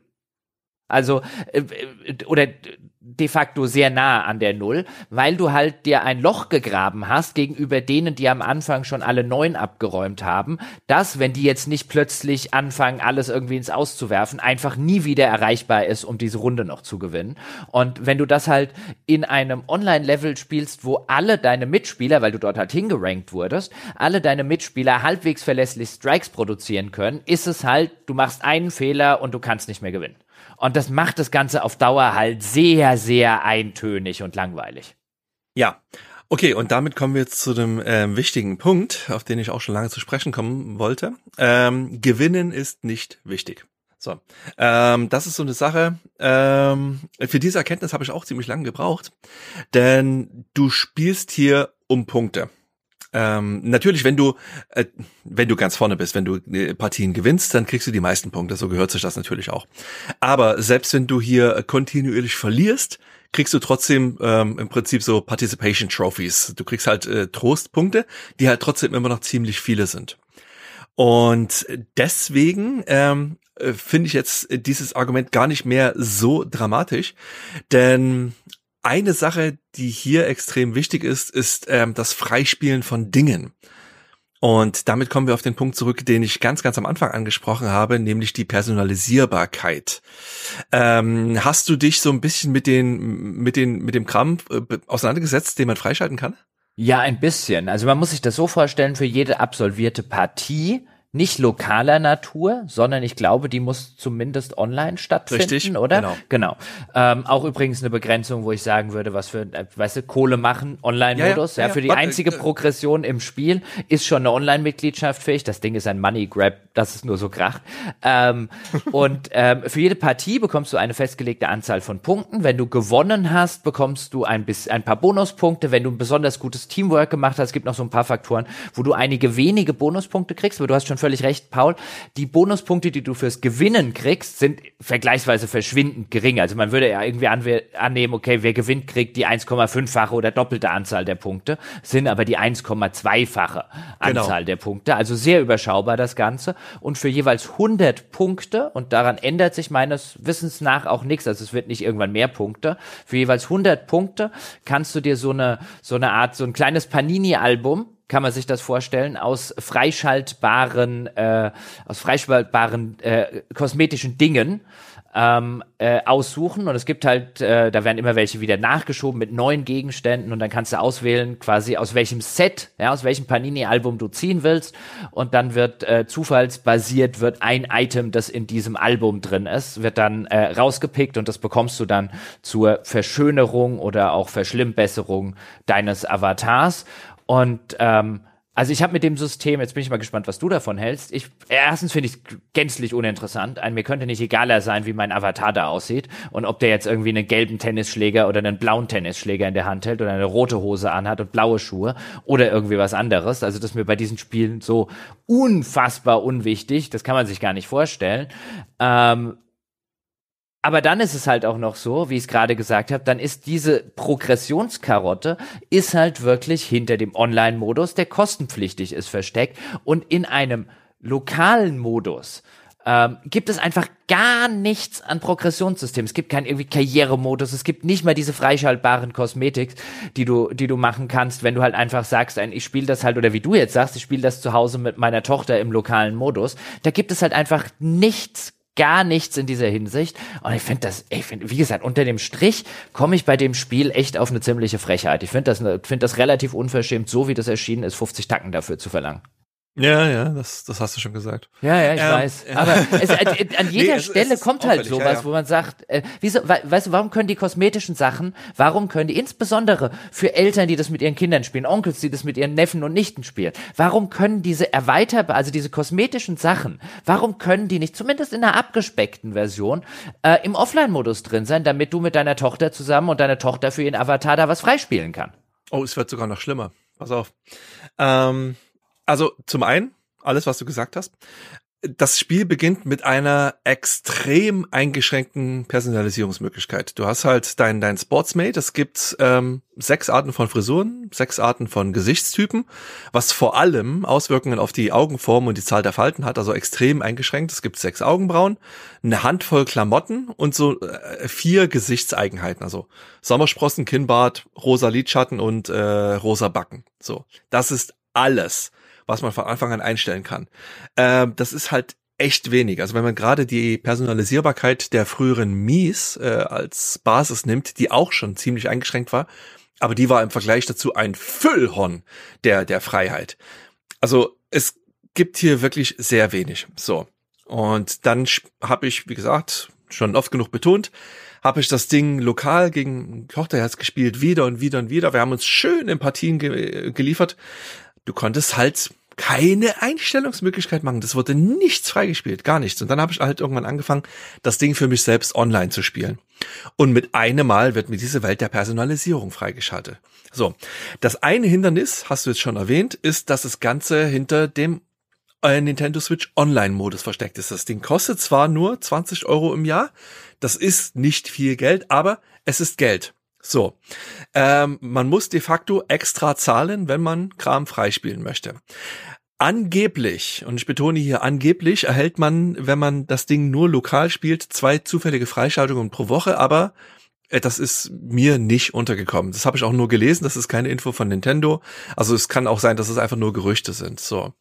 S1: Also, äh, äh, oder de facto sehr nah an der Null, weil du halt dir ein Loch gegraben hast gegenüber denen, die am Anfang schon alle neun abgeräumt haben, dass, wenn die jetzt nicht plötzlich anfangen, alles irgendwie ins Auszuwerfen, einfach nie wieder erreichbar ist, um diese Runde noch zu gewinnen. Und wenn du das halt in einem Online-Level spielst, wo alle deine Mitspieler, weil du dort halt hingerankt wurdest, alle deine Mitspieler halbwegs verlässlich Strikes produzieren können, ist es halt, du machst einen Fehler und du kannst nicht mehr gewinnen. Und das macht das Ganze auf Dauer halt sehr, sehr eintönig und langweilig.
S2: Ja. Okay, und damit kommen wir jetzt zu dem ähm, wichtigen Punkt, auf den ich auch schon lange zu sprechen kommen wollte. Ähm, Gewinnen ist nicht wichtig. So, ähm, das ist so eine Sache. Ähm, für diese Erkenntnis habe ich auch ziemlich lange gebraucht, denn du spielst hier um Punkte. Ähm, natürlich, wenn du, äh, wenn du ganz vorne bist, wenn du äh, Partien gewinnst, dann kriegst du die meisten Punkte. So gehört sich das natürlich auch. Aber selbst wenn du hier kontinuierlich verlierst, kriegst du trotzdem ähm, im Prinzip so Participation Trophies. Du kriegst halt äh, Trostpunkte, die halt trotzdem immer noch ziemlich viele sind. Und deswegen ähm, äh, finde ich jetzt dieses Argument gar nicht mehr so dramatisch, denn eine Sache, die hier extrem wichtig ist, ist ähm, das Freispielen von Dingen. Und damit kommen wir auf den Punkt zurück, den ich ganz, ganz am Anfang angesprochen habe, nämlich die Personalisierbarkeit. Ähm, hast du dich so ein bisschen mit den, mit den, mit dem Kram äh, auseinandergesetzt, den man freischalten kann?
S1: Ja, ein bisschen. Also man muss sich das so vorstellen, für jede absolvierte Partie nicht lokaler Natur, sondern ich glaube, die muss zumindest online stattfinden, Richtig, oder? Genau. genau. Ähm, auch übrigens eine Begrenzung, wo ich sagen würde, was für, äh, weißt du, Kohle machen, Online-Modus. Ja, ja, ja, ja, für die einzige äh, Progression im Spiel ist schon eine Online-Mitgliedschaft fähig. Das Ding ist ein Money-Grab, das ist nur so krach. Ähm, und ähm, für jede Partie bekommst du eine festgelegte Anzahl von Punkten. Wenn du gewonnen hast, bekommst du ein, bis, ein paar Bonuspunkte. Wenn du ein besonders gutes Teamwork gemacht hast, gibt noch so ein paar Faktoren, wo du einige wenige Bonuspunkte kriegst, aber du hast schon völlig recht, Paul. Die Bonuspunkte, die du fürs Gewinnen kriegst, sind vergleichsweise verschwindend gering. Also man würde ja irgendwie annehmen, okay, wer gewinnt, kriegt die 1,5-fache oder doppelte Anzahl der Punkte, sind aber die 1,2-fache genau. Anzahl genau. der Punkte. Also sehr überschaubar das Ganze. Und für jeweils 100 Punkte, und daran ändert sich meines Wissens nach auch nichts, also es wird nicht irgendwann mehr Punkte, für jeweils 100 Punkte kannst du dir so eine, so eine Art, so ein kleines Panini-Album kann man sich das vorstellen, aus freischaltbaren, äh, aus freischaltbaren äh, kosmetischen Dingen ähm, äh, aussuchen. Und es gibt halt, äh, da werden immer welche wieder nachgeschoben mit neuen Gegenständen. Und dann kannst du auswählen, quasi aus welchem Set, ja, aus welchem Panini-Album du ziehen willst. Und dann wird äh, zufallsbasiert wird ein Item, das in diesem Album drin ist, wird dann äh, rausgepickt. Und das bekommst du dann zur Verschönerung oder auch Verschlimmbesserung deines Avatars und ähm, also ich habe mit dem System, jetzt bin ich mal gespannt, was du davon hältst. Ich erstens finde ich gänzlich uninteressant. Ein, mir könnte nicht egaler sein, wie mein Avatar da aussieht und ob der jetzt irgendwie einen gelben Tennisschläger oder einen blauen Tennisschläger in der Hand hält oder eine rote Hose anhat und blaue Schuhe oder irgendwie was anderes. Also das ist mir bei diesen Spielen so unfassbar unwichtig. Das kann man sich gar nicht vorstellen. Ähm, aber dann ist es halt auch noch so, wie ich es gerade gesagt habe, dann ist diese Progressionskarotte ist halt wirklich hinter dem Online-Modus, der kostenpflichtig ist, versteckt. Und in einem lokalen Modus ähm, gibt es einfach gar nichts an Progressionssystem. Es gibt keinen irgendwie Karrieremodus, es gibt nicht mal diese freischaltbaren Kosmetik, die du, die du machen kannst, wenn du halt einfach sagst, ein, ich spiele das halt, oder wie du jetzt sagst, ich spiele das zu Hause mit meiner Tochter im lokalen Modus. Da gibt es halt einfach nichts gar nichts in dieser Hinsicht. Und ich finde das, ich finde, wie gesagt, unter dem Strich komme ich bei dem Spiel echt auf eine ziemliche Frechheit. Ich finde das, finde das relativ unverschämt, so wie das erschienen ist, 50 Tacken dafür zu verlangen.
S2: Ja, ja, das, das hast du schon gesagt.
S1: Ja, ja, ich ähm, weiß. Ja. Aber es, an jeder nee, es, Stelle es kommt halt sowas, ja, ja. wo man sagt, äh, wieso, weißt du, warum können die kosmetischen Sachen, warum können die, insbesondere für Eltern, die das mit ihren Kindern spielen, Onkels, die das mit ihren Neffen und Nichten spielen, warum können diese erweiterbar, also diese kosmetischen Sachen, warum können die nicht, zumindest in einer abgespeckten Version, äh, im Offline-Modus drin sein, damit du mit deiner Tochter zusammen und deiner Tochter für ihren Avatar da was freispielen kann?
S2: Oh, es wird sogar noch schlimmer. Pass auf. Ähm Also zum einen, alles, was du gesagt hast das Spiel beginnt mit einer extrem eingeschränkten Personalisierungsmöglichkeit. Du hast halt dein, dein Sportsmate, es gibt ähm, sechs Arten von Frisuren, sechs Arten von Gesichtstypen, was vor allem Auswirkungen auf die Augenform und die Zahl der Falten hat, also extrem eingeschränkt. Es gibt sechs Augenbrauen, eine Handvoll Klamotten und so äh, vier Gesichtseigenheiten, also Sommersprossen, Kinnbart, rosa Lidschatten und äh, rosa Backen. So, das ist alles was man von Anfang an einstellen kann. Ähm, das ist halt echt wenig. Also wenn man gerade die Personalisierbarkeit der früheren Mies äh, als Basis nimmt, die auch schon ziemlich eingeschränkt war, aber die war im Vergleich dazu ein Füllhorn der, der Freiheit. Also es gibt hier wirklich sehr wenig. So. Und dann habe ich, wie gesagt, schon oft genug betont, habe ich das Ding lokal gegen Tochterherz gespielt, wieder und wieder und wieder. Wir haben uns schön in Partien ge geliefert du konntest halt keine Einstellungsmöglichkeit machen. Das wurde nichts freigespielt, gar nichts. Und dann habe ich halt irgendwann angefangen, das Ding für mich selbst online zu spielen. Und mit einem Mal wird mir diese Welt der Personalisierung freigeschaltet. So, das eine Hindernis, hast du jetzt schon erwähnt, ist, dass das Ganze hinter dem äh, Nintendo Switch Online-Modus versteckt ist. Das Ding kostet zwar nur 20 Euro im Jahr, das ist nicht viel Geld, aber es ist Geld. So, ähm, man muss de facto extra zahlen, wenn man Kram freispielen möchte. Angeblich, und ich betone hier angeblich, erhält man, wenn man das Ding nur lokal spielt, zwei zufällige Freischaltungen pro Woche, aber das ist mir nicht untergekommen. Das habe ich auch nur gelesen, das ist keine Info von Nintendo. Also es kann auch sein, dass es einfach nur Gerüchte sind. So.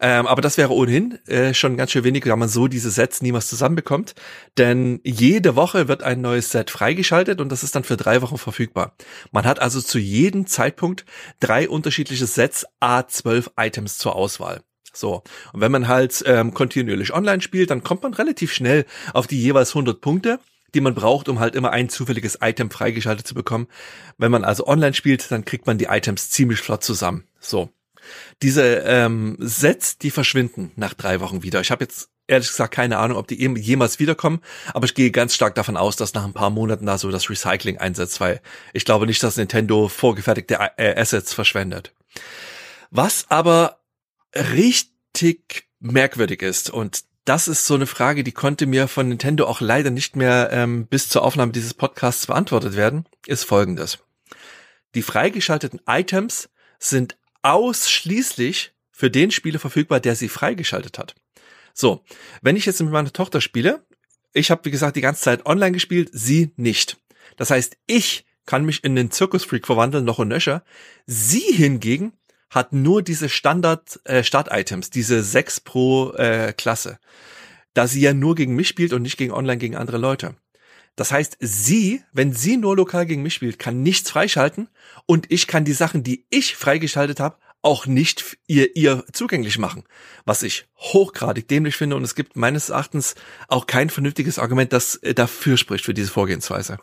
S2: Ähm, aber das wäre ohnehin äh, schon ganz schön wenig, da man so diese Sets niemals zusammenbekommt. Denn jede Woche wird ein neues Set freigeschaltet und das ist dann für drei Wochen verfügbar. Man hat also zu jedem Zeitpunkt drei unterschiedliche Sets A12 Items zur Auswahl. So, und wenn man halt ähm, kontinuierlich online spielt, dann kommt man relativ schnell auf die jeweils 100 Punkte die man braucht, um halt immer ein zufälliges Item freigeschaltet zu bekommen. Wenn man also online spielt, dann kriegt man die Items ziemlich flott zusammen. So. Diese ähm, Sets, die verschwinden nach drei Wochen wieder. Ich habe jetzt ehrlich gesagt keine Ahnung, ob die jemals wiederkommen, aber ich gehe ganz stark davon aus, dass nach ein paar Monaten da so das Recycling einsetzt, weil ich glaube nicht, dass Nintendo vorgefertigte äh, Assets verschwendet. Was aber richtig merkwürdig ist und das ist so eine Frage, die konnte mir von Nintendo auch leider nicht mehr ähm, bis zur Aufnahme dieses Podcasts beantwortet werden, ist folgendes. Die freigeschalteten Items sind ausschließlich für den Spieler verfügbar, der sie freigeschaltet hat. So, wenn ich jetzt mit meiner Tochter spiele, ich habe wie gesagt die ganze Zeit online gespielt, sie nicht. Das heißt, ich kann mich in den Zirkusfreak verwandeln, noch und nöcher. Sie hingegen hat nur diese Standard äh, Start-Items, diese sechs pro äh, Klasse, da sie ja nur gegen mich spielt und nicht gegen online gegen andere Leute. Das heißt, sie, wenn sie nur lokal gegen mich spielt, kann nichts freischalten und ich kann die Sachen, die ich freigeschaltet habe, auch nicht ihr, ihr zugänglich machen, was ich hochgradig dämlich finde und es gibt meines Erachtens auch kein vernünftiges Argument, das äh, dafür spricht für diese Vorgehensweise.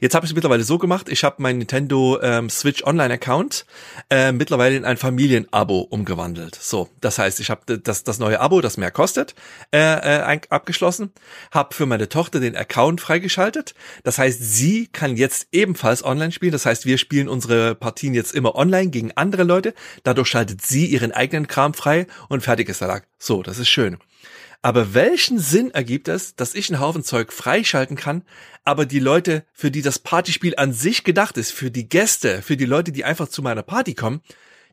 S2: Jetzt habe ich es mittlerweile so gemacht, ich habe meinen Nintendo ähm, Switch Online Account äh, mittlerweile in ein Familienabo umgewandelt. So, das heißt, ich habe das, das neue Abo, das mehr kostet, äh, äh, abgeschlossen, habe für meine Tochter den Account freigeschaltet. Das heißt, sie kann jetzt ebenfalls online spielen. Das heißt, wir spielen unsere Partien jetzt immer online gegen andere Leute. Dadurch schaltet sie ihren eigenen Kram frei und fertig ist der Lack. So, das ist schön. Aber welchen Sinn ergibt es, dass ich einen Haufen Zeug freischalten kann, aber die Leute, für die das Partyspiel an sich gedacht ist, für die Gäste, für die Leute, die einfach zu meiner Party kommen,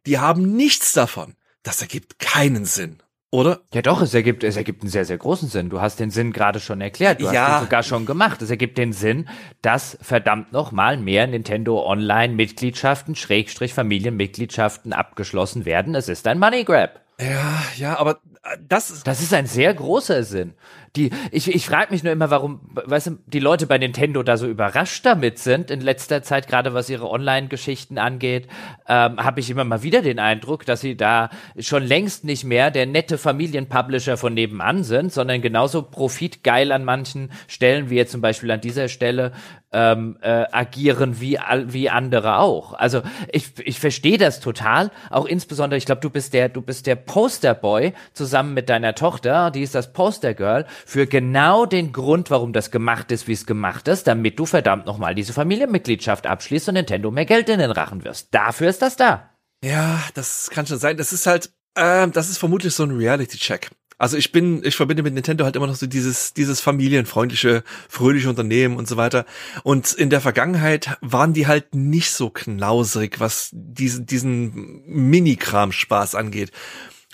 S2: die haben nichts davon. Das ergibt keinen Sinn. Oder?
S1: Ja doch, es ergibt, es ergibt einen sehr, sehr großen Sinn. Du hast den Sinn gerade schon erklärt. Du ja. hast ihn sogar schon gemacht. Es ergibt den Sinn, dass verdammt noch mal mehr Nintendo Online Mitgliedschaften, Schrägstrich Familienmitgliedschaften abgeschlossen werden. Es ist ein Money Grab.
S2: Ja, ja, aber äh, das ist.
S1: Das ist ein sehr großer Sinn. Die, ich, ich frage mich nur immer, warum, weißt du, die Leute bei Nintendo da so überrascht damit sind in letzter Zeit, gerade was ihre Online-Geschichten angeht, ähm, habe ich immer mal wieder den Eindruck, dass sie da schon längst nicht mehr der nette Familienpublisher von nebenan sind, sondern genauso profitgeil an manchen Stellen, wie jetzt zum Beispiel an dieser Stelle, ähm, äh, agieren wie, wie andere auch. Also ich, ich verstehe das total, auch insbesondere, ich glaube, du bist der, du bist der Posterboy zusammen mit deiner Tochter, die ist das Postergirl, für genau den Grund, warum das gemacht ist, wie es gemacht ist, damit du verdammt nochmal diese Familienmitgliedschaft abschließt und Nintendo mehr Geld in den Rachen wirst. Dafür ist das da.
S2: Ja, das kann schon sein. Das ist halt, Ähm, das ist vermutlich so ein Reality-Check. Also ich bin, ich verbinde mit Nintendo halt immer noch so dieses, dieses familienfreundliche, fröhliche Unternehmen und so weiter. Und in der Vergangenheit waren die halt nicht so knausrig, was diesen, diesen Mini-Kram-Spaß angeht.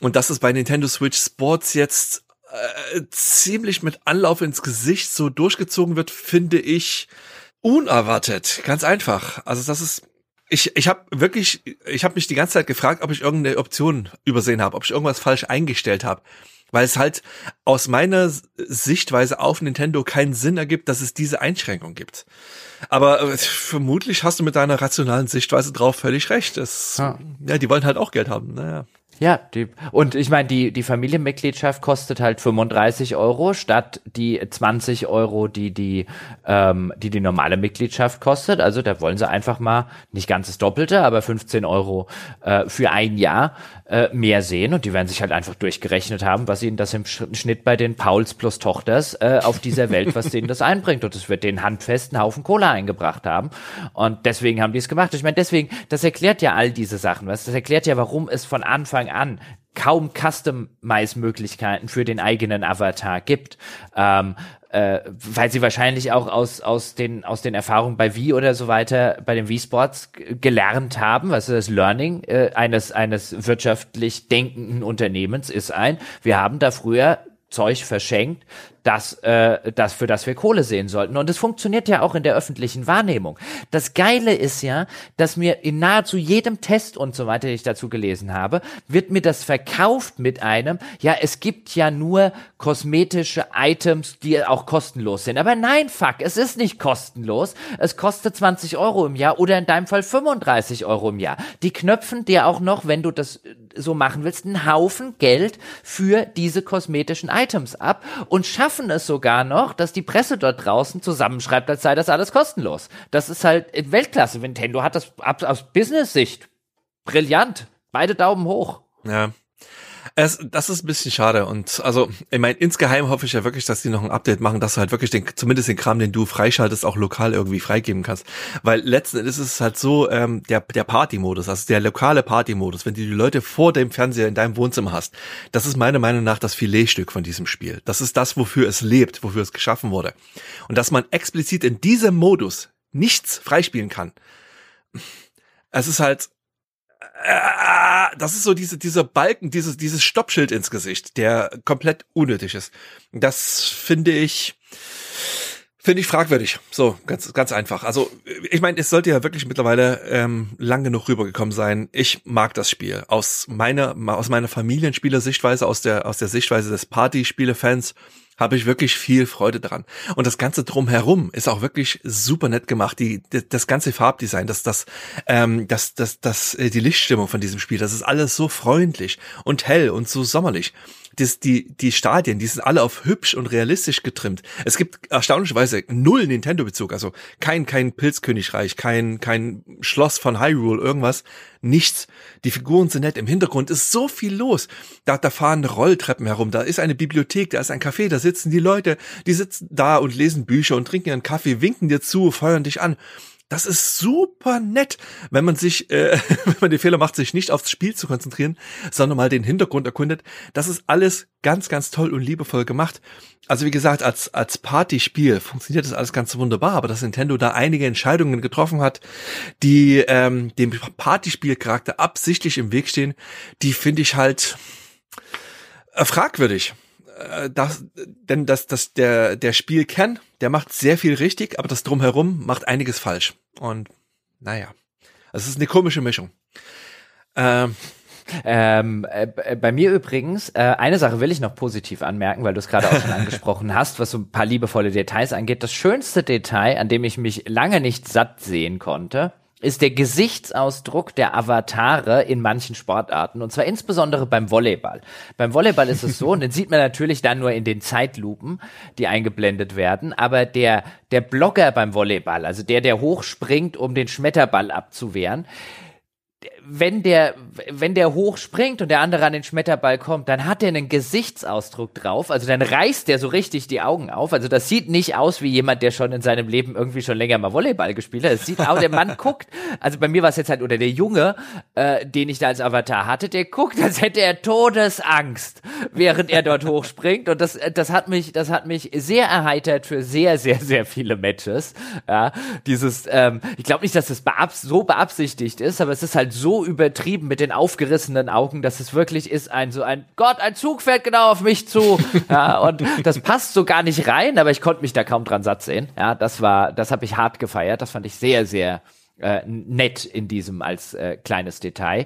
S2: Und dass es bei Nintendo Switch Sports jetzt äh, ziemlich mit Anlauf ins Gesicht so durchgezogen wird, finde ich unerwartet. Ganz einfach. Also das ist ich, ich habe wirklich, ich habe mich die ganze Zeit gefragt, ob ich irgendeine Option übersehen habe, ob ich irgendwas falsch eingestellt habe weil es halt aus meiner Sichtweise auf Nintendo keinen Sinn ergibt, dass es diese Einschränkung gibt. Aber äh, vermutlich hast du mit deiner rationalen Sichtweise drauf völlig recht. Es, ja. ja, die wollen halt auch Geld haben. Naja.
S1: Ja, die, und ich meine, die, die Familienmitgliedschaft kostet halt 35 Euro statt die 20 Euro, die die, ähm, die die normale Mitgliedschaft kostet. Also da wollen sie einfach mal nicht ganz das Doppelte, aber 15 Euro äh, für ein Jahr äh, mehr sehen. Und die werden sich halt einfach durchgerechnet haben, was ihnen das im Schnitt bei den Pauls plus Tochters äh, auf dieser Welt, was denen das einbringt. Und es wird den handfesten Haufen Cola eingebracht haben. Und deswegen haben die es gemacht. Ich meine, deswegen, das erklärt ja all diese Sachen. Was? Das erklärt ja, warum es von Anfang Anfang an kaum Customize-Möglichkeiten für den eigenen Avatar gibt. Ähm, äh, weil sie wahrscheinlich auch aus, aus, den, aus den Erfahrungen bei Wii oder so weiter, bei den Wii-Sports gelernt haben, was das Learning äh, eines, eines wirtschaftlich denkenden Unternehmens ist ein. Wir haben da früher Zeug verschenkt, das, äh, das, für das wir Kohle sehen sollten. Und es funktioniert ja auch in der öffentlichen Wahrnehmung. Das Geile ist ja, dass mir in nahezu jedem Test und so weiter, den ich dazu gelesen habe, wird mir das verkauft mit einem, ja, es gibt ja nur kosmetische Items, die auch kostenlos sind. Aber nein, fuck, es ist nicht kostenlos. Es kostet 20 Euro im Jahr oder in deinem Fall 35 Euro im Jahr. Die knöpfen dir auch noch, wenn du das so machen willst, einen Haufen Geld für diese kosmetischen Items ab und schaffen es sogar noch, dass die Presse dort draußen zusammenschreibt, als sei das alles kostenlos. Das ist halt Weltklasse. Nintendo hat das aus Business-Sicht brillant. Beide Daumen hoch.
S2: Ja. Es, das ist ein bisschen schade und also ich meine insgeheim hoffe ich ja wirklich, dass die noch ein Update machen, dass du halt wirklich den zumindest den Kram, den du freischaltest, auch lokal irgendwie freigeben kannst, weil letzten Endes ist es halt so ähm, der der Party-Modus, also der lokale Party-Modus, wenn du die Leute vor dem Fernseher in deinem Wohnzimmer hast, das ist meiner Meinung nach das Filetstück von diesem Spiel. Das ist das, wofür es lebt, wofür es geschaffen wurde und dass man explizit in diesem Modus nichts freispielen kann. Es ist halt das ist so diese, dieser Balken, dieses, dieses Stoppschild ins Gesicht, der komplett unnötig ist. Das finde ich, finde ich fragwürdig. So, ganz, ganz einfach. Also, ich meine, es sollte ja wirklich mittlerweile ähm, lang genug rübergekommen sein. Ich mag das Spiel. Aus meiner, aus meiner Familienspieler-Sichtweise, aus der, aus der Sichtweise des Partyspiele-Fans habe ich wirklich viel Freude dran. Und das Ganze drumherum ist auch wirklich super nett gemacht. Die, das ganze Farbdesign, das, das, ähm, das, das, das, äh, die Lichtstimmung von diesem Spiel, das ist alles so freundlich und hell und so sommerlich das, die, die Stadien, die sind alle auf hübsch und realistisch getrimmt. Es gibt erstaunlicherweise null Nintendo-Bezug, also kein, kein Pilzkönigreich, kein, kein Schloss von Hyrule, irgendwas, nichts. Die Figuren sind nett, im Hintergrund ist so viel los. Da, da fahren Rolltreppen herum, da ist eine Bibliothek, da ist ein Café, da sitzen die Leute, die sitzen da und lesen Bücher und trinken ihren Kaffee, winken dir zu, feuern dich an. Das ist super nett, wenn man sich, äh, wenn man den Fehler macht, sich nicht aufs Spiel zu konzentrieren, sondern mal den Hintergrund erkundet. Das ist alles ganz, ganz toll und liebevoll gemacht. Also wie gesagt, als, als Partyspiel funktioniert das alles ganz wunderbar, aber dass Nintendo da einige Entscheidungen getroffen hat, die ähm, dem Partyspielcharakter absichtlich im Weg stehen, die finde ich halt äh, fragwürdig. Äh, das, denn das, das, der, der Spielkern, der macht sehr viel richtig, aber das drumherum macht einiges falsch. Und naja, es ist eine komische Mischung.
S1: Ähm, ähm, äh, bei mir übrigens, äh, eine Sache will ich noch positiv anmerken, weil du es gerade auch schon angesprochen hast, was so ein paar liebevolle Details angeht. Das schönste Detail, an dem ich mich lange nicht satt sehen konnte, ist der Gesichtsausdruck der Avatare in manchen Sportarten und zwar insbesondere beim Volleyball. Beim Volleyball ist es so, und den sieht man natürlich dann nur in den Zeitlupen, die eingeblendet werden, aber der, der Blocker beim Volleyball, also der, der hochspringt, um den Schmetterball abzuwehren, wenn der, wenn der hochspringt und der andere an den Schmetterball kommt, dann hat er einen Gesichtsausdruck drauf. Also dann reißt der so richtig die Augen auf. Also das sieht nicht aus wie jemand, der schon in seinem Leben irgendwie schon länger mal Volleyball gespielt hat. Es sieht aus, der Mann guckt. Also bei mir war es jetzt halt, oder der Junge, äh, den ich da als Avatar hatte, der guckt, als hätte er Todesangst, während er dort hochspringt. Und das, das hat mich, das hat mich sehr erheitert für sehr, sehr, sehr viele Matches. Ja, dieses, ähm, ich glaube nicht, dass das beabs so beabsichtigt ist, aber es ist halt so übertrieben mit den aufgerissenen Augen, dass es wirklich ist ein so ein Gott, ein Zug fährt genau auf mich zu. ja, und das passt so gar nicht rein, aber ich konnte mich da kaum dran satt sehen. Ja, das war, das habe ich hart gefeiert. Das fand ich sehr, sehr äh, nett in diesem als äh, kleines Detail.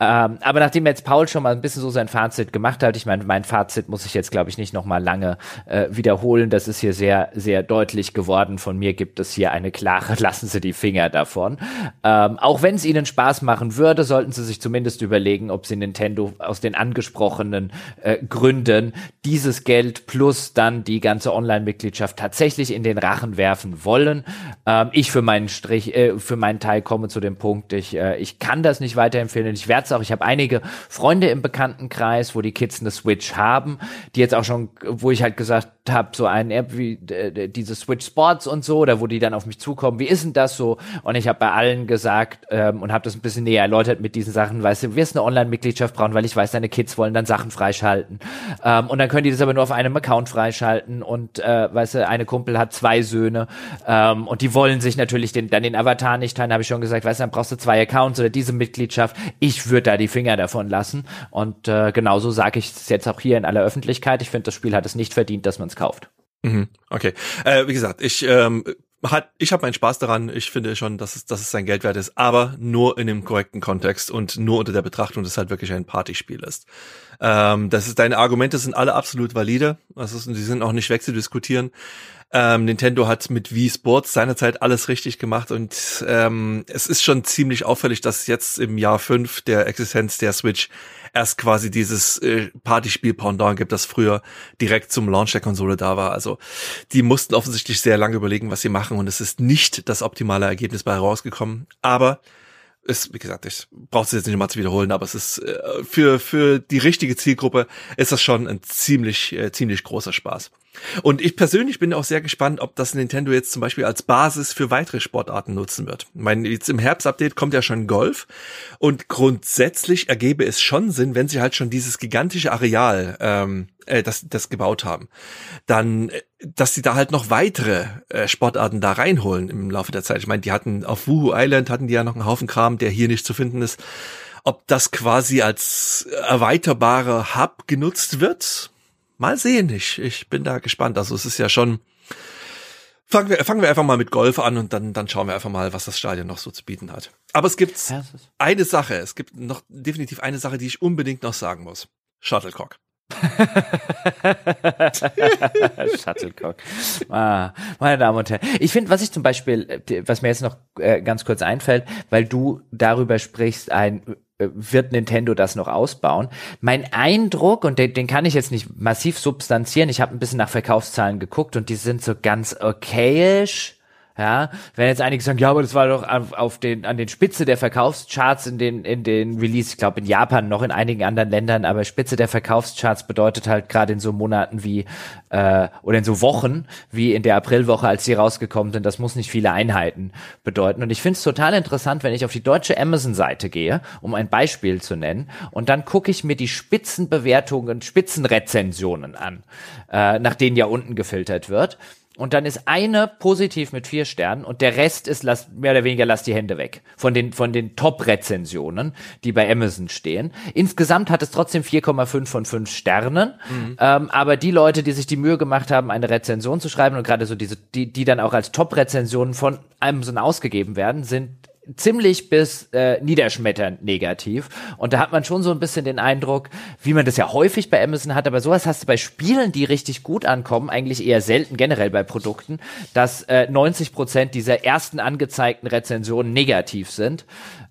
S1: Ähm, aber nachdem jetzt Paul schon mal ein bisschen so sein Fazit gemacht hat, ich meine, mein Fazit muss ich jetzt, glaube ich, nicht noch mal lange äh, wiederholen. Das ist hier sehr, sehr deutlich geworden. Von mir gibt es hier eine klare, lassen Sie die Finger davon. Ähm, auch wenn es Ihnen Spaß machen würde, sollten Sie sich zumindest überlegen, ob Sie Nintendo aus den angesprochenen äh, Gründen dieses Geld plus dann die ganze Online-Mitgliedschaft tatsächlich in den Rachen werfen wollen. Ähm, ich für meinen Strich, äh, für meinen Teil komme zu dem Punkt, ich, äh, ich kann das nicht weiterempfehlen. Ich werde es auch, ich habe einige Freunde im Bekanntenkreis, wo die Kids eine Switch haben, die jetzt auch schon, wo ich halt gesagt habe, so ein App wie äh, diese Switch Sports und so, oder wo die dann auf mich zukommen, wie ist denn das so? Und ich habe bei allen gesagt ähm, und habe das ein bisschen näher erläutert mit diesen Sachen, weißt du, wirst eine Online-Mitgliedschaft brauchen, weil ich weiß, deine Kids wollen dann Sachen freischalten. Ähm, und dann können die das aber nur auf einem Account freischalten und äh, weißt du, eine Kumpel hat zwei Söhne ähm, und die wollen sich natürlich den, dann den Avatar nicht teilen, habe ich schon gesagt, weißt du, dann brauchst du zwei Accounts oder diese Mitgliedschaft. Ich würde da die Finger davon lassen. Und äh, genauso sage ich es jetzt auch hier in aller Öffentlichkeit. Ich finde, das Spiel hat es nicht verdient, dass man es kauft.
S2: Mhm, okay. Äh, wie gesagt, ich ähm, hat, ich habe meinen Spaß daran. Ich finde schon, dass es, dass es sein Geld wert ist, aber nur in dem korrekten Kontext und nur unter der Betrachtung, dass es halt wirklich ein Partyspiel ist. Ähm, das ist deine Argumente sind alle absolut valide. Das ist, die sind auch nicht wegzudiskutieren. Ähm, Nintendo hat mit Wii Sports seinerzeit alles richtig gemacht und ähm, es ist schon ziemlich auffällig, dass jetzt im Jahr fünf der Existenz der Switch erst quasi dieses äh, Partyspiel Pendant gibt, das früher direkt zum Launch der Konsole da war. Also die mussten offensichtlich sehr lange überlegen, was sie machen und es ist nicht das optimale Ergebnis bei herausgekommen. Aber ist, wie gesagt, ich brauche es jetzt nicht mal zu wiederholen, aber es ist äh, für für die richtige Zielgruppe ist das schon ein ziemlich äh, ziemlich großer Spaß. Und ich persönlich bin auch sehr gespannt, ob das Nintendo jetzt zum Beispiel als Basis für weitere Sportarten nutzen wird. Ich meine, jetzt im Herbstupdate kommt ja schon Golf und grundsätzlich ergebe es schon Sinn, wenn sie halt schon dieses gigantische Areal ähm, äh, das, das gebaut haben, dann, äh, dass sie da halt noch weitere äh, Sportarten da reinholen im Laufe der Zeit. Ich meine, die hatten auf Wuhu Island hatten die ja noch einen Haufen Kram, der hier nicht zu finden ist. Ob das quasi als erweiterbarer Hub genutzt wird, mal sehen. Ich, ich bin da gespannt. Also es ist ja schon. Fangen wir, fangen wir einfach mal mit Golf an und dann, dann schauen wir einfach mal, was das Stadion noch so zu bieten hat. Aber es gibt eine Sache, es gibt noch definitiv eine Sache, die ich unbedingt noch sagen muss. Shuttlecock.
S1: Shuttlecock. Ah, meine Damen und Herren. Ich finde, was ich zum Beispiel, was mir jetzt noch äh, ganz kurz einfällt, weil du darüber sprichst, ein äh, wird Nintendo das noch ausbauen. Mein Eindruck, und den, den kann ich jetzt nicht massiv substanzieren, ich habe ein bisschen nach Verkaufszahlen geguckt und die sind so ganz okayisch ja, wenn jetzt einige sagen, ja, aber das war doch auf, auf den, an den Spitze der Verkaufscharts in den, in den Release, ich glaube in Japan, noch in einigen anderen Ländern, aber Spitze der Verkaufscharts bedeutet halt gerade in so Monaten wie, äh, oder in so Wochen, wie in der Aprilwoche, als sie rausgekommen sind, das muss nicht viele Einheiten bedeuten. Und ich finde es total interessant, wenn ich auf die deutsche Amazon-Seite gehe, um ein Beispiel zu nennen, und dann gucke ich mir die Spitzenbewertungen, Spitzenrezensionen an, äh, nach denen ja unten gefiltert wird. Und dann ist eine positiv mit vier Sternen und der Rest ist lass, mehr oder weniger lass die Hände weg von den von den Top-Rezensionen, die bei Amazon stehen. Insgesamt hat es trotzdem 4,5 von 5 Sternen. Mhm. Ähm, aber die Leute, die sich die Mühe gemacht haben, eine Rezension zu schreiben und gerade so diese, die, die dann auch als Top-Rezensionen von Amazon ausgegeben werden, sind ziemlich bis äh, niederschmetternd negativ. Und da hat man schon so ein bisschen den Eindruck, wie man das ja häufig bei Amazon hat, aber sowas hast du bei Spielen, die richtig gut ankommen, eigentlich eher selten generell bei Produkten, dass äh, 90 Prozent dieser ersten angezeigten Rezensionen negativ sind.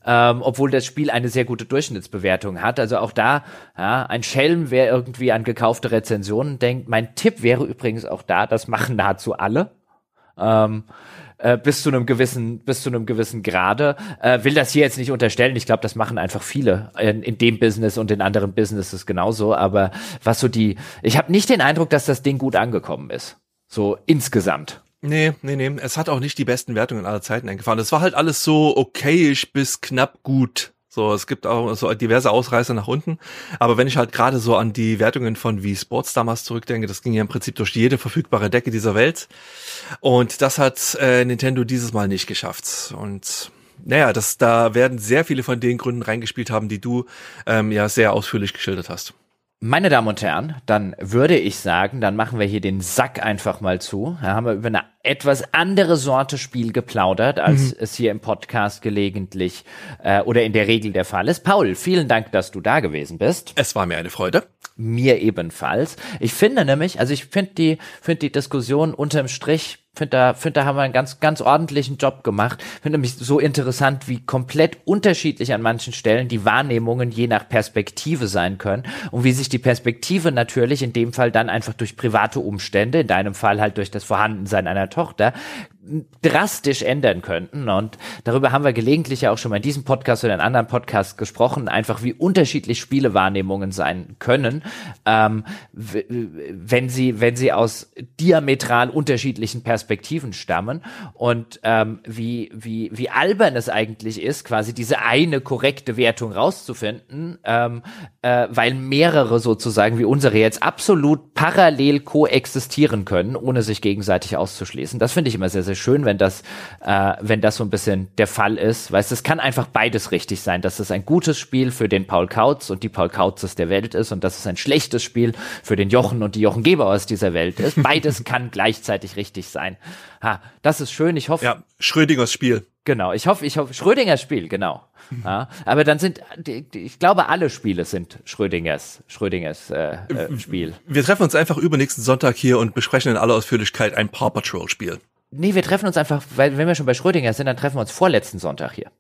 S1: Ähm, obwohl das Spiel eine sehr gute Durchschnittsbewertung hat. Also auch da, ja, ein Schelm, wer irgendwie an gekaufte Rezensionen denkt. Mein Tipp wäre übrigens auch da, das machen nahezu alle. Ähm, äh, bis zu einem gewissen, bis zu einem gewissen Grade. Äh, will das hier jetzt nicht unterstellen. Ich glaube, das machen einfach viele in, in dem Business und in anderen Businesses genauso. Aber was so die, ich habe nicht den Eindruck, dass das Ding gut angekommen ist. So insgesamt.
S2: Nee, nee, nee. Es hat auch nicht die besten Wertungen aller Zeiten eingefahren. Es war halt alles so okayisch bis knapp gut. So, es gibt auch so diverse Ausreißer nach unten. Aber wenn ich halt gerade so an die Wertungen von Wii Sports damals zurückdenke, das ging ja im Prinzip durch jede verfügbare Decke dieser Welt. Und das hat äh, Nintendo dieses Mal nicht geschafft. Und naja, das, da werden sehr viele von den Gründen reingespielt haben, die du ähm, ja sehr ausführlich geschildert hast.
S1: Meine Damen und Herren, dann würde ich sagen, dann machen wir hier den Sack einfach mal zu. Da haben wir über eine etwas andere Sorte Spiel geplaudert, als mhm. es hier im Podcast gelegentlich äh, oder in der Regel der Fall ist. Paul, vielen Dank, dass du da gewesen bist.
S2: Es war mir eine Freude.
S1: Mir ebenfalls. Ich finde nämlich, also ich finde die, finde die Diskussion unterm Strich finde da, finde da haben wir einen ganz, ganz ordentlichen Job gemacht. Finde nämlich so interessant, wie komplett unterschiedlich an manchen Stellen die Wahrnehmungen je nach Perspektive sein können und wie sich die Perspektive natürlich in dem Fall dann einfach durch private Umstände, in deinem Fall halt durch das Vorhandensein einer Tochter, drastisch ändern könnten. Und darüber haben wir gelegentlich ja auch schon mal in diesem Podcast oder in anderen Podcasts gesprochen, einfach wie unterschiedlich Spielewahrnehmungen sein können, ähm, wenn sie, wenn sie aus diametral unterschiedlichen Perspektiven stammen und ähm, wie, wie, wie albern es eigentlich ist, quasi diese eine korrekte Wertung rauszufinden, ähm, äh, weil mehrere sozusagen wie unsere jetzt absolut parallel koexistieren können, ohne sich gegenseitig auszuschließen. Das finde ich immer sehr, sehr schön, wenn das, äh, wenn das so ein bisschen der Fall ist. Weißt, es kann einfach beides richtig sein, dass es ein gutes Spiel für den Paul Kautz und die Paul Kautzes der Welt ist und dass es ein schlechtes Spiel für den Jochen und die Jochen Geber aus dieser Welt ist. Beides kann gleichzeitig richtig sein. Ha, das ist schön. Ich hoffe.
S2: Ja, Schrödingers Spiel.
S1: Genau. Ich hoffe, ich hoffe, Schrödingers Spiel, genau. Ja, aber dann sind, ich glaube, alle Spiele sind Schrödingers, Schrödingers äh, äh, Spiel.
S2: Wir treffen uns einfach übernächsten Sonntag hier und besprechen in aller Ausführlichkeit ein Paw Patrol Spiel.
S1: Nee, wir treffen uns einfach, weil wenn wir schon bei Schrödinger sind, dann treffen wir uns vorletzten Sonntag hier.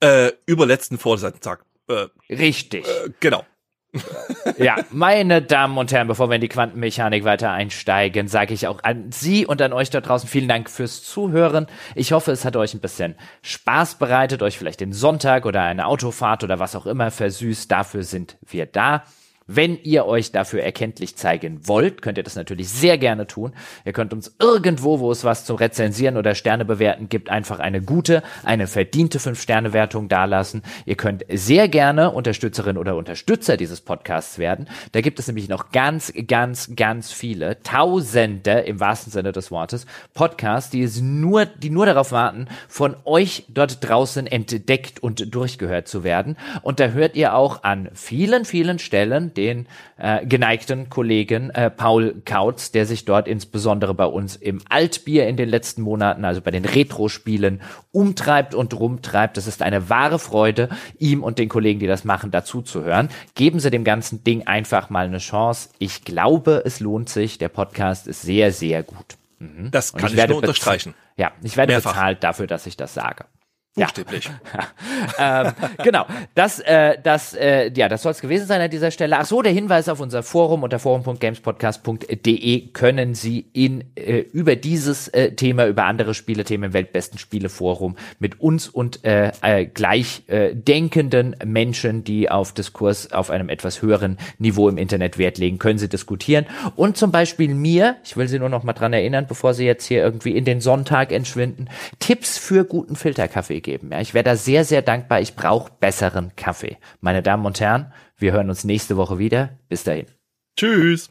S2: Äh, überletzten vorletzten.
S1: Äh, Richtig.
S2: Äh, genau.
S1: ja, meine Damen und Herren, bevor wir in die Quantenmechanik weiter einsteigen, sage ich auch an Sie und an euch da draußen vielen Dank fürs Zuhören. Ich hoffe, es hat euch ein bisschen Spaß bereitet, euch vielleicht den Sonntag oder eine Autofahrt oder was auch immer versüßt. Dafür sind wir da. Wenn ihr euch dafür erkenntlich zeigen wollt, könnt ihr das natürlich sehr gerne tun. Ihr könnt uns irgendwo, wo es was zu rezensieren oder Sterne bewerten gibt, einfach eine gute, eine verdiente 5-Sterne-Wertung dalassen. Ihr könnt sehr gerne Unterstützerin oder Unterstützer dieses Podcasts werden. Da gibt es nämlich noch ganz, ganz, ganz viele, Tausende im wahrsten Sinne des Wortes, Podcasts, die es nur, die nur darauf warten, von euch dort draußen entdeckt und durchgehört zu werden. Und da hört ihr auch an vielen, vielen Stellen den äh, geneigten Kollegen äh, Paul Kautz, der sich dort insbesondere bei uns im Altbier in den letzten Monaten, also bei den Retro-Spielen, umtreibt und rumtreibt. Das ist eine wahre Freude, ihm und den Kollegen, die das machen, dazu zu hören. Geben Sie dem ganzen Ding einfach mal eine Chance. Ich glaube, es lohnt sich. Der Podcast ist sehr, sehr gut.
S2: Mhm. Das kann ich, ich nur unterstreichen.
S1: Ja, ich werde Mehrfach. bezahlt dafür, dass ich das sage.
S2: Buchstäblich.
S1: Ja. ähm, genau. Das, äh, das, äh, ja, das soll es gewesen sein an dieser Stelle. Ach so, der Hinweis auf unser Forum unter forum.gamespodcast.de können Sie in äh, über dieses äh, Thema, über andere Spielethemen im Weltbesten Spieleforum mit uns und äh, äh, gleich äh, denkenden Menschen, die auf Diskurs auf einem etwas höheren Niveau im Internet Wert legen, können Sie diskutieren. Und zum Beispiel mir, ich will Sie nur noch mal dran erinnern, bevor Sie jetzt hier irgendwie in den Sonntag entschwinden, Tipps für guten Filterkaffee geben. Ja, ich wäre da sehr, sehr dankbar. Ich brauche besseren Kaffee. Meine Damen und Herren, wir hören uns nächste Woche wieder. Bis dahin.
S2: Tschüss.